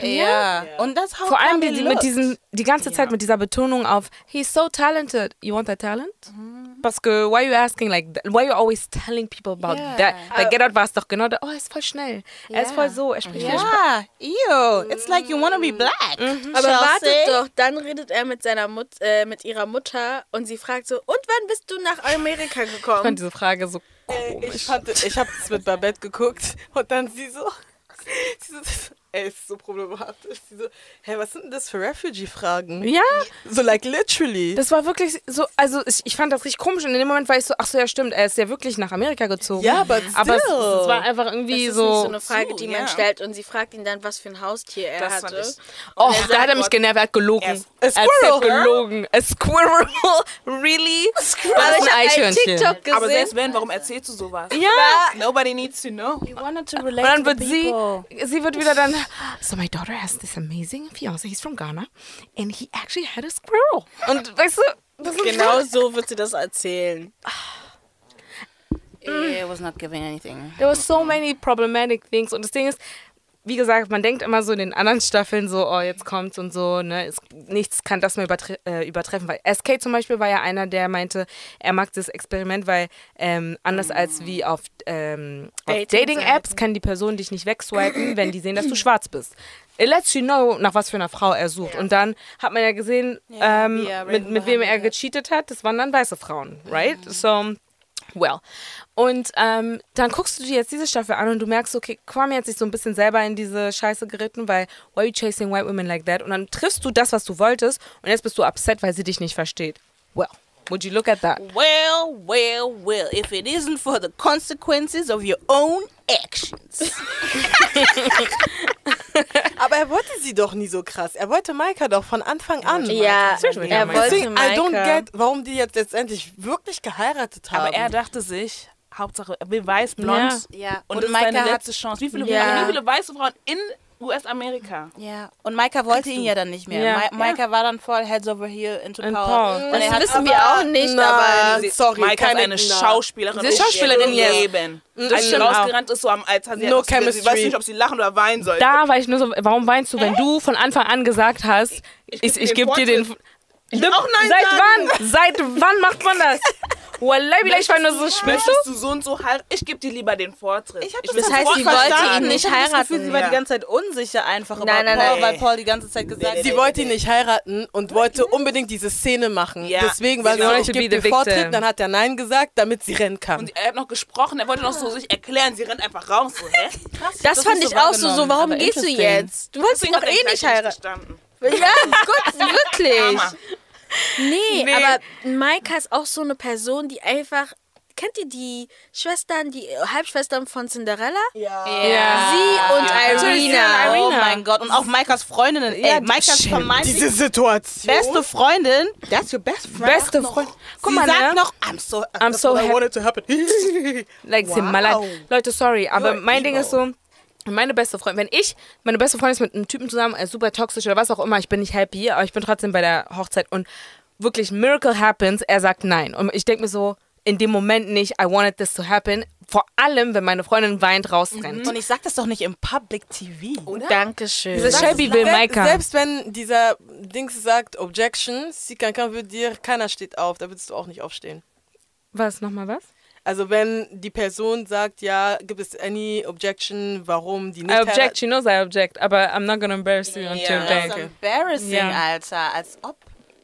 ja. Und das how Vor allem die, mit diesen, die ganze Zeit mit dieser Betonung auf He's so talented. You want that talent? Parce que why you asking like that? Why you always telling people about Yeah. that? Bei Get Out war es doch genau da. Oh, er ist voll schnell. Er ist Ja. voll so. Er spricht Ja, ew. It's like you wanna be black. Aber Chelsea. wartet doch, dann redet er mit seiner Mut äh, mit ihrer Mutter und sie fragt so, und wann bist du nach Amerika Ich fand gekommen? diese Frage so Ich, komisch. fand, ich habe es mit Babette geguckt und dann sie so, sie so Ey, ist so problematisch. Die so, hä, was sind denn das für Refugee-Fragen? Ja. So, like, literally. Das war wirklich so, also ich, ich fand das richtig komisch und in dem Moment war ich so, ach so, ja stimmt, er ist ja wirklich nach Amerika gezogen. Ja, but aber es, still. es war einfach irgendwie Das ist so, nicht so eine Frage, die man ja. stellt und sie fragt ihn dann, was für ein Haustier er Das hatte. ich- oh, da hat er mich genervt, er hat gelogen. Er ist- A Er hat squirrel. gelogen. A squirrel? Really? Aber Das ich ist ein habe ein Eichhörnchen. TikTok gesehen. Aber selbst wenn, warum erzählst du sowas? Ja. Nobody needs to know. You wanted to Und relate dann to wird the sie, sie wird wieder dann, so my daughter has this amazing fiance, he's from Ghana, and he actually had a squirrel. Und weißt du, das ist genau so wird sie das erzählen. It was not giving anything. There were so many problematic things. Und das Ding ist, wie gesagt, man denkt immer so in den anderen Staffeln so, oh, jetzt kommt's und so, ne? Es, nichts kann das mehr übertre äh, übertreffen. Weil SK zum Beispiel war ja einer, der meinte, er mag das Experiment, weil ähm, anders als wie auf, ähm, auf. Dating-Apps kann die Person dich nicht wegswipen, wenn die sehen, dass du schwarz bist. It lets you know, nach was für einer Frau er sucht. Und dann hat man ja gesehen, Ja, ähm, mit, mit wem er gecheatet hat. Das waren dann weiße Frauen, right? So, well. Und ähm, dann guckst du dir jetzt diese Staffel an und du merkst, okay, Kwame hat sich so ein bisschen selber in diese Scheiße geritten, weil why are you chasing white women like that? Und dann triffst du das, was du wolltest und jetzt bist du upset, weil sie dich nicht versteht. Well, would you look at that? Well, well, well, if it isn't for the consequences of your own actions. Aber er wollte sie doch nie so krass. Er wollte Maika doch von Anfang an. Ja, Seriously, er Maika. wollte Deswegen, I don't Maika. get, warum die jetzt letztendlich wirklich geheiratet haben. Aber er dachte sich, Hauptsache, er will weiß, blond. Ja, Und, und das ist Maika seine hat- letzte Chance. Wie viele, Ja. wie viele weiße Frauen in US-Amerika? Ja, und Maika wollte ihn ja dann nicht mehr. Ja. Ma Maika war dann voll heads over here into In power. Und Das er hat wissen wir auch nicht, aber Nein, sorry, Maika ist keine eine na. Schauspielerin. Sie ist im Schauspielerin, yes. Leben. Das Als sie auch. rausgerannt ist, so am hat sie No hat sie- Sie weiß chemistry. nicht, ob sie lachen oder weinen soll. Da war ich nur so, warum weinst du, wenn du von Anfang an gesagt hast, ich, ich, den gebe dir den. Will auch Nein Seit sagen. wann? Seit wann macht man das? Wallahi, ich war nur so spinnst du? So und so heiraten? Ich gebe dir lieber den Vortritt. Ich hab will das Das heißt, sie wollte verstanden. ihn nicht ich hab das Gefühl, heiraten. sie war die ganze Zeit unsicher einfach Nein, nein, Paul, nein. weil Paul die ganze Zeit gesagt hat, Sie wollte ihn nicht heiraten und wollte unbedingt diese Szene machen. Ja. Deswegen war Sie wollte ich be gebe dir Vortritt, victim. dann hat er Nein gesagt, damit sie rennen kann. Und er hat noch gesprochen, er wollte noch so sich erklären, sie rennt einfach raus. So, hä? Krass, Das, das fand ich auch so, so warum gehst du jetzt? Du wolltest ihn doch eh nicht heiraten. Ja, Gott, wirklich. Nee, Nee. aber Maika ist auch so eine Person, die einfach. Kennt ihr die Schwestern, die Halbschwestern von Cinderella? ja. Ja. Sie und Irina. Oh mein Gott. Und auch Maikas Freundinnen. Ey, Maikas Diese vermeintlich Situation. beste Freundin. That's your best friend. Beste Freund. Guck Sie mal, sagt ne? noch, I'm so, I'm so I happy. wanted to happen. Like, Wow. sind mal leid. Leute, sorry, aber You're mein Ding evil. ist so, meine beste Freundin, wenn ich, meine beste Freundin ist mit einem Typen zusammen, er ist super toxisch oder was auch immer, ich bin nicht happy, aber ich bin trotzdem bei der Hochzeit und wirklich Miracle happens, er sagt nein. Und ich denke mir so, in dem Moment nicht, I wanted this to happen. Vor allem, wenn meine Freundin weint, rausrennt. Und ich sag das doch nicht im Public TV. Dankeschön. Diese Shelby will Selbst- Maika. Selbst wenn dieser Dings sagt Objection, si quelqu'un veut dire, keiner steht auf, da würdest du auch nicht aufstehen. Was, nochmal was? Also wenn die Person sagt, ja, gibt es any objection, warum die nicht I object, she knows I object, aber I'm not gonna embarrass you until Das day. ist embarrassing, Ja. Alter. Als ob.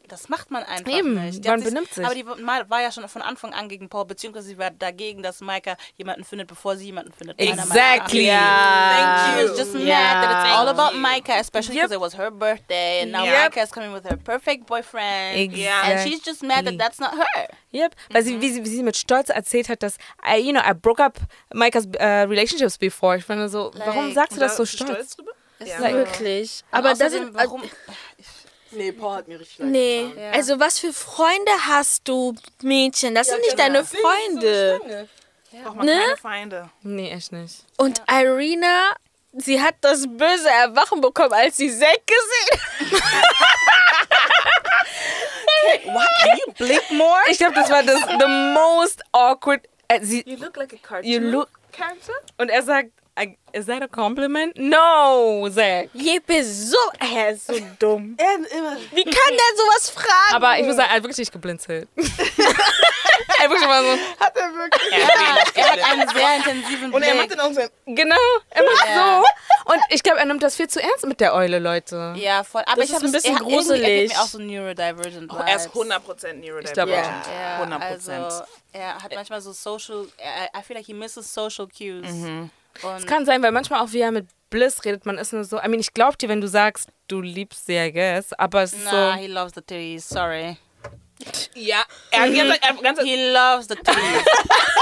Das macht man einfach Eben, nicht. man hat benimmt sich. Aber die war ja schon von Anfang an gegen Paul, beziehungsweise sie war dagegen, dass Maika jemanden findet, bevor sie jemanden findet. meiner Meinung nach. Exactly. She was just mad Yeah. that it's all Thank about you. Maika, especially because it was her birthday, and now Yep. Maika is coming with her perfect boyfriend. Exactly. And she's just mad that that's not her. Yep, weil sie, wie, sie, wie sie mit Stolz erzählt hat, dass, I, you know, I broke up Micah's uh, relationships before. Ich finde so, warum Like, sagt sie Und das so du stolz? drüber? So. Wirklich. Aber das sind. warum? Nee, Paul hat mir richtig leid Nee, getan. Ja. also was für Freunde hast du, Mädchen? Das sind nicht deine Freunde. Braucht man Ne? keine Feinde. Nee, echt nicht. Und Irina, sie hat das böse Erwachen bekommen, als sie Zack gesehen hat. What? Can you blink more? Ich glaube, das war das the most awkward. Äh, sie, You look like a cartoon you look, character. und er sagt, is that a compliment? No, Zach. Jep ist so, er ist so dumm. Er immer Wie kann der sowas fragen? Aber ich muss sagen, er hat wirklich nicht geblinzelt. er wirklich mal so, hat er wirklich. Ja, er hat einen sehr intensiven Und er Blick. macht dann auch so genau, er macht Ja. so. Und ich glaube, er nimmt das viel zu ernst mit der Eule, Leute. Ja, voll. Aber Das ich ist habe ein bisschen er, irgendwie- Er gruselig. gibt mir auch so neurodivergent Oh, er ist Vibes. 100% neurodivergent. Ich glaube Ja. Ja, 100%. also er hat manchmal so social, I, I feel like he misses social cues. Es kann sein, weil manchmal auch wie er mit Bliss redet, man ist nur so, I mean, ich glaub dir, wenn du sagst, du liebst sie, I guess, aber es ist Nah, so... he loves the titties, sorry. Ja, er, er, ganz, He loves the titties.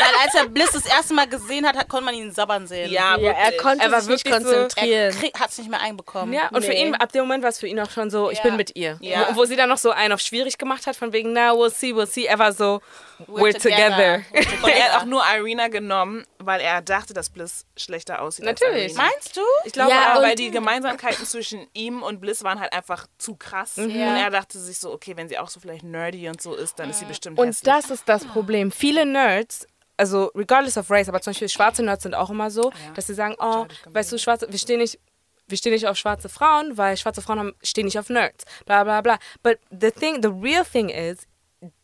Weil als er Bliss das erste Mal gesehen hat, hat konnte man ihn sabbern sehen. ja, Ja, er wirklich. konnte Er war sich nicht wirklich so- konzentrieren. Er hat es nicht mehr einbekommen. Ja, und für Nee. ihn, ab dem Moment war es für ihn auch schon so, ich Ja. bin mit ihr. Ja. Und wo sie dann noch so einen auf schwierig gemacht hat, von wegen, na, we'll see, we'll see. Er war so, we're, together. Und er hat auch nur Irina genommen, weil er dachte, dass Bliss schlechter aussieht. Natürlich. Als Irina. Meinst du? Ich glaube, Ja, aber weil die Gemeinsamkeiten zwischen ihm und Bliss waren halt einfach zu krass. Und er dachte sich so, okay, wenn sie auch so vielleicht nerdy und so ist, dann ist sie bestimmt Und hässlich. das ist das Problem. Viele Nerds, also regardless of race, aber zum Beispiel schwarze Nerds sind auch immer so, dass sie sagen, oh, weißt du, schwarze, wir stehen nicht, wir stehen nicht auf schwarze Frauen, weil schwarze Frauen haben, stehen nicht auf Nerds. Bla bla bla. But the thing, the real thing is,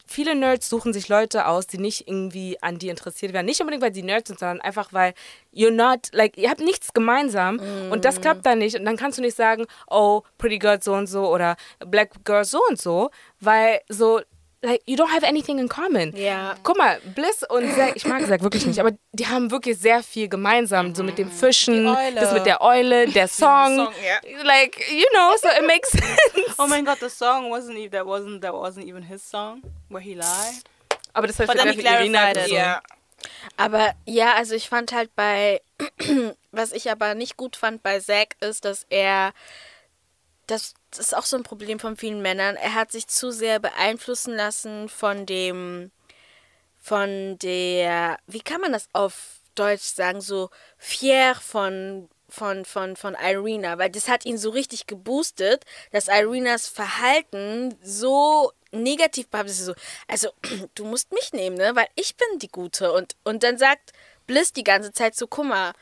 viele Nerds suchen sich Leute aus, die nicht irgendwie an die interessiert werden. Nicht unbedingt, weil sie Nerds sind, sondern einfach, weil you're not, like, ihr habt nichts gemeinsam und das klappt dann nicht. Und dann kannst du nicht sagen, oh, Pretty Girl so und so oder Black Girl so und so, weil so, like, you don't have anything in common. Ja. Guck mal, Bliss und Zack, ich mag Zack wirklich nicht, aber die haben wirklich sehr viel gemeinsam. So mit dem Fischen, das mit der Eule, der Song. Song, ja. Like, you know, so it makes sense. Oh mein Gott, the song wasn't even that wasn't that wasn't even his song where he lied. Aber das hat But then he clarified it. gesungen. ja. Aber ja, also ich fand halt bei, was ich aber nicht gut fand bei Zack ist, dass er, das, ist auch so ein Problem von vielen Männern, er hat sich zu sehr beeinflussen lassen von dem, von der, wie kann man das auf Deutsch sagen, so fier von von, von, von Irina, weil das hat ihn so richtig geboostet, dass Irinas Verhalten so negativ behaftet ist. So, also, du musst mich nehmen, ne? Weil ich bin die Gute. Und, und dann sagt Bliss die ganze Zeit so, mal,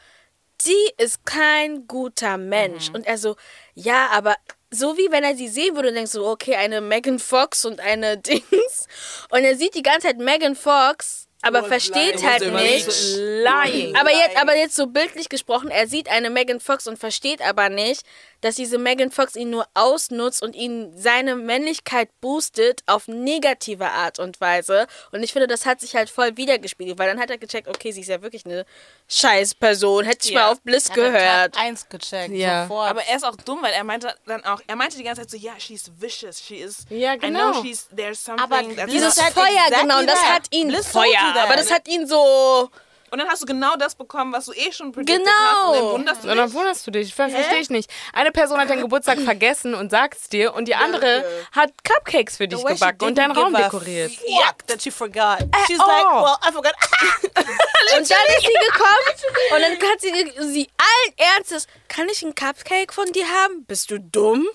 sie ist kein guter Mensch. Und er so, ja, aber so wie wenn er sie sehen würde, denkst du, okay, eine Megan Fox und eine Dings. Und er sieht die ganze Zeit Megan Fox, aber versteht halt nicht. Lying. Aber jetzt, aber jetzt so bildlich gesprochen, er sieht eine Megan Fox und versteht aber nicht, dass diese Megan Fox ihn nur ausnutzt und ihn seine Männlichkeit boostet auf negative Art und Weise. Und ich finde, das hat sich halt voll wiedergespiegelt, weil dann hat er gecheckt, okay, sie ist ja wirklich eine scheiß Person. Hätte ich Ja. mal auf Bliss Er hat gehört. Tag eins gecheckt, Ja. sofort. Aber er ist auch dumm, weil er meinte dann auch, er meinte die ganze Zeit so, ja, she's vicious, she is, Ja, I genau. know she's, there's something Aber that's dieses Dieses Feuer, exactly genau, und das that. hat ihn Bliss Feuer, that. aber das hat ihn so. Und dann hast du genau das bekommen, was du eh schon predicted Genau. hast. Und dann wunderst du Und dann dich. wunderst du dich. Ver verstehe ich nicht. Eine Person hat deinen Geburtstag vergessen und sagt's dir und die andere hat Cupcakes für dich gebacken und deinen Raum dekoriert. Fuck that she forgot. She's all. like, well, I forgot. Und dann ist sie gekommen und dann hat sie, sie allen Ernstes, kann ich einen Cupcake von dir haben? Bist du dumm?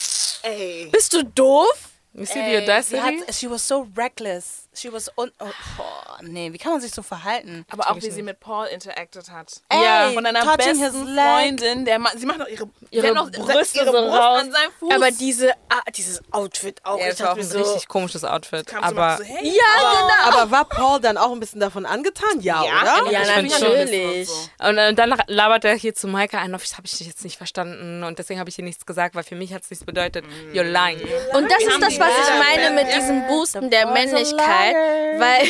Ey. Bist du doof? The Sie audacity? hat, she was so reckless. She was un oh, boah, nee, wie kann man sich so verhalten? Aber auch wie sie mit Paul interacted hat. Ja. Ey, Von einer besten. Freundin, der ma- sie macht noch ihre, Ihre noch Brüste ihre so Brust raus. an seinem Fuß. Aber diese, ah, dieses Outfit auch. Ja, ich auch ein so, richtig komisches Outfit. Aber so, hey, ja, genau. Aber war Paul dann auch ein bisschen davon angetan? Ja, Ja, oder? Ja, schon. natürlich. Und, äh, dann labert er hier zu Maika ein, das habe ich dich jetzt nicht verstanden und deswegen habe ich dir nichts gesagt, weil für mich hat es nichts bedeutet. You're lying. Und das ist das, was ich meine mit diesem Boosten der Männlichkeit. Liar. Weil,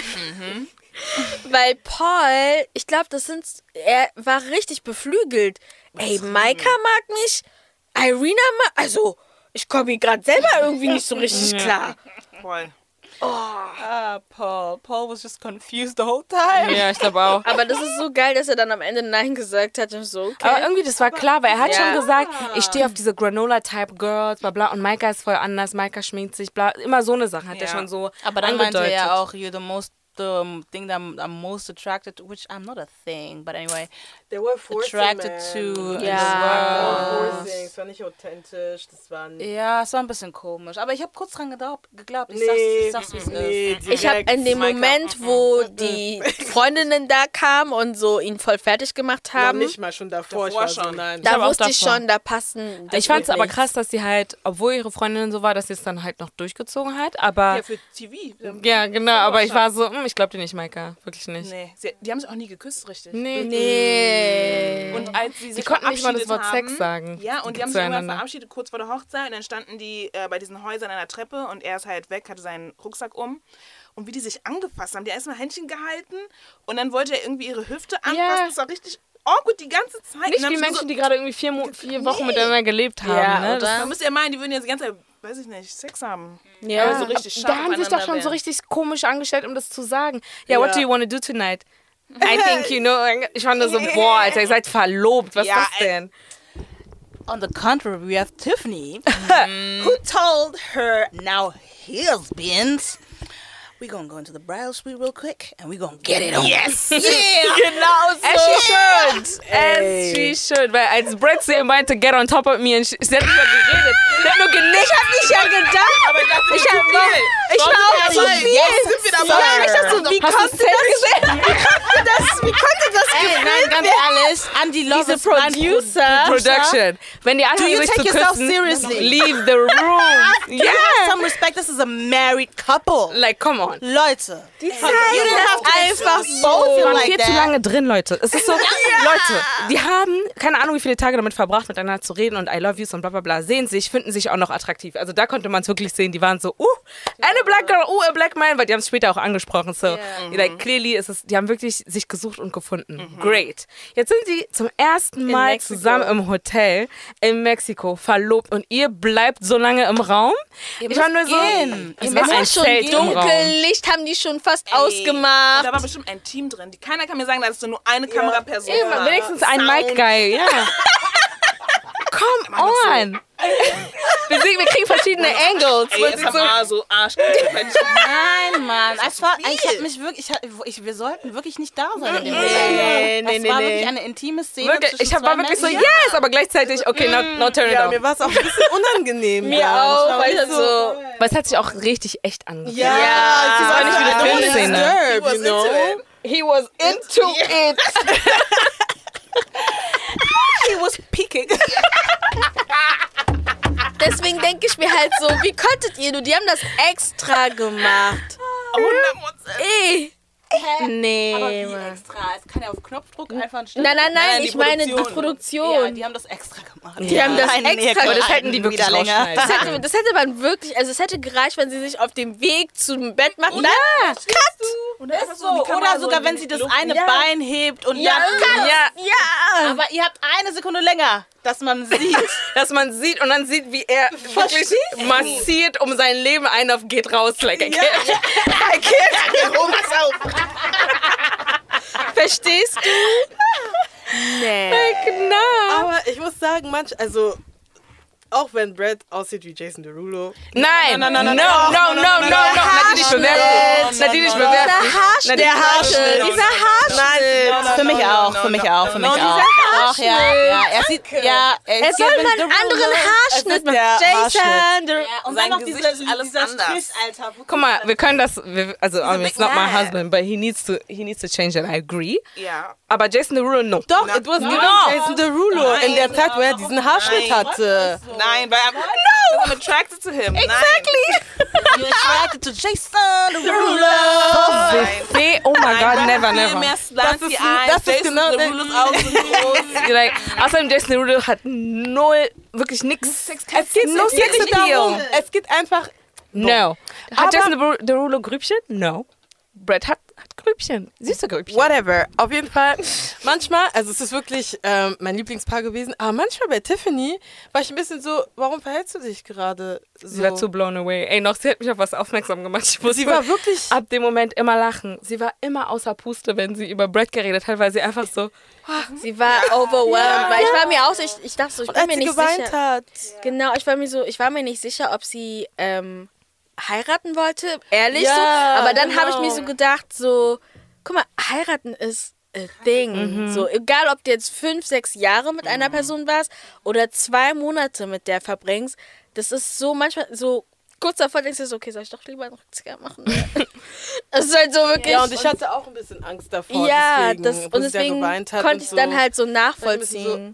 weil Paul, ich glaube, das sind, er war richtig beflügelt. Ey, Maika mag mich, Irina mag, also, ich komme hier gerade selber irgendwie nicht so richtig klar. Paul. Ah, Paul. Paul was just confused the whole time. Ja, ich glaube auch. Aber das ist so geil, dass er dann am Ende Nein gesagt hat und so, okay. Aber irgendwie, das war klar, weil er hat Ja. schon gesagt, ich stehe auf diese Granola-Type-Girls, bla bla. Und Maika ist voll anders, Maika schminkt sich, bla. Immer so eine Sache hat er Ja. schon so Aber dann meinte angedeutet. er ja auch, you're the most the um, thing that I'm, I'm most attracted to, which I'm not a thing, but anyway, They were forcing, attracted man. to. Ja. Das war forcing, es war nicht authentisch, das war nicht... Ja, es war ein bisschen komisch. Aber ich habe kurz dran geglaubt. geglaubt. Ich Nee, sag's, ich sag's wie es nee, ist. Ich habe in dem Moment, wo die Freundinnen da kamen und so ihn voll fertig gemacht haben, nicht mal schon davor, Davor ich schon. nein. da auch wusste ich schon, da passen. das Ich fand es aber krass, dass sie halt, obwohl ihre Freundin so war, dass sie es dann halt noch durchgezogen hat. Aber Ja, für TV. ja, genau. Aber ich war so, hm, ich glaube dir nicht, Maika, wirklich nicht. Nee, sie, die haben sich auch nie geküsst, richtig. Nee. Nee. Und als sie sich konnten nicht mal das Wort haben, Sex sagen Ja, und die haben sich irgendwann zueinander. verabschiedet, kurz vor der Hochzeit. Und dann standen die äh, bei diesen Häusern an der Treppe und er ist halt weg, hatte seinen Rucksack um. Und wie die sich angefasst haben, die haben erstmal Händchen gehalten und dann wollte er irgendwie ihre Hüfte anfassen. Ja. Das war richtig awkward die ganze Zeit. Nicht wie Menschen, so die gerade irgendwie vier, vier Wochen nee. miteinander gelebt haben. Ja, ne? Da müsst ihr meinen, die würden jetzt die ganze Zeit, weiß ich nicht, Sex haben. Ja, aber so richtig Da haben sich doch schon werden. so richtig komisch angestellt, um das zu sagen. Ja, yeah, what do you want to do tonight? I think you know. Ich fand so, boah, Alter, ihr seid verlobt. Was ja, ist das denn? On the contrary, we have Tiffany, who told her now husbands we're gonna go into the bridal suite real quick and we're gonna get it on. Yes! yeah! you know, so As she should. Hey. As she should. But it's Brett saying mine to get on top of me and she said, Let me get it. And he loves a producer. Production. When they ask Do you take yourself seriously? Leave the room. yeah. Have some respect. This is a married couple. Like, come on. Leute. Die das einfach so. Sie waren viel zu lange drin, Leute. Es ist so, Leute, die haben keine Ahnung, wie viele Tage damit verbracht, miteinander zu reden und I love you und bla bla bla, sehen sich, finden sich auch noch attraktiv. Also da konnte man es wirklich sehen. Die waren so, uh, eine black girl, uh, a black man, weil die haben es später auch angesprochen. So, yeah. like, clearly ist es, die haben wirklich sich gesucht und gefunden. Mhm. Great. Jetzt sind sie zum ersten Mal zusammen im Hotel in Mexiko verlobt und ihr bleibt so lange im Raum. Ihr ich war nur gehen. so, es war ein schon Zelt Dunkellicht haben die schon fast Ey. ausgemacht. Da war bestimmt ein Team drin. Keiner kann mir sagen, dass du nur eine Kameraperson ja. Wenigstens ein Mic-Guy, ja. Come on! Wir, sehen, wir kriegen verschiedene Angles. Ey, jetzt so, so Arsch. Nein, Mann. Es war, ich hab mich wirklich, ich, ich, wir sollten wirklich nicht da sein. Nee, nee, nee, nee. war wirklich eine intime Szene. Wirklich, ich war wirklich so, yes, aber gleichzeitig, okay, not, not turn it ja, mir war es auch ein bisschen unangenehm. mir ja. auch, weil so, so. Weil es hat sich auch richtig echt angefühlt. Ja, ja. es war nicht wie eine Filmszene. You know? He was into it. He was peeking. Deswegen denke ich mir halt so, wie konntet ihr nur? Die haben das extra gemacht. 100%. Ey. Hä? Nee. Aber wie extra? Es kann ja auf Knopfdruck einfach ein Stück. Nein, nein, nein, ich meine die Produktion. Ja, die haben das extra gemacht. Die ja. haben das extra gemacht. Das hätten die wirklich länger. Das hätte, das hätte man wirklich, also es hätte gereicht, wenn sie sich auf dem Weg zum Bett machen. Ja, cut! Oder, ist so, oder sogar, wenn sie das eine ja. Bein hebt und ja. dann. Ja. ja. Aber ihr habt eine Sekunde länger, dass man sieht. dass man sieht und dann sieht, wie er wirklich massiert um sein Leben ein auf geht raus. Like, I can't. I can't. Verstehst du? Nee. Genau. Aber ich muss sagen, manch, also auch wenn Brad aussieht wie Jason Derulo. Nein, nein, nein, nein, nein, no, no, no, no, Nadine nicht bewerfen. Nadine nicht bewerfen. Dieser Haarschnitt. Dieser Haarschnitt. Für mich auch, für mich auch, für mich auch. Doch, ja, ja. Er sieht, ja. Er soll mal einen anderen Haarschnitt machen. Jason Derulo. Und dann noch dieser Strich, Alter. Guck mal, wir können das, also, it's not my husband, but he needs to, he needs to change it. I agree. Ja. Aber Jason Derulo, no. Doch, it was given Jason Derulo in der Zeit, wo er diesen Haarschnitt hatte. Nein, weil no. I'm attracted to him. Exactly. You're attracted to Jason Derulo. Oh my God, never, never. Das ist, das ist genau Derulos Augen sind groß. Like, außerdem Jason Derulo hat null, wirklich nix. Es geht nur Sex darum. Es geht einfach. No. Hat Jason Derulo Grübchen? No. Brett hat Grübchen. Süße Grübchen. Whatever. Auf jeden Fall, manchmal, also es ist wirklich ähm, mein Lieblingspaar gewesen, aber manchmal bei Tiffany war ich ein bisschen so, warum verhältst du dich gerade so? Sie war zu blown away. Ey, noch, sie hat mich auf was aufmerksam gemacht. Ich musste sie war wirklich ab dem Moment immer lachen. Sie war immer außer Puste, wenn sie über Brett geredet hat, weil sie einfach so. Sie war overwhelmed, ja. weil ich war mir auch so, ich, ich dachte so, ich bin mir nicht sicher. Hat. Genau, ich war mir so, ich war mir nicht sicher, ob sie ähm, heiraten wollte, ehrlich ja, so. Aber dann genau. habe ich mir so gedacht, so, guck mal, heiraten ist a thing. Mhm. So, egal ob du jetzt fünf, sechs Jahre mit einer mhm. Person warst oder zwei Monate mit der verbringst, das ist so manchmal so kurz davor denkst du so, okay, soll ich doch lieber einen Rückzieher machen? Es ist halt so wirklich. Ja, und ich hatte auch ein bisschen Angst davor. Ja, deswegen, das, und deswegen konnte ich so, dann halt so nachvollziehen.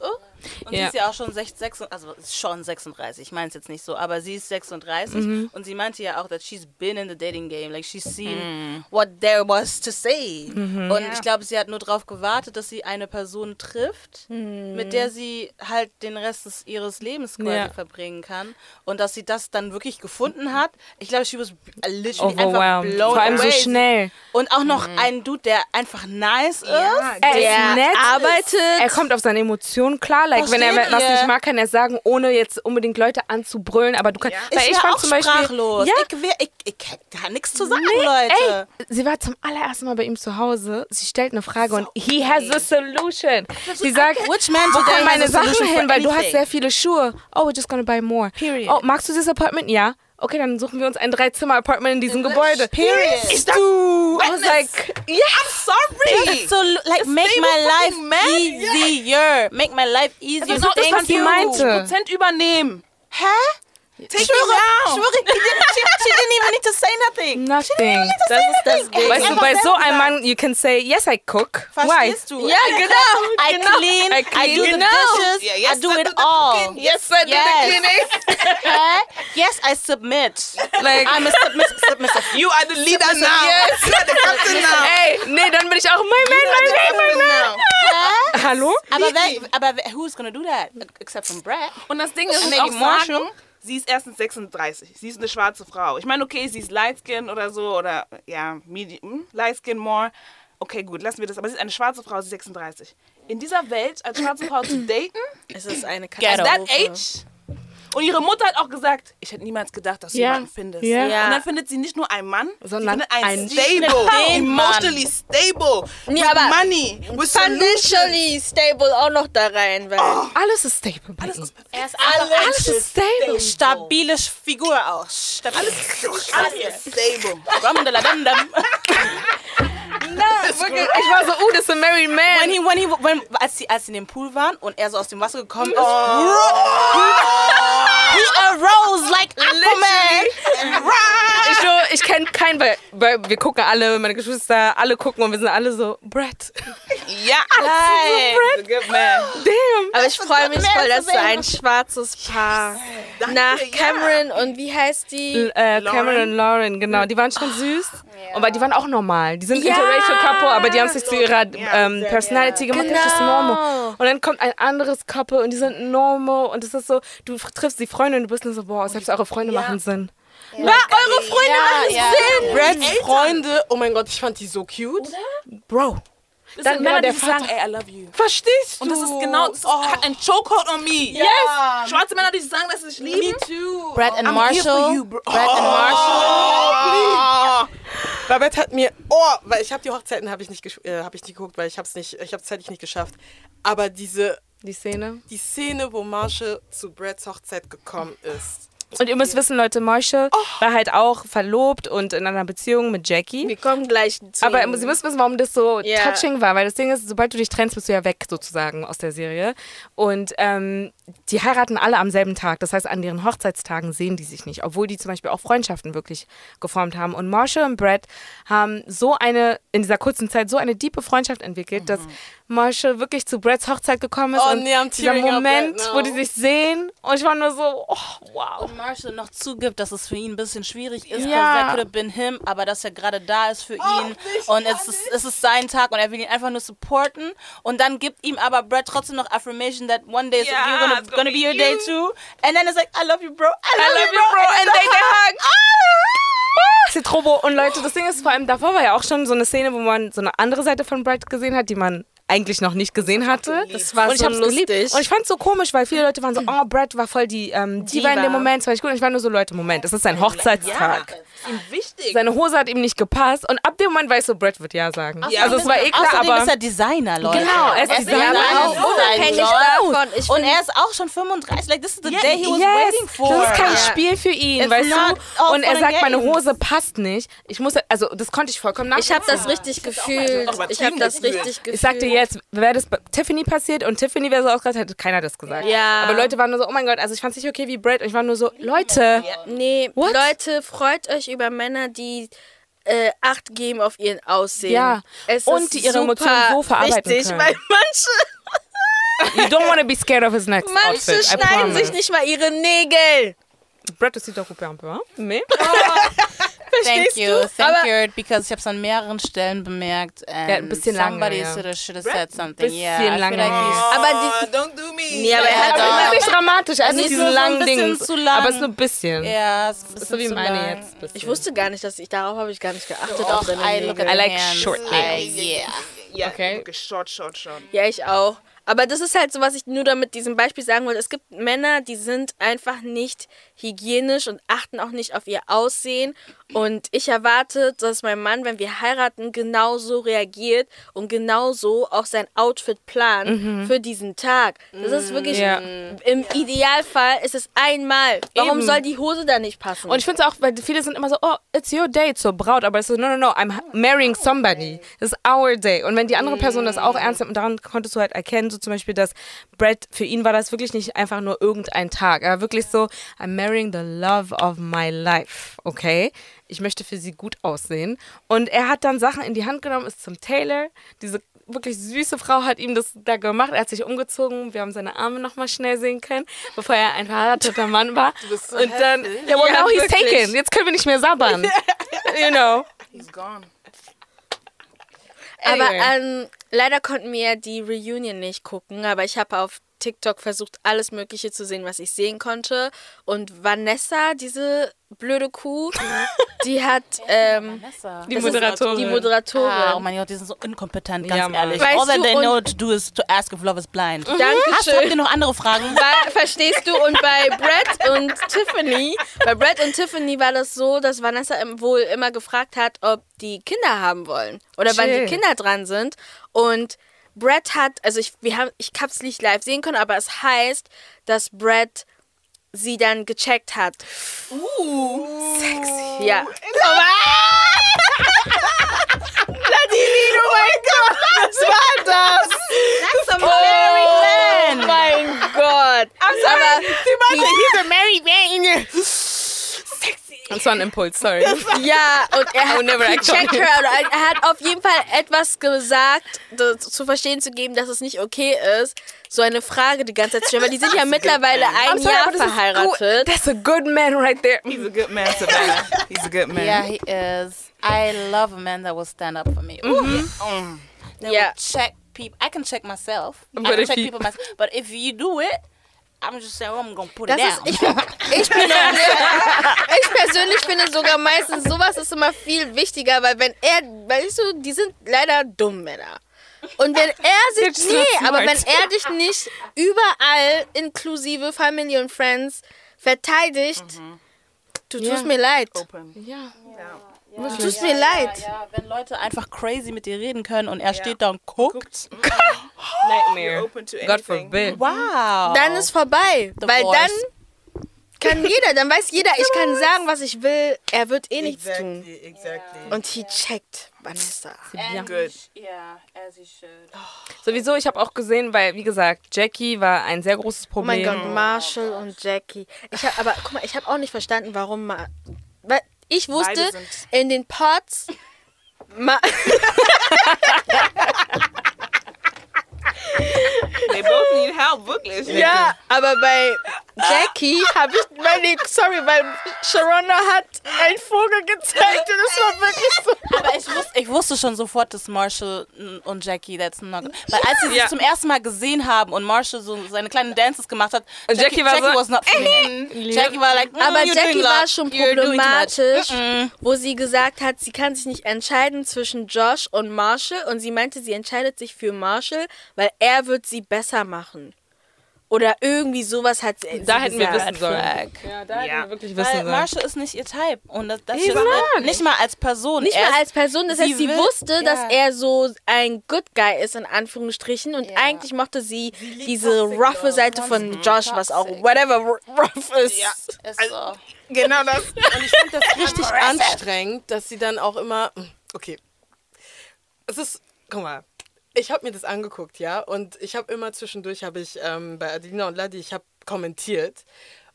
Und ja. sie ist ja auch schon 6, also schon 36, ich meine es jetzt nicht so, aber sie ist 36 mhm. und sie meinte ja auch, dass she's been in the dating game, like she's seen mhm. what there was to say. Mhm. Und ja. ich glaube, sie hat nur darauf gewartet, dass sie eine Person trifft, mhm. mit der sie halt den Rest des, ihres Lebens quasi ja. verbringen kann und dass sie das dann wirklich gefunden hat. Ich glaube, she was literally einfach blown Vor allem away. so schnell. Und auch noch mhm. ein Dude, der einfach nice ist, der, der nett arbeitet. Er kommt auf seine Emotionen klar, like wenn er was nicht mag, kann er sagen, ohne jetzt unbedingt Leute anzubrüllen, aber du kannst. Ja. ich, ich auch zum Beispiel, sprachlos. Ja? Ich, ich, ich, ich kann nichts zu sagen, nee, Leute. Ey, sie war zum allerersten Mal bei ihm zu Hause. Sie stellt eine Frage so und he has a solution. Sie sagt, Which man wo kommen meine Sachen hin, weil du hast sehr viele Schuhe. Oh, we're just gonna buy more. Period. Oh, magst du dieses Apartment? Ja. Okay, dann suchen wir uns ein Drei-Zimmer-Apartment in diesem Gebäude. Period. Ich du. I was like, yeah, I'm sorry. So like make my life easier. Make my life easier. Das ist das, was sie meinte. Prozent übernehmen. Hä? Take schwöre, schwöre, she, she didn't even need to say nothing. Nothing. Das ist das Ding. Weißt du, bei so einem Mann, you can say, yes, I cook. Verstehst Why? du? Ja, genau. I genau. clean, I, clean. I do genau. the dishes, yeah, yes, I do it all. Yes, I do yes. the cleaning. yes, I submit. Like, I'm a submiss submissive. You are the leader now. Yes. You are the captain now. Ey, nee, dann bin ich auch, my man, my man, my man. Hallo? Aber, wer, aber wer, who's gonna do that? Except from Brad. Und das Ding ist, auch sagen, sie ist erstens 36. Sie ist eine schwarze Frau. Ich meine, okay, sie ist light skin oder so oder ja, medium, hm, light skin more. Okay, gut, lassen wir das. Aber sie ist eine schwarze Frau, sie ist 36. In dieser Welt als schwarze Frau zu daten, es ist eine Katastrophe. At that age, und ihre Mutter hat auch gesagt, ich hätte niemals gedacht, dass du jemanden findest. Und dann findet sie nicht nur einen Mann, sondern einen stable, emotionally stable, ja, with aber money, with financially stable auch noch da rein. Weil oh. Alles ist stable. Alles ist, er ist alles, alles ist stable. Stabile Figur auch. Stabil. Alles, alles ist stable. wirklich, ich war so, uh, das ist ein married man. When he, when he, when, als, sie, als sie in den Pool waren und er so aus dem Wasser gekommen ist, oh. he arose like Aquaman. ich so, ich kenne keinen, weil, weil, wir gucken alle, meine Geschwister, alle gucken und wir sind alle so, Brett. Ja, alle so, Brett. Damn. Aber ich freue mich voll, dass so ein schwarzes Paar Danke, nach Cameron ja. und wie heißt die? L äh, Cameron und Lauren, genau. Die waren schon süß. Ja. Und weil die waren auch normal. Die sind ja. interracial couple, aber die haben sich zu ihrer ähm, Personality gemacht. Genau. Das ist normal. Und dann kommt ein anderes Couple und die sind normal. Und es ist so, du triffst die Freunde und du bist nur so, boah, selbst eure Freunde machen Sinn. Ja. Na, eure Freunde machen Sinn! Brads Freunde, oh mein Gott, ich fand die so cute. Oder? Bro. Das dann sind Männer, die sagen, ey, I love you. Verstehst du? Und das ist genau, das oh. ein Chokehold on me. Yes. Schwarze Männer, die sagen, dass sie sich lieben. Me too. Brad and I'm Marshall. You, Brad oh. and Marshall. Oh, Babette hat mir, oh, weil ich habe die Hochzeiten habe ich nicht, äh, habe ich nicht geguckt, weil ich habe es nicht, ich habe es zeitlich nicht geschafft. Aber diese, die Szene, die Szene, wo Marshall zu Brads Hochzeit gekommen ist und ihr müsst wissen, Leute, Marshall oh. war halt auch verlobt und in einer Beziehung mit Jackie. Wir kommen gleich zu. Aber sie müssen wissen, warum das so yeah. touching war, weil das Ding ist, sobald du dich trennst, bist du ja weg sozusagen aus der Serie. Und ähm, die heiraten alle am selben Tag. Das heißt, an deren Hochzeitstagen sehen die sich nicht, obwohl die zum Beispiel auch Freundschaften wirklich geformt haben. Und Marshall und Brad haben so eine, in dieser kurzen Zeit, so eine tiefe Freundschaft entwickelt, mhm. dass Marshall wirklich zu Brads Hochzeit gekommen ist. Oh, und nee, dieser Moment, wo die sich sehen. Und ich war nur so, oh, wow. Und Marshall noch zugibt, dass es für ihn ein bisschen schwierig ist. Ja. That could have been him, aber dass er gerade da ist für oh, ihn. und es ist, es ist sein Tag und er will ihn einfach nur supporten. Und dann gibt ihm aber Brad trotzdem noch Affirmation that one day yeah, you're gonna, gonna, gonna be your you. day too. And then it's like, I love you, bro. I love, I love you, bro. bro. And, and they, hug. Ah! Trobo. Und Leute, das Ding ist vor allem, davor war ja auch schon so eine Szene, wo man so eine andere Seite von Brad gesehen hat, die man eigentlich noch nicht gesehen hatte. Das war und so lustig. Geliebt. Und ich fand es so komisch, weil viele Leute waren so, oh, Brad war voll die ähm, Diva, Diva in dem Moment, das war ich gut. Und ich war nur so, Leute, Moment, es ist sein Hochzeitstag. Ja ihm wichtig. Seine Hose hat ihm nicht gepasst und ab dem Moment weiß so, Brad wird ja sagen. Ja, also es war eh klar, aber... ist er Designer, Leute. Genau, er ist er Designer. Auch unabhängig davon. Ich und er ist auch schon 35. Like, this is the yeah, day he was yes. waiting for. Das ist kein. Spiel für ihn, It's weißt du? Und er sagt, meine Hose passt nicht. Ich muss, also das konnte ich vollkommen nachvollziehen. Ich habe das richtig gefühlt. Ich habe das richtig gefühlt. Ich sagte jetzt, wäre das Tiffany passiert und Tiffany wäre so ausgerastet, hätte keiner das gesagt. Ja. Aber Leute waren nur so, oh mein Gott, also ich fand es nicht okay wie Brad. Und ich war nur so, Leute. Nee, What? Leute, freut euch über Männer, die äh, Acht geben auf ihren Aussehen. Ja. Es und die ihre Emotionen so verarbeiten wichtig, können. Weil manche You don't want to be scared of his next Manche outfit. schneiden sich nicht mal ihre Nägel. Brett ist doch un peu, Thank you, du? thank Aber- you, because ich habe es an mehreren Stellen bemerkt. And ein bisschen lange, somebody ja. should have, should have said something. Bisschen yeah, I feel lange. like he's Aber Oh, die, don't do me. nee, aber er Ja, hat Das ist nicht dramatisch, also nicht nicht so- ein Ding. zu lang. Aber es ist nur ein bisschen. Ja, es ist so wie meine lang. jetzt. Bisschen. ich wusste gar nicht, dass ich darauf habe ich gar nicht geachtet Doch, auf I look at I like hands. short I, nails. yeah. Yeah, Okay. okay. Short, short, short. Ja, ich auch. Aber das ist halt so, was ich nur damit diesem Beispiel sagen wollte. Es gibt Männer, die sind einfach nicht hygienisch und achten auch nicht auf ihr Aussehen. Und ich erwarte, dass mein Mann, wenn wir heiraten, genauso reagiert und genauso auch sein Outfit plant für diesen Tag. Das ist wirklich, Ja. im Idealfall ist es einmal. Warum Eben. soll die Hose da nicht passen? Und ich finde es auch, weil viele sind immer so, oh, it's your day zur Braut, aber es ist so, no, no, no, I'm marrying somebody. Ist our day. Und wenn die andere Person das auch ernst nimmt, und daran konntest du halt erkennen, so zum Beispiel, dass Brett, für ihn war das wirklich nicht einfach nur irgendein Tag. Er war wirklich so, I'm marrying the love of my life, okay? Ich möchte für sie gut aussehen. Und er hat dann Sachen in die Hand genommen, ist zum Taylor, diese wirklich süße Frau hat ihm das da gemacht. Er hat sich umgezogen. Wir haben seine Arme nochmal schnell sehen können, bevor er ein verheirateter Mann war. bist so und dann, ja, well, now he's taken. Jetzt können wir nicht mehr sabbern. you know. He's gone. Aber ähm, leider konnten wir die Reunion nicht gucken, aber ich habe auf TikTok versucht, alles Mögliche zu sehen, was ich sehen konnte. Und Vanessa, diese blöde Kuh, die hat ähm. Die Moderatorin. Die Moderatorin. Ah, oh mein Gott, die sind so inkompetent, ganz Ja, ehrlich. Weißt All that du, they und- know to do is to ask if love is blind. Hast, Dankeschön. habt ihr noch andere Fragen? Weil, verstehst du? Und bei Brett und Tiffany, bei Brett und Tiffany war das so, dass Vanessa wohl immer gefragt hat, ob die Kinder haben wollen oder wann Chill. die Kinder dran sind. Und Brett hat, also ich, wir haben, ich hab's nicht live sehen können, aber es heißt, dass Brett sie dann gecheckt hat. Uh, sexy. Ja. Nadine, oh mein Gott, was war das? That's a married man. Oh mein Gott. Aber He's a married man. Das war ein Impuls, sorry. Ja, und er hat out. Er hat auf jeden Fall etwas gesagt, zu verstehen zu geben, dass es nicht okay ist, so eine Frage die ganze Zeit zu stellen, weil die sind ja mittlerweile ein sorry, Jahr verheiratet. That's a good man right there. He's a good man, Savannah. He's a good man. Yeah, he is. I love a man that will stand up for me. Ooh, yeah. Mm. That Yeah. will check people. I can check myself. I But can if check people myself. But if you do it, I'm just saying, I'm gonna put Das it ist, down. ich, ich, persönlich, ich persönlich finde sogar meistens, sowas ist immer viel wichtiger, weil wenn er, weißt du, die sind leider dumm Männer. Und wenn er sich, Jetzt nee, aber wenn er dich nicht überall, inklusive Family und Friends, verteidigt, du tust Ja. mir leid. Open. Ja. Du tust mir leid. Ja, wenn Leute einfach crazy mit dir reden können und er steht da und guckt. Nightmare. Open to God forbid. Wow. Dann ist vorbei. Weil Divorce. dann kann jeder, dann weiß jeder, ich kann sagen, was ich will. Er wird eh nichts tun. Exactly, exactly. Und he checkt Vanessa. And Good. Yeah, as he should. Sowieso, ich habe auch gesehen, weil, wie gesagt, Jackie war ein sehr großes Oh mein Problem. Gott, Marshall und Jackie. Ich hab, aber guck mal, ich habe auch nicht verstanden, warum Ma weil ich wusste in den Pots They both need help, wirklich. ja, aber bei Jackie habe ich meine sorry, weil Sharona hat einen Vogel gezeigt und es war wirklich so. Aber ich wusste, ich wusste schon sofort, dass Marshall und Jackie that's not. Weil als sie sich Ja. zum ersten Mal gesehen haben und Marshall so seine kleinen Dances gemacht hat, Und Jackie war so, was not feeling. Jackie war like, mm, Aber you're doing Jackie war lot. schon You're doing too much. problematisch, wo sie gesagt hat, sie kann sich nicht entscheiden zwischen Josh und Marshall und sie meinte, sie entscheidet sich für Marshall, weil er wird sie besser machen. Oder irgendwie sowas hat sie Da sie hätten wir wissen sollen. Ja, da hätten Ja. wir wirklich Weil wissen sollen. Marshall ist nicht ihr Type. Und das, das not. nicht mal als Person. Nicht Er mal als Person, das sie heißt, sie will- wusste, dass ja. er so ein Good Guy ist, in Anführungsstrichen, und eigentlich mochte sie diese roughe Seite von Josh, was auch whatever rough ist. Ist so. Genau das. Und ich finde das richtig anstrengend, dass sie dann auch immer. Okay. Es ist. Guck mal. Ich habe mir das angeguckt, ja. Und ich habe immer zwischendurch, habe ich ähm, bei Adina und Ladi, ich habe kommentiert.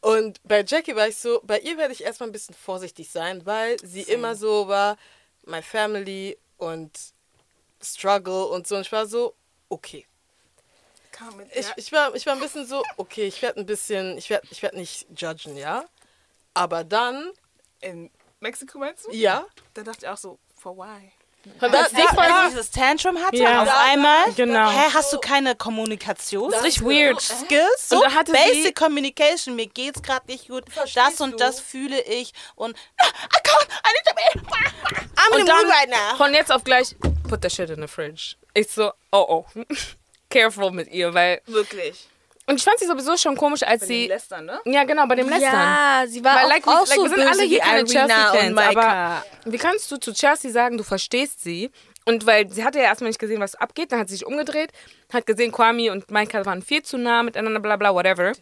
Und bei Jackie war ich so, bei ihr werde ich erstmal ein bisschen vorsichtig sein, weil sie immer so war, my family und struggle und so. Und ich war so, okay. ich, ich, war, ich war ein bisschen so, okay, ich werde ein bisschen, ich werde ich werd nicht judgen, ja? Aber dann... In Mexiko meinst du? Ja. Da dachte ich auch so, for why? Weil das ja, ja. dieses Tantrum hatte ja. auf einmal. Genau. Hä, hast du keine Kommunikation? Das ist richtig weird. Skills? So Basic Communication. Mir geht's gerade nicht gut. Verstehst das und du? das fühle ich. Und I can't, I need to be. I'm in the mood right now. Von jetzt auf gleich, put the shit in the fridge. Ich so, oh oh. Careful mit ihr, weil. Wirklich. Und ich fand sie sowieso schon komisch, als bei sie. Dem Lästern, ne? Ja, genau, bei dem Lästern. Ja, sie war Weil, auch, like, auch like, so wir sind alle hier keine Chelsea-Fans, aber wie kannst du zu Chelsea sagen, du verstehst sie? Und weil sie hatte ja erstmal nicht gesehen, was abgeht, dann hat sie sich umgedreht, hat gesehen, Kwame und Micah waren viel zu nah miteinander, bla bla, whatever.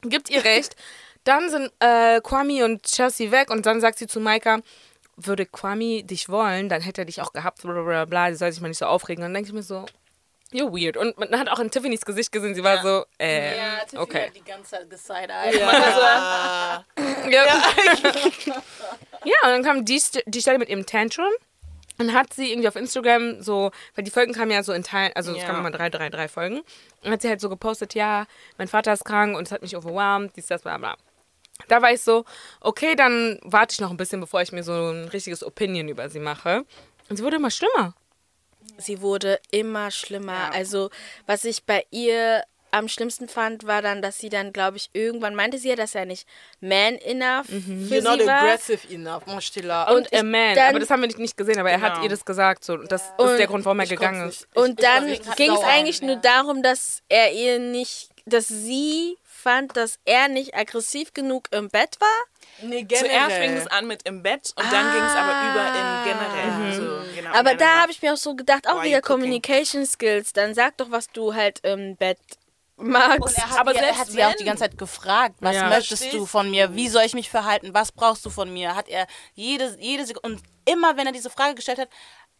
Gibt ihr recht. Dann sind äh, Kwame und Chelsea weg und dann sagt sie zu Micah, würde Kwame dich wollen, dann hätte er dich auch gehabt, bla bla bla, sie soll sich mal nicht so aufregen. Und dann denke ich mir so, You're weird. Und man hat auch in Tiffany's Gesicht gesehen, sie war ja. so, äh, ja, Tiffany okay. hat die ganze Zeit geside-eyed. Ja. ja. ja. ja, und dann kam die, die Stelle mit ihrem Tantrum. Und hat sie irgendwie auf Instagram so, weil die Folgen kamen ja so in Teilen, also es ja. kamen immer drei, drei, drei Folgen. Und hat sie halt so gepostet, ja, mein Vater ist krank und es hat mich overwhelmed, dies, das, bla, bla. Da war ich so, okay, dann warte ich noch ein bisschen, bevor ich mir so ein richtiges Opinion über sie mache. Und sie wurde immer schlimmer. Sie wurde immer schlimmer. Ja. Also, was ich bei ihr am schlimmsten fand, war dann, dass sie dann, glaube ich, irgendwann meinte sie ja, dass er nicht man enough mhm. für You're sie not war. aggressive enough, Moschila. Und, und a man, aber das haben wir nicht gesehen, aber genau. er hat genau. ihr das gesagt. So. Das und ist der Grund, warum er gegangen ist. Und ich, dann ging es eigentlich ja. nur darum, dass er ihr nicht, dass sie fand, dass er nicht aggressiv genug im Bett war. Nee, Zuerst fing es an mit im Bett und ah. dann ging es aber über in generell. Mhm. So, genau, aber da habe ich mir auch so gedacht, auch oh, wieder Communication Skills. Dann sag doch, was du halt im Bett magst. Er hat, aber er hat sie auch die ganze Zeit gefragt, was ja. möchtest du von mir? Wie soll ich mich verhalten? Was brauchst du von mir? Hat er jede, jede Sekunde. Und immer, wenn er diese Frage gestellt hat,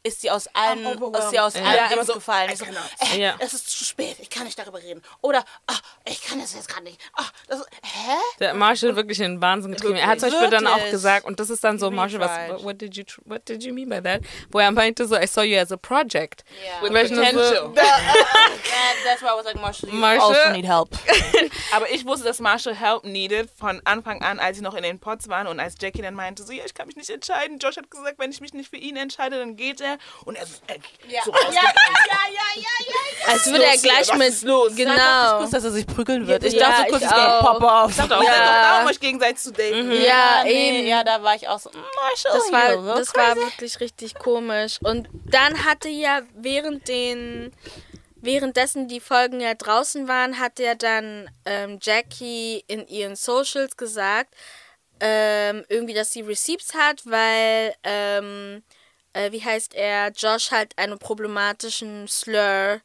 ist sie aus allen, ist sie aus ja. allen ja, so, gefallen. Ich so, äh, ja. Es ist zu spät, ich kann nicht darüber reden. Oder, ach, ich kann es jetzt gerade nicht. Ach, das, hä? Der Marshall wirklich in den Wahnsinn getrieben. Er hat zum Beispiel dann auch gesagt, und das ist dann so, Marshall, was, what did, you, what did you mean by that? Wo er meinte so, I saw you as a project. Yeah. With potential. So, that's why I was like, Marshall, you Marshall? also need help. Aber ich wusste, dass Marshall help needed von Anfang an, als sie noch in den Pots waren und als Jackie dann meinte, so, ja, ich kann mich nicht entscheiden. Josh hat gesagt, wenn ich mich nicht für ihn entscheide, dann geht er und er, er ja. so ja, ja, ja, ja, ja, ja, Als würde er gleich mit los? Genau. Ich wusste, dass er sich prügeln wird. Ich ja, dachte kurz, ich pop off. Ich dachte auch, ja. darum, euch gegenseitig zu daten. Mhm. Ja, eben. Ja, da war ich auch so, mm, das war, das war wirklich richtig komisch. Und dann hatte ja während den währenddessen die Folgen ja draußen waren, hat er dann ähm, Jackie in ihren Socials gesagt, ähm, irgendwie, dass sie Receipts hat, weil ähm, äh, wie heißt er, Josh halt einen problematischen Slur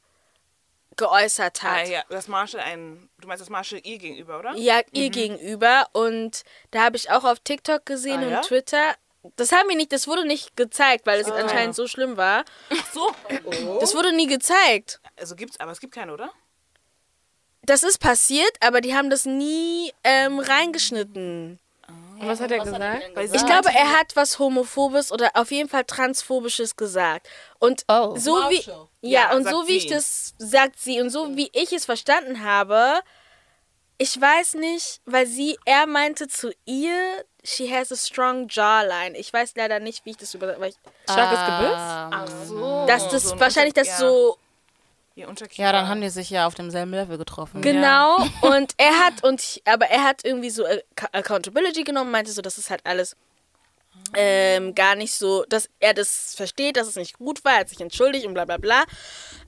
geäußert hat. Ah, ja, das Marshall ein, du meinst das Marshall ihr gegenüber, oder? Ja, ihr mhm. gegenüber und da habe ich auch auf TikTok gesehen ah, und ja? Twitter. Das haben wir nicht, das wurde nicht gezeigt, weil es oh. anscheinend so schlimm war. Ach so. Oh. Das wurde nie gezeigt. Also gibt's, aber es gibt keine, oder? Das ist passiert, aber die haben das nie ähm, reingeschnitten. Und was hat er was gesagt? Hat er ich glaube, er hat was Homophobes oder auf jeden Fall Transphobisches gesagt. Und oh. so wie. Ja, ja und so wie sie. ich das sagt sie und so wie ich es verstanden habe, ich weiß nicht, weil sie, er meinte zu ihr, she has a strong jawline. Ich weiß leider nicht, wie ich das über. Starkes Gebiss? Ach so. Dass das so wahrscheinlich das ja. so ja, dann haben die sich ja auf demselben Level getroffen. Genau. Ja. Und er hat und aber er hat irgendwie so Accountability genommen, meinte so, das ist halt alles ähm, gar nicht so, dass er das versteht, dass es nicht gut war, er hat sich entschuldigt und bla bla bla.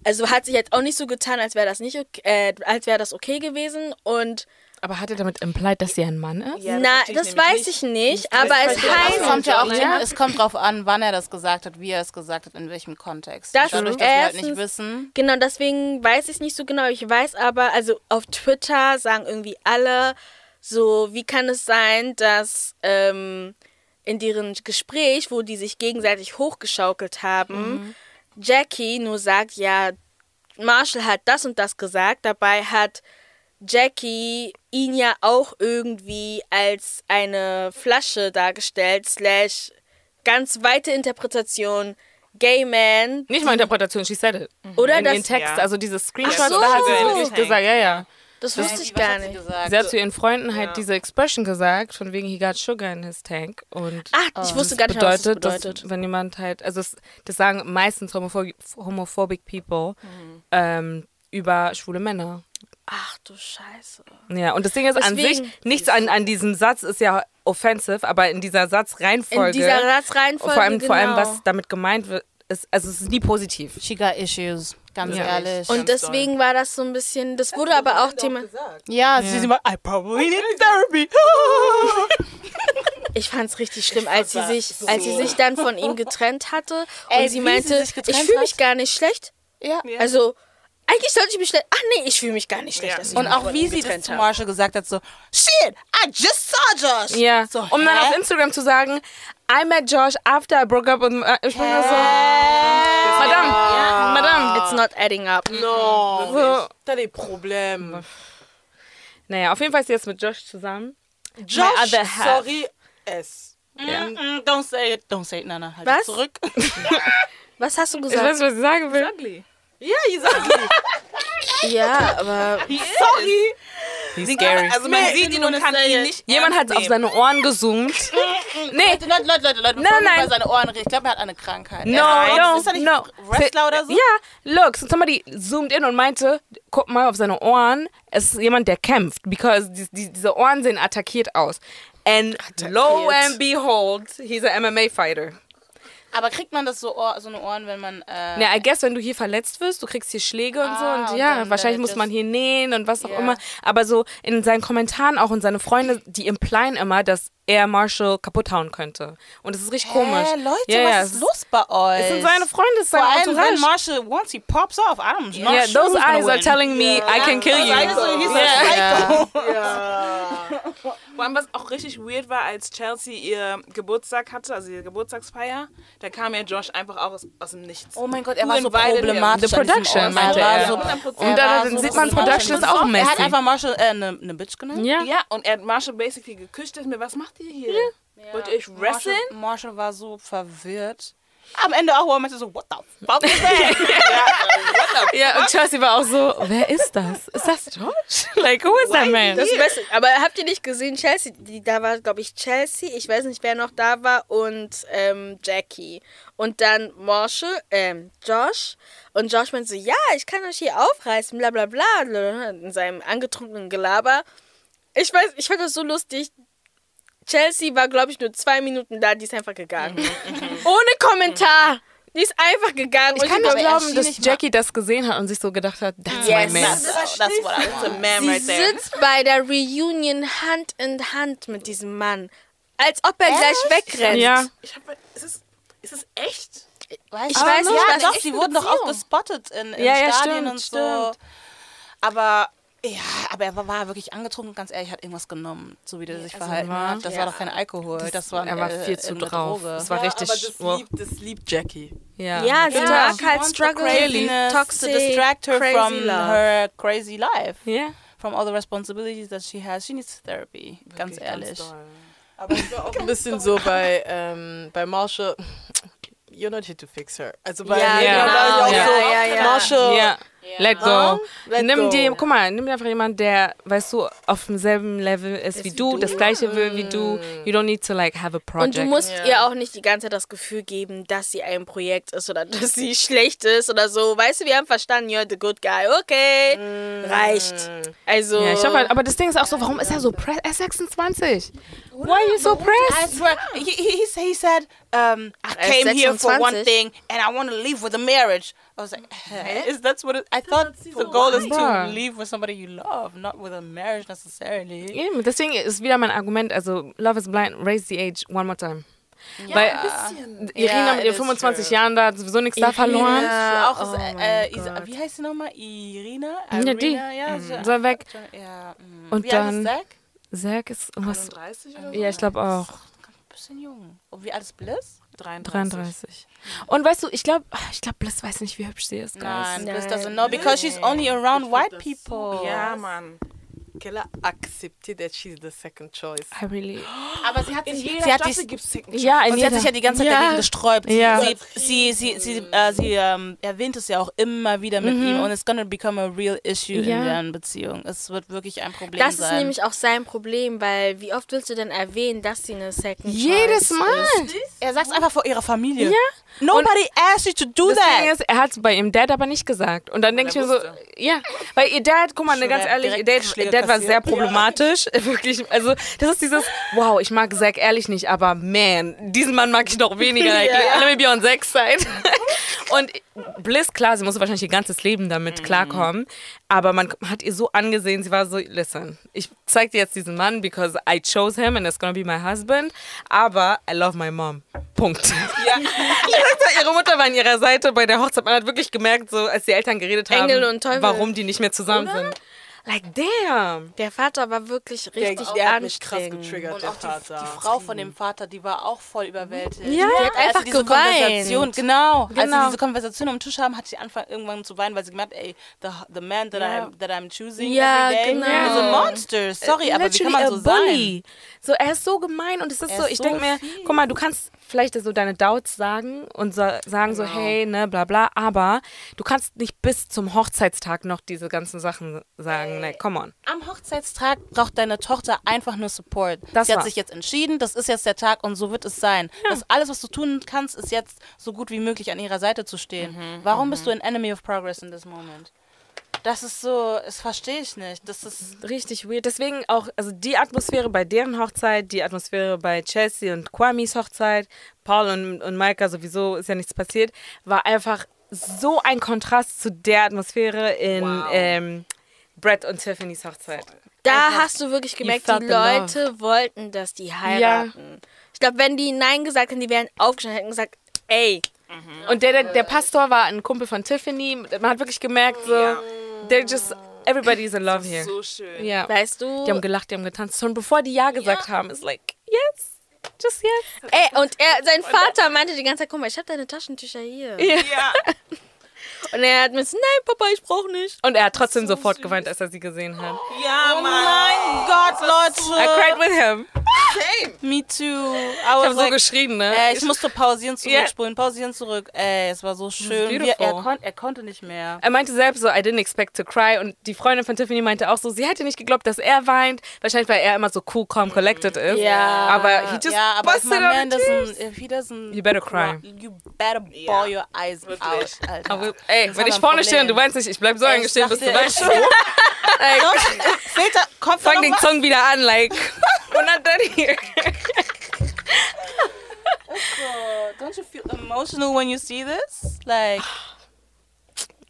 Also hat sich jetzt auch nicht so getan, als wäre das nicht okay, äh, als wäre das okay gewesen und aber hat er damit implied, dass sie ein Mann ist? Ja, das Na, das weiß ich nicht, aber es heißt... Es kommt ja auch ja. es kommt drauf an, wann er das gesagt hat, wie er es gesagt hat, in welchem Kontext. Das Dadurch, dass wir halt nicht wissen. Genau, deswegen weiß ich nicht so genau. Ich weiß aber, also auf Twitter sagen irgendwie alle so, wie kann es sein, dass ähm, in deren Gespräch, wo die sich gegenseitig hochgeschaukelt haben, mhm. Jackie nur sagt, ja, Marshall hat das und das gesagt, dabei hat Jackie ihn ja auch irgendwie als eine Flasche dargestellt, slash ganz weite Interpretation gay man. Nicht mal Interpretation, she said it. Oder in das den Text, ja. also diese Screenshots, so. da hat sie wirklich gesagt, ja, ja. Das wusste wie- ich gar hat sie nicht. gesagt? Sie hat zu ihren Freunden halt diese Expression gesagt, von wegen he got sugar in his tank. Und Ah, ich wusste gar nicht, was das bedeutet, bedeutet. Dass, wenn jemand halt, also es, das sagen meistens homophobic, homophobic people ähm, über schwule Männer. Ach du Scheiße. Ja, und das Ding ist an Deswegen- sich, nichts an, an diesem Satz ist ja offensive, aber in dieser Satzreihenfolge, In dieser Satzreihenfolge, vor allem, vor allem, genau. was damit gemeint wird, ist, also es ist nie positiv. She got issues, ganz Ja. ehrlich. Und deswegen war das so ein bisschen, das wurde aber auch Thema. ja, sie sind mal, I probably need therapy. Ich fand es richtig schlimm, als sie sich, als sie sich dann von ihm getrennt hatte Ey, und sie meinte, sie ich fühle mich gar nicht schlecht. ja. Also eigentlich sollte ich mich schlecht. Ach nee, ich fühle mich gar nicht schlecht. Ja. Und auch wie sie das zu habe. Marshall gesagt hat, so, shit, I just saw Josh. Ja, So, um dann hä? auf Instagram zu sagen, I met Josh after I broke up with, äh, ich bin so, Madame, Madame. It's not adding up. No. So, T'as des problèmes. naja, auf jeden Fall ist sie jetzt mit Josh zusammen. Josh, other half. sorry, S. Mm, don't say it, don't say it, Nana, halt Was? zurück. Was hast du Ich weiß gesagt? nicht, was ich sagen will. Ugly. Ja, exactly. Ja, aber Sorry. He's scary. Also man sieht ihn und kann ihn nicht Jemand hat auf seine Ohren gezoomt. Nee, Leute, Leute, Leute, Leute, Leute, Nein, nein. über seine Ohren reden, ich glaube, er hat eine Krankheit. No, er no, ist er nicht no. Wrestler oder so? Ja, look, so somebody zoomed in und meinte, guck mal auf seine Ohren, es ist jemand, der kämpft, because die, die, diese Ohren sehen attackiert aus. And lo and behold, he's a MMA fighter. Aber kriegt man das so, Ohr, so eine Ohren, wenn man. Äh, Ja, I guess, wenn du hier verletzt wirst, du kriegst hier Schläge und Ah, so und ja, dann wahrscheinlich muss man hier nähen und was auch Ja. immer. Aber so in seinen Kommentaren auch und seine Freunde, die implyen immer, dass er Marshall kaputt hauen könnte. Und es ist richtig komisch. Hä, Leute, ja, ja, was es ist los bei euch? Es sind seine Freunde, es ist sein Entourage. Marshall, once he pops off, I'm not Yeah, sure those eyes are win. telling me I can kill you. Also, he's Yeah. a psycho. Vor allem, was auch richtig weird war, als Chelsea ihr Geburtstag hatte, also ihre Geburtstagsfeier, da kam ja Josh einfach auch aus, aus dem Nichts. Oh mein Gott, er war in so problematisch. The production, meinte er. war er. So, Und er dann so sieht man. Production ist auch Er messy. hat einfach Marshall äh, eine ne Bitch genannt. Ja. Ja, und er hat Marshall basically geküsst, mir, was macht ihr hier? Wollt ihr euch wresteln? Marshall war so verwirrt. Am Ende auch, wo er meinte so, what the fuck is that? Ja, und Chelsea war auch so, wer ist das? Ist das Josh? Like, who is that man? Das Beste. Aber habt ihr nicht gesehen, Chelsea, die, da war, glaube ich, Chelsea, ich weiß nicht, wer noch da war, und ähm, Jackie. Und dann Marshall, ähm, Josh. Und Josh meinte so, ja, ich kann euch hier aufreißen, bla bla bla, in seinem angetrunkenen Gelaber. Ich weiß, ich fand das so lustig. Chelsea war, glaube ich, nur zwei Minuten da, die ist einfach gegangen. Ohne Kommentar. Die ist einfach gegangen. Ich Und kann sie nicht glauben, dass nicht Jackie das gesehen hat und sich so gedacht hat, that's Yes. my man. That's, that's what I a man Sie right there. sitzt bei der Reunion Hand in Hand mit diesem Mann. Als ob er gleich wegrennt. Ja. Ich hab, ist, es, ist es echt? Weiß Ich weiß nicht, ja, was doch, echt die eine wurden doch auch gespottet in, in Ja, ja, Stadien stimmt, und so. Aber ja, aber er war, war wirklich angetrunken, ganz ehrlich, hat irgendwas genommen, so wie der sich verhalten war- hat. Das war doch kein Alkohol, das, war er war äh, viel zu eine drauf. Droge. Es war Ja, richtig. aber das liebt, das liebt Jackie. ja. Ja, sie Total. mag halt wants the Struggle, craziness Toxic, to distract her crazy from love. her crazy life, Ja. from all the responsibilities that she has. She needs therapy, ganz ehrlich. Aber ich war auch ein bisschen so bei, ähm, bei Marshall. You're not here to fix her. Also bei Ja, genau. Ja. so, Ja, ja, ja. Marshall, Ja. Let go. Let nimm go. dir, guck mal, nimm dir einfach jemanden, der, weißt du, auf demselben Level ist wie du, das gleiche will wie du. You don't need to like have a project. Und du musst Ja. ihr auch nicht die ganze Zeit das Gefühl geben, dass sie ein Projekt ist oder dass sie schlecht ist oder so. Weißt du, wir haben verstanden, you're the good guy. Okay, reicht. Also, ja, ich hoffe, halt, aber das Ding ist auch so, warum ist er so pressed? Er ist 26. Why are you so I pressed? swear, he, he, he, said- um, I ist came here for one 26. thing and I want to leave with a marriage. I was like, is that what it, I thought the goal is to leave with somebody you love, not with a marriage necessarily. Eben, deswegen ist wieder mein Argument, also Love is Blind, raise the age one more time. Weil Irina Ja, mit it ihren is 25 true. Jahren da hat sowieso nichts da verloren. Ja, auch, oh äh, äh, Isa, wie heißt sie nochmal? Irina? Ja, die. Irina, ja, so- Soll weg. Ja, mm. Und wie alt dann- ist Zack? Zack ist irgendwas. 31 oder so? Ja, ich glaube auch. Ein bisschen jung. Und wie alt ist Bliss? 33. 33. Und weißt du, ich glaube, ich glaube, Bliss weiß nicht, wie hübsch sie ist, guys. Nein, Bliss doesn't know because she's only around white people. Ja, Mann. Qu'elle a accepté that she's the second choice. I really. Aber sie hat In sich, jeder sie hat Staffel sich, gibt Second Ja, in und sie hat jeder. sich ja die ganze Zeit Ja. dagegen gesträubt. Sie, Ja. sie, sie, sie, sie, äh, sie ähm, erwähnt es ja auch immer wieder mit ihm und it's gonna become a real issue Ja. in deren Beziehung. Es wird wirklich ein Problem Das ist sein. nämlich auch sein Problem, weil wie oft willst du denn erwähnen, dass sie eine Second Jedes Choice Mal. Ist? er sagt es einfach vor ihrer Familie. Ja. Nobody asked you to do Das Ding that. ist, er hat es bei ihrem Dad aber nicht gesagt. Und dann denke ich mir so, ja, weil ihr Dad, guck mal, ne, ganz ehrlich, ihr Dad, Dad war sehr problematisch. Wirklich, also das ist dieses, wow, ich mag Zack ehrlich nicht, aber man, diesen Mann mag ich noch weniger. Like, Let me be on Zack's side. Und Bliss, klar, sie musste wahrscheinlich ihr ganzes Leben damit klarkommen. Aber man hat ihr so angesehen, sie war so, listen, ich zeig dir jetzt diesen Mann, because I chose him and it's gonna be my husband. Aber I love my mom. Punkt. Ja. ihre Mutter war an ihrer Seite bei der Hochzeit. Man hat wirklich gemerkt, so als die Eltern geredet haben, warum die nicht mehr zusammen sind. Like, damn. Der Vater war wirklich richtig Der hat mich krass getriggert, Und der auch die, Vater. die Frau von dem Vater, die war auch voll überwältigt. Ja, die hat einfach diese geweint. Konversation, genau, Als Genau. sie diese Konversation am Tisch haben, hat sie angefangen irgendwann zu weinen, weil sie gemerkt, ey, the, the man that, Ja. I'm, that I'm choosing Ja, every day genau. is a monster. Sorry, aber wie kann man so Literally bully. sein? So, er ist so gemein und es ist Er so, ich so denke mir, guck mal, du kannst vielleicht so deine Doubts sagen und so, sagen so, hey, ne, bla bla, aber du kannst nicht bis zum Hochzeitstag noch diese ganzen Sachen sagen. Ne, come on. Am Hochzeitstag braucht deine Tochter einfach nur Support. Das sie hat war's. sich jetzt entschieden, das ist jetzt der Tag und so wird es sein. Das alles, was du tun kannst, ist jetzt so gut wie möglich an ihrer Seite zu stehen. Warum bist du ein Enemy of Progress in this moment? Das ist so, das verstehe ich nicht. Das ist Richtig weird. Deswegen auch, also die Atmosphäre bei deren Hochzeit, die Atmosphäre bei Chelsea und Kwamis Hochzeit, Paul und, und Maika sowieso ist ja nichts passiert, war einfach so ein Kontrast zu der Atmosphäre in ähm, Brett und Tiffany's Hochzeit. Da hast du wirklich gemerkt, die the love. Leute wollten, dass die heiraten. Ich glaube, wenn die Nein gesagt hätten, die wären aufgestanden, hätten gesagt, ey, Und der, der, der Pastor war ein Kumpel von Tiffany. Man hat wirklich gemerkt, so, they're just, everybody's in love here. So schön. Ja. weißt du, Die haben gelacht, die haben getanzt. Schon bevor die Ja gesagt haben, ist like, yes, just yes. ey, und er, sein Vater meinte die ganze Zeit, guck mal, ich habe deine Taschentücher hier. Ja. Und er hat mir gesagt, nein, Papa, ich brauche nicht. Und er hat trotzdem sofort geweint, als er sie gesehen hat. Ja, Oh Mann. mein Gott, I Leute. cried with him. Me too. I Ich was habe so like, geschrien, ne? Ey, ich musste pausieren, zurückspulen, pausieren, zurück. Ey, es war so schön. Wie, beautiful. er, kon er konnte nicht mehr. Er meinte selbst so, I didn't expect to cry. Und die Freundin von Tiffany meinte auch so, sie hätte nicht geglaubt, dass er weint. Wahrscheinlich, weil er immer so cool, calm, collected ist. Ja. Aber he just ja, aber busted man tears. doesn't, if he doesn't, You better cry. You better bawl your eyes Wirklich. out, Alter. Ey, wenn ich vorne stehe und du weinst nicht, ich bleib so Ey, eingestehen, ich bis du weinst. ey, Filter, kommt da fang den? Song wieder an, like, we're not done here. Oh, Don't you feel emotional when you see this? Like,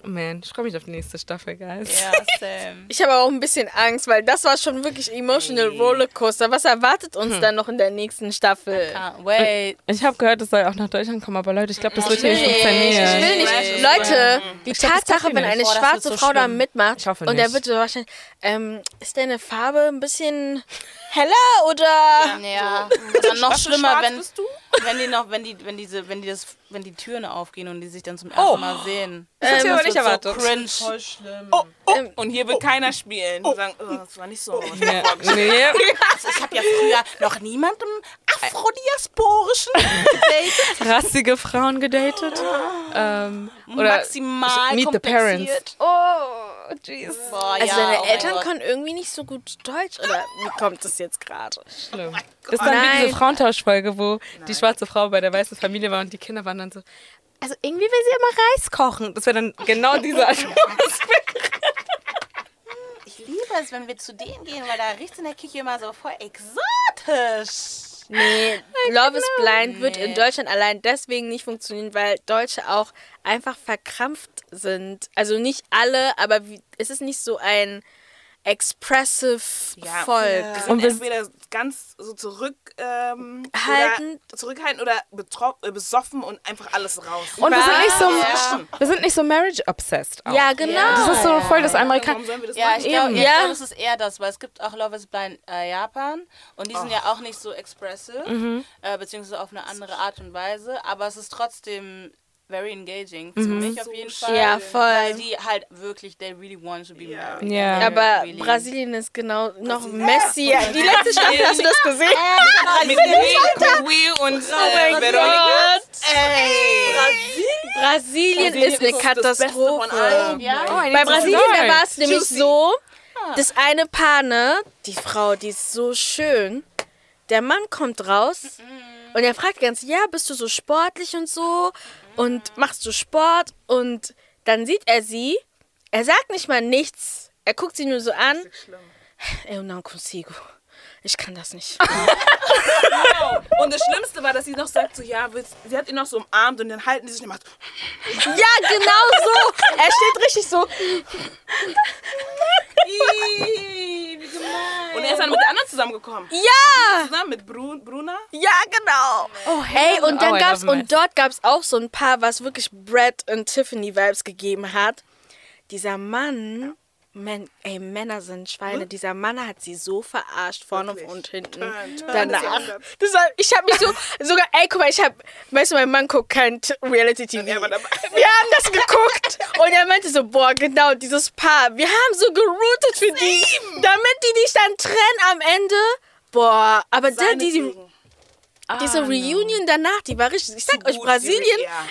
Man, ich freue mich auf die nächste Staffel, guys. yeah, same. Ich habe auch ein bisschen Angst, weil das war schon wirklich emotional Rollercoaster. Was erwartet uns dann noch in der nächsten Staffel? Can't wait. Ich habe gehört, es soll auch nach Deutschland kommen, aber Leute, ich glaube, das wird hier nicht Ich funktionieren. will nicht. Leute, die Tatsache, wenn ich eine. Boah, schwarze so Frau da schlimm. mitmacht Ich hoffe und der wird so wahrscheinlich, ähm, ist deine Farbe ein bisschen heller oder? Ja, dann noch Was schlimmer, wenn, bist du? wenn die noch, wenn die, wenn diese, wenn die das, wenn die Türen aufgehen und die sich dann zum ersten Oh. Mal sehen. Das ich aber nicht erwartet. So cringe. Voll schlimm. Oh, oh. Und hier wird keiner spielen. Die sagen, oh, das war nicht so. Ja. Nee. Also ich habe ja früher noch niemandem afrodiasporischen gedatet. Rassige Frauen gedatet. Ähm, oder Maximal Meet the Parents. Oh, jeez. Also ja, deine oh Eltern können irgendwie nicht so gut Deutsch oder wie kommt das jetzt gerade? Schlimm. Das ist dann wie Nein. diese Frauentauschfolge, wo die schwarze Frau bei der weißen Familie war und die Kinder waren dann so, also irgendwie will sie immer Reis kochen. Das wäre dann genau diese Atmosphäre. Ich liebe es, wenn wir zu denen gehen, weil da riecht in der Küche immer so voll exotisch. Nee, Love is Blind wird in Deutschland allein deswegen nicht funktionieren, weil Deutsche auch einfach verkrampft sind. Also nicht alle, aber wie, es ist nicht so ein expressive Ja, Volk. Wir sind Und entweder ganz so zurück ähm, Halten. oder zurückhaltend oder äh, besoffen und einfach alles raus. Und wir sind nicht so, Ja. wir sind nicht so marriage obsessed. Auch. Ja, genau. Das ist so voll das Warum Amerikanische. sollen wir das Ja, ich glaube, Ja. glaub, es ist eher das, weil es gibt auch Love is Blind äh, Japan und die sind ja auch nicht so expressive, äh, beziehungsweise auf eine andere Art und Weise, aber es ist trotzdem very engaging. Für mhm. mich auf jeden Fall. Ja, voll. Weil die halt wirklich, they really want to be married. Ja. Yeah. Aber really. Brasilien ist genau noch Messi. Die letzte Staffel, hast du das gesehen? Äh, mit Wii und äh, oh Veronika. Brasilien, Brasilien ist eine Katastrophe. Ja? Oh, Bei Brasilien war es nämlich so, ah. das eine Paar, ne, die Frau, die ist so schön. Der Mann kommt raus und er fragt ganz, ja, bist du so sportlich und so und machst du Sport und dann sieht er sie, er sagt nicht mal nichts, er guckt sie nur so an. Eu não consigo. Ich kann das nicht. genau. Und das Schlimmste war, dass sie noch sagt, so, ja, sie hat ihn noch so umarmt und dann halten die sich und macht. Ja, genau so. Er steht richtig so. gemein. Und er ist dann mit der anderen zusammengekommen. Ja! Zusammen mit Bru Bruna. Ja, genau. Oh, hey. und dann oh, gab's, und dort gab es auch so ein Paar, was wirklich Brad und Tiffany Vibes gegeben hat. Dieser Mann Man, ey, Männer sind Schweine. Hm? Dieser Mann hat sie so verarscht, vorne Wirklich? und hinten. Turn, turn Danach. Das war, ich habe mich so, sogar, ey, guck mal, ich habe, weißt du, mein Mann guckt kein Reality-TV. Wir haben das geguckt und er meinte so, boah, genau, dieses Paar, wir haben so geroutet für die, damit die dich dann trennen am Ende. Boah, aber der, die, die, Ah, Diese Reunion no. danach, die war richtig. Ich sag euch, Brasilien,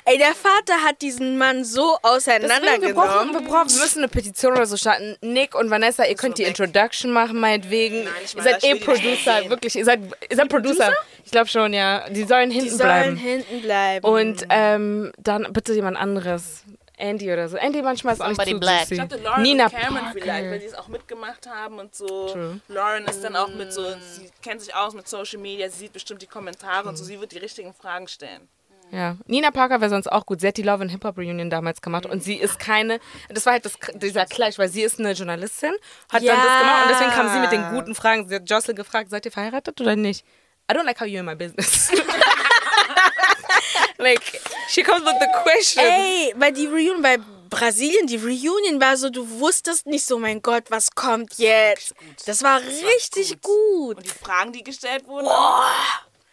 ey, der Vater hat diesen Mann so auseinandergenommen. wir, brauchen, wir, brauchen, wir müssen eine Petition oder so starten. Nick und Vanessa, ihr könnt die weg. Introduction machen, meinetwegen. Nein, ihr seid eh Producer, wirklich. Ihr seid, ihr seid Producer. Producer? Ich glaube schon, ja. Die sollen hinten die bleiben. Die sollen hinten bleiben. Und ähm, dann bitte jemand anderes. Andy oder so. Andy manchmal ist auch nicht zu Black. Ich dachte Lauren Nina und Cameron Parker. vielleicht, weil die es auch mitgemacht haben und so. True. Lauren ist dann auch mit so, sie kennt sich aus mit Social Media, sie sieht bestimmt die Kommentare mhm. und so, sie wird die richtigen Fragen stellen. Ja, Nina Parker wäre sonst auch gut. Sie hat die Love and Hip Hop Reunion damals gemacht und sie ist keine, das war halt das, dieser Clash, weil sie ist eine Journalistin, hat ja. dann das gemacht und deswegen kam sie mit den guten Fragen. Sie hat Jocelyn gefragt, seid ihr verheiratet oder nicht? I don't like how you're in my business. like, she comes with the question. Ey, weil die Reunion bei Brasilien, die Reunion war so, du wusstest nicht so, mein Gott, was kommt jetzt. Das war das richtig war gut. gut. Und die Fragen, die gestellt wurden, oh,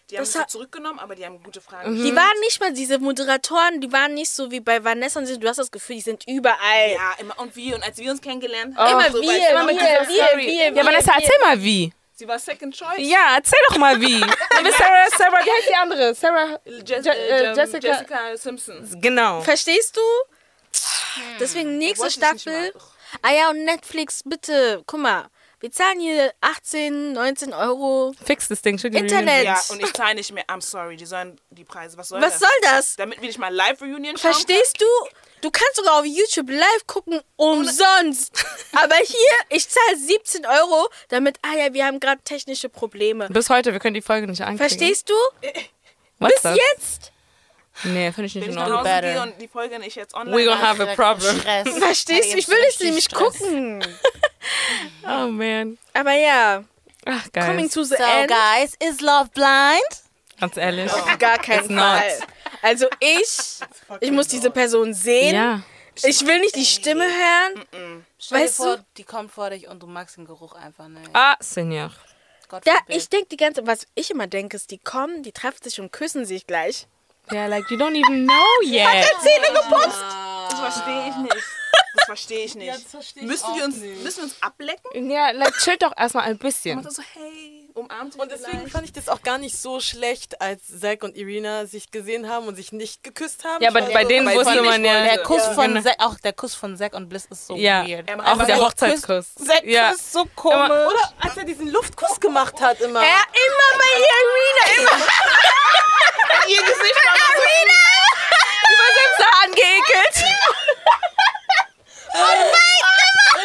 die haben sie zurückgenommen, aber die haben gute Fragen mhm. Die waren nicht mal, diese Moderatoren, die waren nicht so wie bei Vanessa und sie, du hast das Gefühl, die sind überall. Ja, immer und wie. Und als wir uns kennengelernt haben, oh, immer so, wir, immer wir, wir, wir, wir, Ja, Vanessa, erzähl mal wie. Sie war Second Choice. Ja, erzähl doch mal wie. Sarah, Sarah, wie heißt die andere? Sarah, Je Je äh, Jessica. Jessica Simpson. Genau. Verstehst du? Deswegen nächste Staffel. Ah ja, und Netflix, bitte, guck mal. Wir zahlen hier 18, 19 Euro. Fix das Ding, Internet. Ja, und ich zahle nicht mehr. I'm sorry, die sollen die Preise. Was soll Was das? soll das? Damit wir nicht mal Live-Reunion schauen Verstehst du? Du kannst sogar auf YouTube live gucken, umsonst. Aber hier, ich zahle 17 Euro, damit, ah ja, wir haben gerade technische Probleme. Bis heute, wir können die Folge nicht anklicken. Verstehst du? Was Bis das? jetzt? Nee, finde ich nicht in Ordnung. Wenn ich und die Folge nicht jetzt online We gonna have a problem. Verstehst du? Ich will es nämlich gucken. oh man. Aber ja. Ach, guys. Coming to the so, end. guys, is love blind? Ganz ehrlich. Auf gar keinen Fall. Not. Also ich, ich muss diese Person sehen. Ja. Ich will nicht die Stimme hören. Weißt vor, du? Die kommt vor dich und du magst den Geruch einfach nicht. Ah, Senior. Ja, ich denke die ganze, was ich immer denke, ist, die kommen, die treffen sich und küssen sich gleich. Ja, yeah, like you don't even know yet. Hat er Zähne geputzt? Das verstehe ich nicht. Das verstehe ich nicht. Ja, versteh ich müssen, wir uns, nicht. müssen wir uns ablecken? Ja, like, chillt doch erstmal ein bisschen. Macht so, hey, umarmt Und deswegen vielleicht. fand ich das auch gar nicht so schlecht, als Zack und Irina sich gesehen haben und sich nicht geküsst haben. Ja, aber bei so, denen wusste man ja. Der Kuss ja. von Zack, auch der Kuss von Zack und Bliss ist so ja. weird. Auch der Hochzeitskuss. Zack ja. ist so komisch. Immer, oder als er diesen Luftkuss gemacht hat immer. Ja, immer bei Irina. Immer. Ihr Gesicht war Irina! War selbst so angeekelt.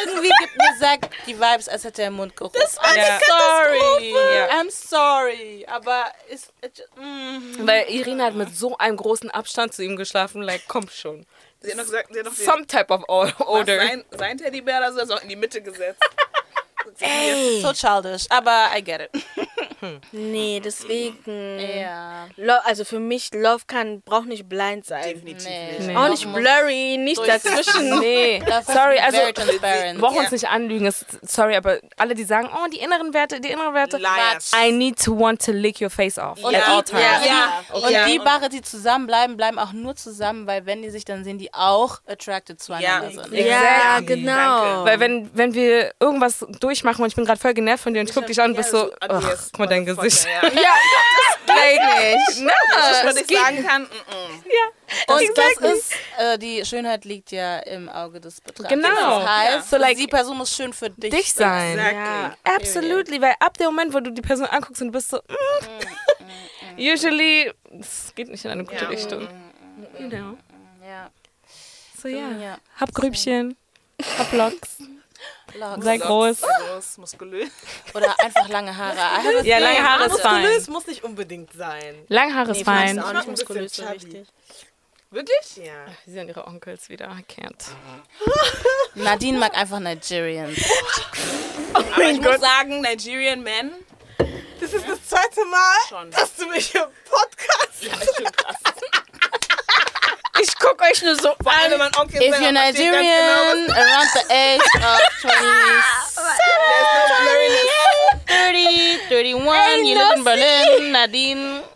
Irgendwie gibt mir Zack die Vibes, als hätte er im Mund gerufen. Das war ja. sorry. Ja. I'm sorry. Aber ist. Mm. Weil Irina hat mit so einem großen Abstand zu ihm geschlafen, like, komm schon. Sie hat noch gesagt, sie hat noch Some type of odor. Sein, sein Teddybär, also ist auch in die Mitte gesetzt. Ey. So childish, aber I get it. Nee, deswegen. Ja. Lo also für mich, Love kann, braucht nicht blind sein. Definitiv Nee. nicht. Nee. Auch nicht blurry, nicht dazwischen. Nee, sorry, also very transparent. wir brauchen uns nicht anlügen. Es, sorry, aber alle, die sagen, oh, die inneren Werte, die inneren Werte. Liars. I need to want to lick your face off Und at all die, times. ja, Ja. Und Ja. die Paare, die zusammenbleiben, bleiben auch nur zusammen, weil wenn die sich dann sehen, die auch attracted zueinander Ja. sind. Ja, Exactly. genau. Weil wenn, wenn wir irgendwas durchmachen und ich bin gerade voll genervt von dir und ich guck dich an und bist so, ach, guck mal dein Gesicht. Ja. Ja, das geht nicht. Was ich sagen kann, mm -mm. Und das ist, äh, die Schönheit liegt ja im Auge des Betrachters. Genau. Das heißt, So, like, die Person muss schön für dich, Dich sein. Exactly. Absolutely, weil ab dem Moment, wo du die Person anguckst und bist so, mm, usually, es geht nicht in eine gute Ja. Richtung. You know. Ja. So ja, Ja. hab Grübchen, hab Locks, Locks. sei groß. Groß, muskulös. Oder einfach lange Haare. Ja, lange feeling- Haare ist Muskulös fein. muss nicht unbedingt sein. Lange Haare ist fein. du auch Ich nicht muskulös so richtig. Wirklich? Ja. Sie sind ihre Onkels wieder, I can't. Nadine mag einfach Nigerians. Aber ich muss sagen, Nigerian Men Das ist das zweite Mal, schon. dass du mich im Podcast. Ja, ist schon krass. Ich guck euch nur so Vor allem, an. mein Onkel If you're Nigerian, genau, around the age of 20, there's no blurriness. 30, 31, you live in Berlin, Nadine.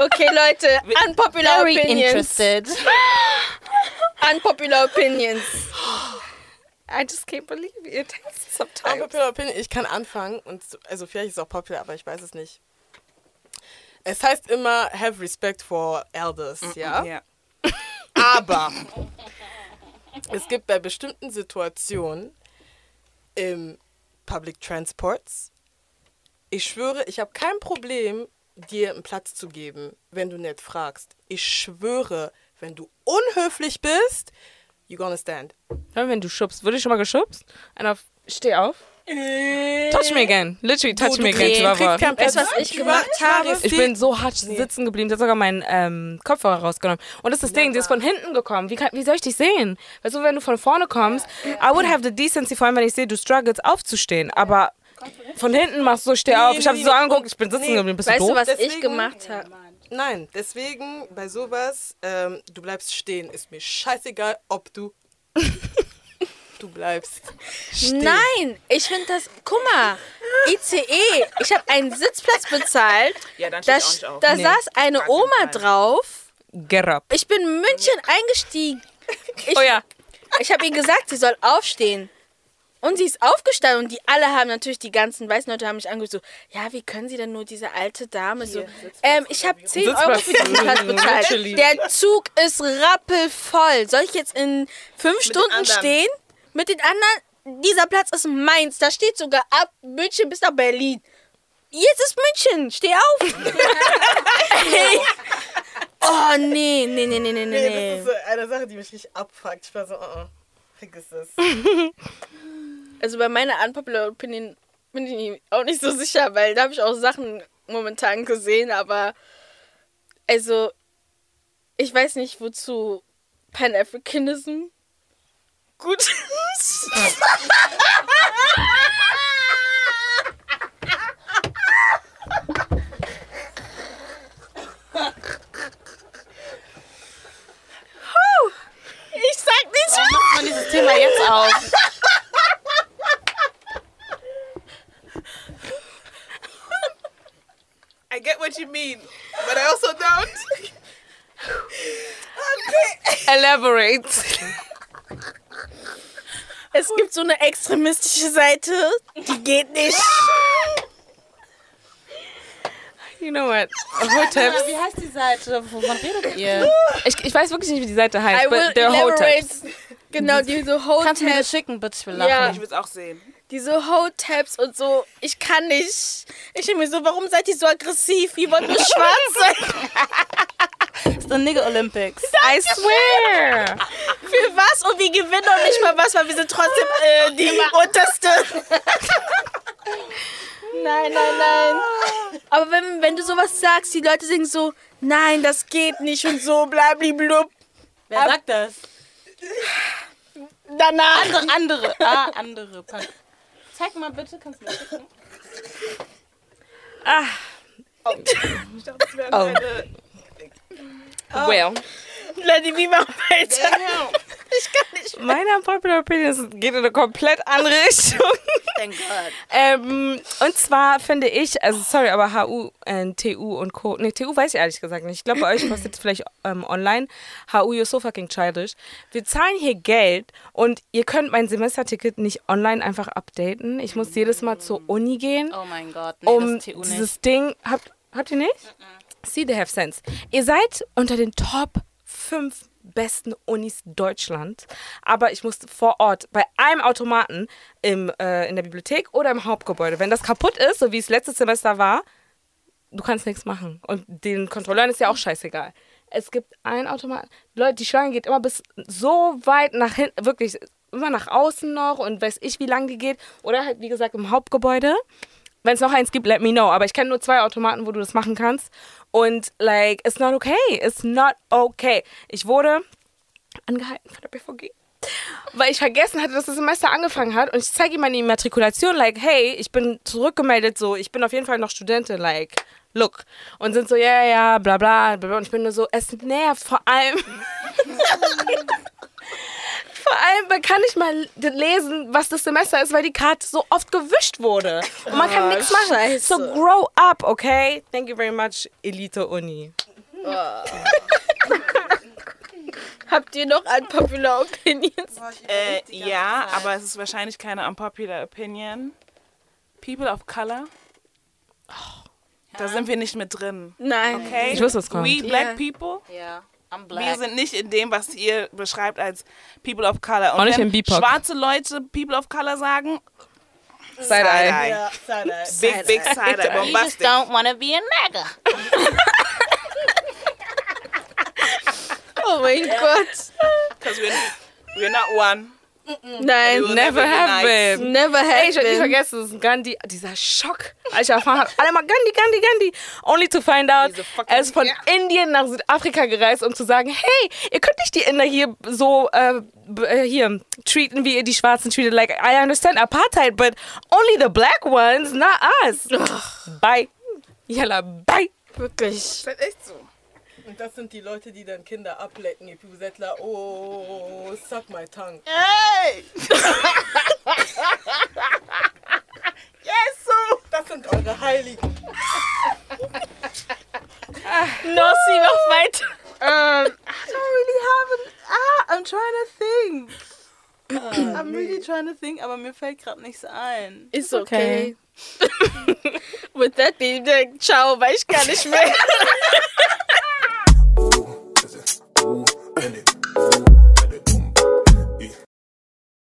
Okay, Leute, unpopular Very opinions. interested. Unpopular opinions. I just can't believe taste sometimes. Unpopular Opinion, ich kann anfangen. Und so- also vielleicht ist es auch popular, aber ich weiß es nicht. Es heißt immer, have respect for elders, ja? Ja. Aber es gibt bei bestimmten Situationen im Public Transports, ich schwöre, ich habe kein Problem, dir einen Platz zu geben, wenn du nicht fragst. Ich schwöre, wenn du unhöflich bist, you gonna stand. Wenn du schubst. Wurde ich schon mal geschubst? Einer, steh auf. Touch me again. Literally touch du me again. kriegst- Chihuahua. Weißt du, was ich Ich gemacht habe? Ich bin so hart sitzen geblieben. Der hat sogar meinen ähm, Kopfhörer rausgenommen. Und das ist das Ding, die ist von hinten gekommen. Wie, kann, wie soll ich dich sehen? Weißt du, wenn du von vorne kommst, I would have the decency, vor allem wenn ich sehe, du struggles, aufzustehen. Aber von hinten machst du steh auf. Ich habe nee, so angeguckt, ich bin sitzen Nee. geblieben. Bist Weißt du du, doof? was ich Deswegen- gemacht habe? Nein, deswegen bei sowas, ähm, du bleibst stehen. Ist mir scheißegal, ob du. du bleibst stehen. Nein, ich finde das. Guck mal, ICE. Ich habe einen Sitzplatz bezahlt. Ja, dann Da, steht auch nicht auf. da Nee. saß eine Oma drauf. Up. Ich bin in München eingestiegen. Ich, Oh ja. ich habe ihr gesagt, sie soll aufstehen. Und sie ist aufgestanden und die alle haben natürlich, die ganzen weißen Leute haben mich angeguckt, so, ja, wie können sie denn nur diese alte Dame so. Ähm, ich habe 10 Euro für diesen Platz bezahlt. Der Zug ist rappelvoll. Soll ich jetzt in fünf Stunden anderen. stehen? Mit den anderen? Dieser Platz ist meins. Da steht sogar ab München bis nach Berlin. Jetzt ist München. Steh auf. Ey. Oh, nee, nee, nee, nee, nee, Nee, nee. das ist so eine Sache, die mich richtig abfuckt. Ich war so, oh, oh, vergiss es. Also bei meiner Unpopular Opinion bin ich auch nicht so sicher, weil da habe ich auch Sachen momentan gesehen, aber also ich weiß nicht, wozu Pan-Africanism gut Ich sag nicht Macht man dieses Thema jetzt auf? I get what you mean, but I also don't. Elaborate. Es gibt so eine extremistische Seite, die geht nicht. You know what? Hoteps. Wie heißt die Seite? Wovon redet ihr? Ich, ich weiß wirklich nicht, wie die Seite heißt, I will but they're. Hoteps. Genau, diese Kannst du mir das Hoteps, schicken, bitte? Ich will lachen. Ja. Ich will es auch sehen. diese Hoteps und so. Ich kann nicht. Ich denke mir so, warum seid ihr so aggressiv? Ihr wollt nur schwarz sein. Das ist der Nigger Olympics. I swear. Für was? Und wir gewinnen noch nicht mal was, weil wir sind trotzdem äh, die unterste. nein, nein, nein. Aber wenn, wenn du sowas sagst, die Leute sagen so, nein, das geht nicht und so, blablablub. Wer sagt das? Danach. Andere, andere. Ah, andere. Zeig mal bitte, kannst du mal gucken? Ah. Oh. Ich dachte, das wäre. Oh. Well. Lady, wie machen weiter? Ich kann nicht. Mehr. Meine Unpopular Opinion geht in eine komplett andere Richtung. Thank God. ähm, und zwar finde ich, also sorry, aber HU, äh, TU und Co. Nee, TU weiß ich ehrlich gesagt nicht. Ich glaube, bei euch kostet es vielleicht ähm, online. HU, you're so fucking childish. Wir zahlen hier Geld und ihr könnt mein Semesterticket nicht online einfach updaten. Ich muss jedes Mal zur Uni gehen. Oh mein Gott, nee, um das TU nicht. dieses Ding. Habt, habt ihr nicht? Mm -mm. See, they have sense. Ihr seid unter den Top fünf besten Unis Deutschlands. Aber ich musste vor Ort bei einem Automaten im, äh, in der Bibliothek oder im Hauptgebäude. Wenn das kaputt ist, so wie es letztes Semester war, du kannst nichts machen. Und den Kontrolleuren ist ja auch scheißegal. Es gibt einen Automaten. Leute, die Schlange geht immer bis so weit nach hinten, wirklich immer nach außen noch und weiß ich, wie lang die geht. Oder halt, wie gesagt, im Hauptgebäude. Wenn es noch eins gibt, let me know. Aber ich kenne nur zwei Automaten, wo du das machen kannst. Und like, it's not okay. It's not okay. Ich wurde angehalten von der BVG. Weil ich vergessen hatte, dass das Semester angefangen hat und ich zeige ihm meine Immatrikulation, like, hey, ich bin zurückgemeldet, so, ich bin auf jeden Fall noch Studentin, like, look. Und sind so, ja, ja, ja, bla, bla, bla. Und ich bin nur so, es nervt vor allem. vor allem kann ich mal lesen, was das Semester ist, weil die Karte so oft gewischt wurde. Und man kann oh, nichts machen. Scheiße. So grow up, okay? Thank you very much, Elite Uni. Oh. Habt ihr noch unpopular Opinions? Äh, ja, aber es ist wahrscheinlich keine unpopular Opinion. People of Color. Oh, da sind wir nicht mit drin. Nein. Okay? Ich wusste, was kommt. We black people. Ja. I'm black. Wir sind nicht in dem, was ihr beschreibt als People of Color. Und wenn schwarze Leute People of Color sagen, Side-eye. Yeah, side-eye. Big, big side-eye. You just don't want to be a nigga. oh mein Gott. Because we're, we're not one. Nein, never, never have been. Never have Ey, ich werde nicht vergessen, das ist Gandhi, dieser Schock, als ich erfahren habe, alle mal Gandhi, Gandhi, Gandhi. Only to find out, er ist von yeah. Indien nach Südafrika gereist, um zu sagen, hey, ihr könnt nicht die Inder hier so, äh, äh, hier, treaten, wie ihr die Schwarzen treated. Like, I understand Apartheid, but only the black ones, not us. Bye. Yalla, bye. Wirklich. Das ist echt so. Und das sind die Leute, die dann Kinder ablecken. Ihr Pusettler, oh, suck my tongue. Hey! Jesus! Das sind eure Heiligen. Nossi, mach weiter. Um, I don't really have an... Ah, I'm trying to think. Uh, I'm really trying to think, aber mir fällt gerade nichts ein. Ist okay. okay. With that being ciao, weiß ich gar nicht mehr.